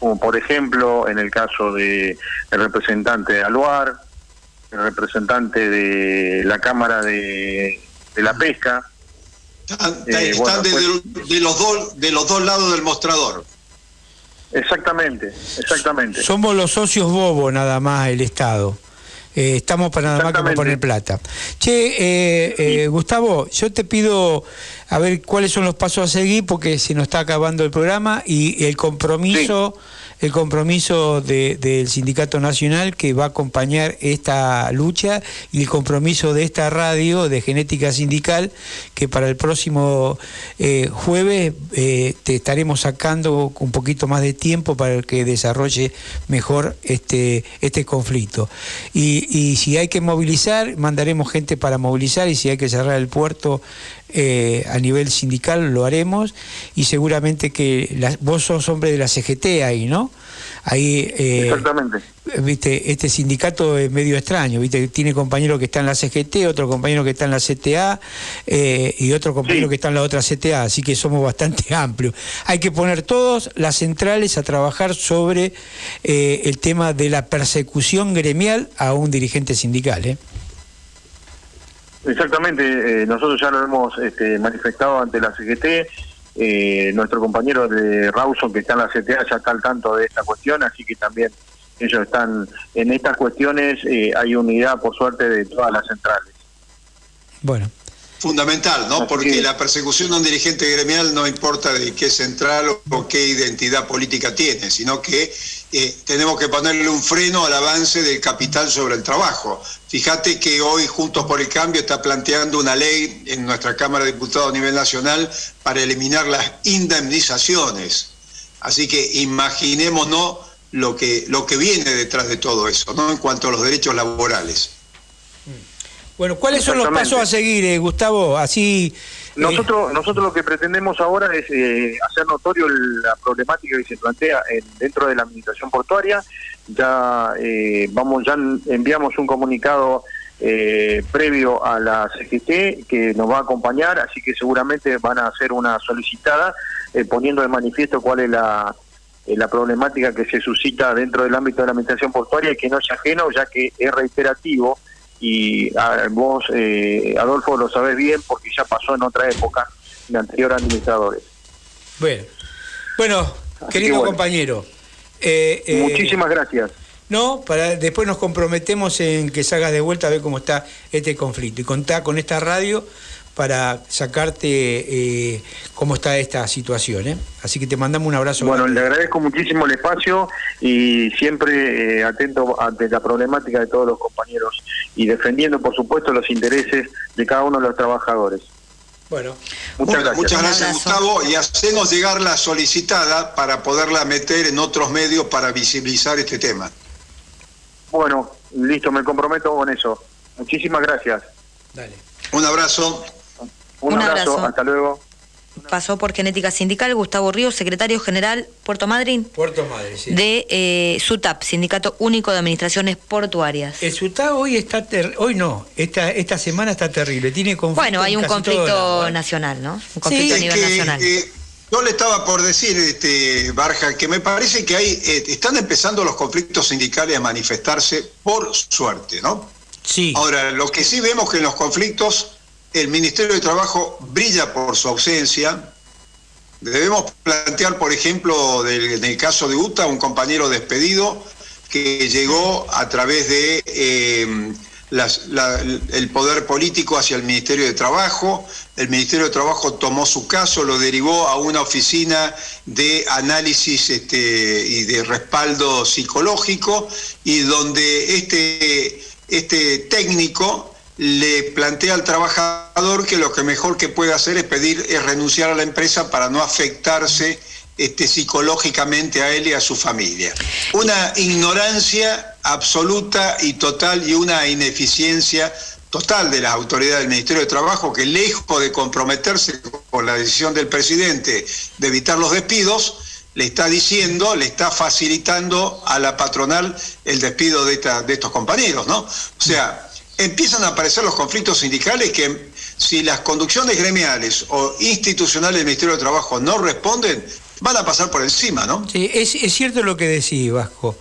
como por ejemplo en el caso de el representante de Aluar, el representante de la Cámara de, de la Pesca. Están, Eh, están bueno, de, pues- de los dos, de los dos lados del mostrador. Exactamente, exactamente. Somos los socios bobo nada más el Estado. Eh, estamos para nada más que para poner plata. Che, eh, eh, Gustavo, yo te pido a ver cuáles son los pasos a seguir porque se nos está acabando el programa y el compromiso, el compromiso de- del Sindicato Nacional que va a acompañar esta lucha y el compromiso de esta radio de genética sindical que para el próximo eh, jueves eh, te estaremos sacando un poquito más de tiempo para que desarrolle mejor este, este conflicto. Y si hay que movilizar, mandaremos gente para movilizar y si hay que cerrar el puerto eh, a nivel sindical, lo haremos. Y seguramente que la- vos sos hombre de la CGT ahí, ¿no? Ahí, eh, Exactamente. viste, este sindicato es medio extraño, viste, tiene compañeros que están en la CGT, otro compañero que está en la CTA eh, y otro compañero que está en la otra CTA, así que somos bastante amplios. Hay que poner todos las centrales a trabajar sobre eh, el tema de la persecución gremial a un dirigente sindical. ¿eh? Exactamente, eh, nosotros ya lo hemos este, manifestado ante la CGT. eh, nuestro compañero de Rawson, que está en la CTA, ya está al tanto de esta cuestión, así que también ellos están en estas cuestiones. eh, hay unidad, por suerte, de todas las centrales. Bueno. Fundamental, ¿no? Porque la persecución a un dirigente gremial no importa de qué central o qué identidad política tiene, sino que eh, tenemos que ponerle un freno al avance del capital sobre el trabajo. Fíjate que hoy Juntos por el Cambio está planteando una ley en nuestra Cámara de Diputados a nivel nacional para eliminar las indemnizaciones. Así que imaginémonos lo que, lo que viene detrás de todo eso, ¿no? En cuanto a los derechos laborales. Bueno, ¿cuáles son los pasos a seguir, eh, Gustavo? Así. Nosotros, nosotros lo que pretendemos ahora es eh, hacer notorio la problemática que se plantea en- dentro de la administración portuaria. Ya eh, vamos, ya enviamos un comunicado eh, previo a la CGT que nos va a acompañar, así que seguramente van a hacer una solicitada eh, poniendo de manifiesto cuál es la, eh, la problemática que se suscita dentro del ámbito de la administración portuaria y que no es ajeno, ya que es reiterativo y vos, eh, Adolfo, lo sabés bien porque ya pasó en otra época de anteriores administradores. Bueno, bueno Así querido que bueno. compañero. eh, eh, Muchísimas gracias. No, para después nos comprometemos en que salgas de vuelta a ver cómo está este conflicto y contá con esta radio para sacarte eh, cómo está esta situación. ¿eh? Así que te mandamos un abrazo. Bueno, grande. le agradezco muchísimo el espacio y siempre eh, atento ante la problemática de todos los compañeros y defendiendo, por supuesto, los intereses de cada uno de los trabajadores. Bueno, muchas gracias. Muchas gracias, Gustavo, y hacenos llegar la solicitada para poderla meter en otros medios para visibilizar este tema. Bueno, listo, me comprometo con eso. Muchísimas gracias. Un abrazo. Un, Un abrazo. abrazo. hasta luego. Pasó por Genética Sindical Gustavo Ríos, secretario general Puerto Madryn Puerto Madre, sí. de eh, SUTAP, Sindicato Único de Administraciones Portuarias. El SUTA hoy está ter- hoy no, esta esta semana está terrible, tiene conflicto. Bueno, hay un conflicto nacional, ¿no? Un conflicto a nivel que, nacional. eh, yo le estaba por decir, este, Barja, que me parece que hay, eh, están empezando los conflictos sindicales a manifestarse por suerte, ¿no? Sí. Ahora, lo que sí vemos que en los conflictos el Ministerio de Trabajo brilla por su ausencia. Debemos plantear, por ejemplo, del- en el caso de UTA, un compañero despedido que llegó a través de la- el poder político hacia el Ministerio de Trabajo. El Ministerio de Trabajo tomó su caso, lo derivó a una oficina de análisis este, y de respaldo psicológico y donde este, este técnico le plantea al trabajador que lo que mejor que puede hacer es pedir es renunciar a la empresa para no afectarse este, psicológicamente a él y a su familia. Una ignorancia absoluta y total y una ineficiencia total de las autoridades del Ministerio de Trabajo que lejos de comprometerse con la decisión del presidente de evitar los despidos, le está diciendo, le está facilitando a la patronal el despido de, de estos compañeros, ¿no? O sea, empiezan a aparecer los conflictos sindicales que si las conducciones gremiales o institucionales del Ministerio de Trabajo no responden, van a pasar por encima, ¿no? Sí, es, cierto lo que decís, Vasco.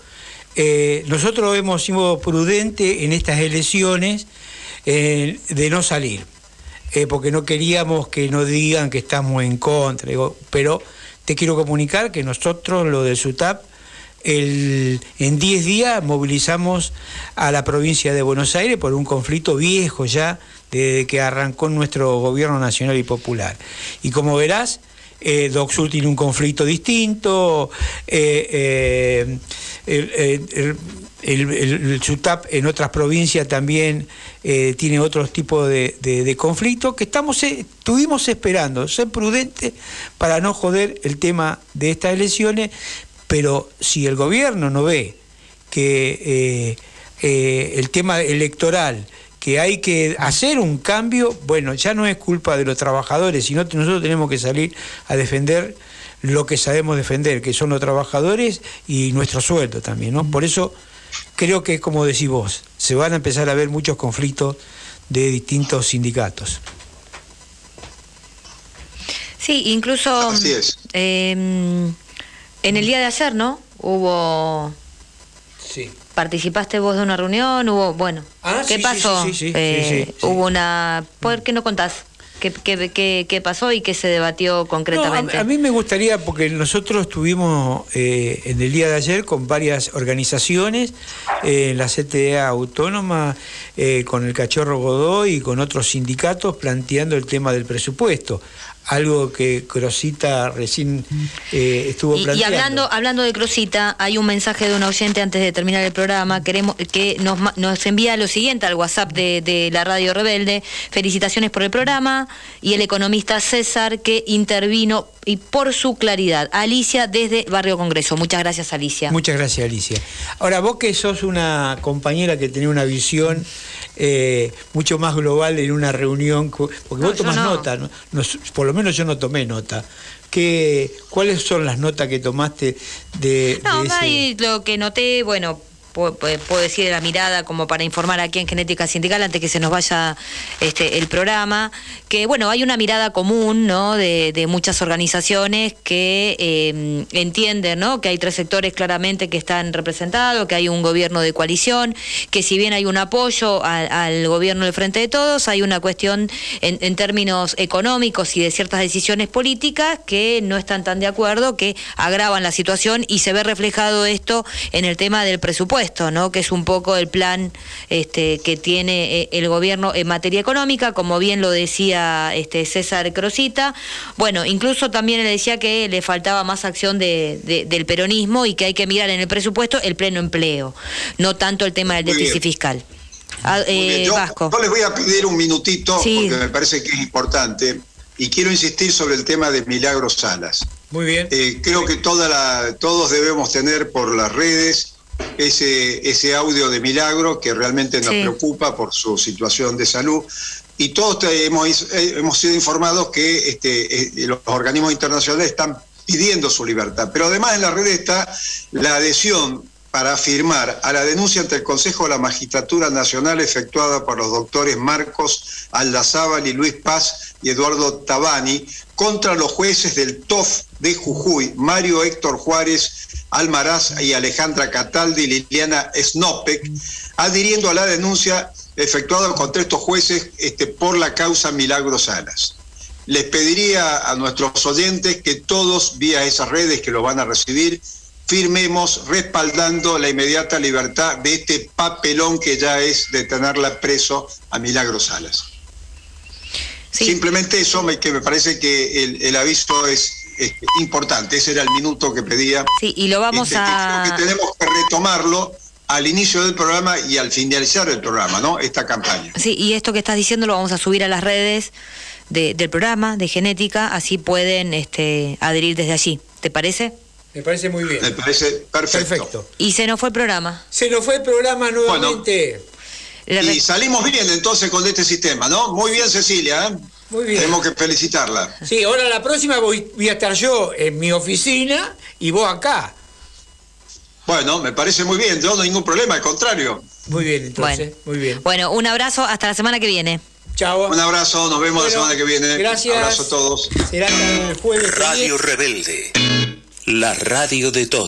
Eh, nosotros hemos sido prudentes en estas elecciones eh, de no salir, eh, porque no queríamos que nos digan que estamos en contra. pero te quiero comunicar que nosotros, lo del SUTAP, en 10 días movilizamos a la provincia de Buenos Aires por un conflicto viejo ya desde que arrancó nuestro gobierno nacional y popular. Y como verás, eh, tiene un conflicto distinto, eh, eh, el, el- el- SUTAP en otras provincias también eh, tiene otros tipos de, de, conflictos que estamos, eh, estuvimos esperando, ser prudentes para no joder el tema de estas elecciones, pero si el gobierno no ve que eh, eh, el tema electoral, que hay que hacer un cambio, bueno, ya no es culpa de los trabajadores, sino que nosotros tenemos que salir a defender lo que sabemos defender, que son los trabajadores y nuestro sueldo también, ¿no? Por eso creo que es como decís vos, se van a empezar a ver muchos conflictos de distintos sindicatos. Sí, incluso Así es. eh, en el día de ayer, ¿no? Hubo... Sí. ¿Participaste vos de una reunión? Hubo, bueno, Ah, ¿qué sí, pasó? sí, sí, sí, Eh, sí, sí. Hubo una... ¿Por qué no contás? ¿Qué, qué, qué, qué pasó y qué se debatió concretamente? No, a, a mí me gustaría, porque nosotros estuvimos eh, en el día de ayer con varias organizaciones, eh, la CTA Autónoma, eh, con el Cachorro Godoy y con otros sindicatos planteando el tema del presupuesto. Algo que Crosita recién eh, estuvo Y, y planteando. hablando, hablando de Crosita, hay un mensaje de un oyente antes de terminar el programa queremos, que nos, nos envía lo siguiente al WhatsApp de, de la Radio Rebelde. Felicitaciones por el programa y el economista César que intervino y por su claridad. Alicia desde Barrio Congreso. Muchas gracias, Alicia. Muchas gracias, Alicia. Ahora, vos que sos una compañera que tenés una visión eh, mucho más global en una reunión, porque No, vos tomás no. nota, ¿no? Por lo menos yo no tomé nota. ¿Qué, ¿Cuáles son las notas que tomaste de, No, de ese- lo que noté, bueno, pu- pu- puedo decir de la mirada como para informar aquí en Genética Sindical antes que se nos vaya este el programa, que bueno, hay una mirada común, ¿no? De, de muchas organizaciones que eh, entienden, ¿no? Que hay tres sectores claramente que están representados, que hay un gobierno de coalición, que si bien hay un apoyo al, al gobierno del Frente de Todos, hay una cuestión en, en términos económicos y de ciertas decisiones políticas que no están tan de acuerdo, que agravan la situación y se ve reflejado esto en el tema del presupuesto, ¿no? Que es un poco el plan este, que tiene eh, el gobierno en materia económica, como bien lo decía este César Crosita. Bueno, incluso también le decía que le faltaba más acción de- de- del peronismo y que hay que mirar en el presupuesto el pleno empleo, no tanto el tema del Muy déficit bien. fiscal. Ah, eh, yo, Vasco. yo les voy a pedir un minutito Sí. porque me parece que es importante y quiero insistir sobre el tema de Milagros Salas. Muy bien. Eh, creo que toda la, todos debemos tener por las redes ese, ese audio de Milagro que realmente nos Sí. preocupa por su situación de salud. Y todos hemos, eh, hemos sido informados que este, eh, los organismos internacionales están pidiendo su libertad. Pero además en las redes está la adhesión para firmar a la denuncia ante el Consejo de la Magistratura Nacional efectuada por los doctores Marcos Aldazábal y Luis Paz y Eduardo Tabani contra los jueces del TOF de Jujuy, Mario Héctor Juárez Almaraz y Alejandra Cataldi y Liliana Snopek, adhiriendo a la denuncia efectuada contra estos jueces este, por la causa Milagros Salas. Les pediría a nuestros oyentes que todos, vía esas redes que lo van a recibir, firmemos respaldando la inmediata libertad de este papelón que ya es de tenerla preso a Milagros Salas. Simplemente eso me, que me parece que el, el aviso es, es importante. Ese era el minuto que pedía. Sí, y lo vamos Este, que a... creo que tenemos que retomarlo al inicio del programa y al finalizar el programa, ¿no? Esta campaña. Sí, y esto que estás diciendo lo vamos a subir a las redes de- del programa de genética, así pueden este, adherir desde allí. ¿Te parece? Me parece muy bien. Me parece perfecto. Y se nos fue el programa. Se nos fue el programa nuevamente. Y salimos bien entonces con este sistema, ¿no? Muy bien, Cecilia. ¿eh? Muy bien. Tenemos que felicitarla. Sí, ahora la próxima voy, voy a estar yo en mi oficina y vos acá. Bueno, me parece muy bien. Yo no hay ningún problema, al contrario. Muy bien, entonces. Muy bien. Bueno, un abrazo, hasta la semana que viene. Chao. Un abrazo, nos vemos la Bueno, semana que viene. gracias. Abrazo a todos. Será el jueves. Radio Rebelde. La radio de todos.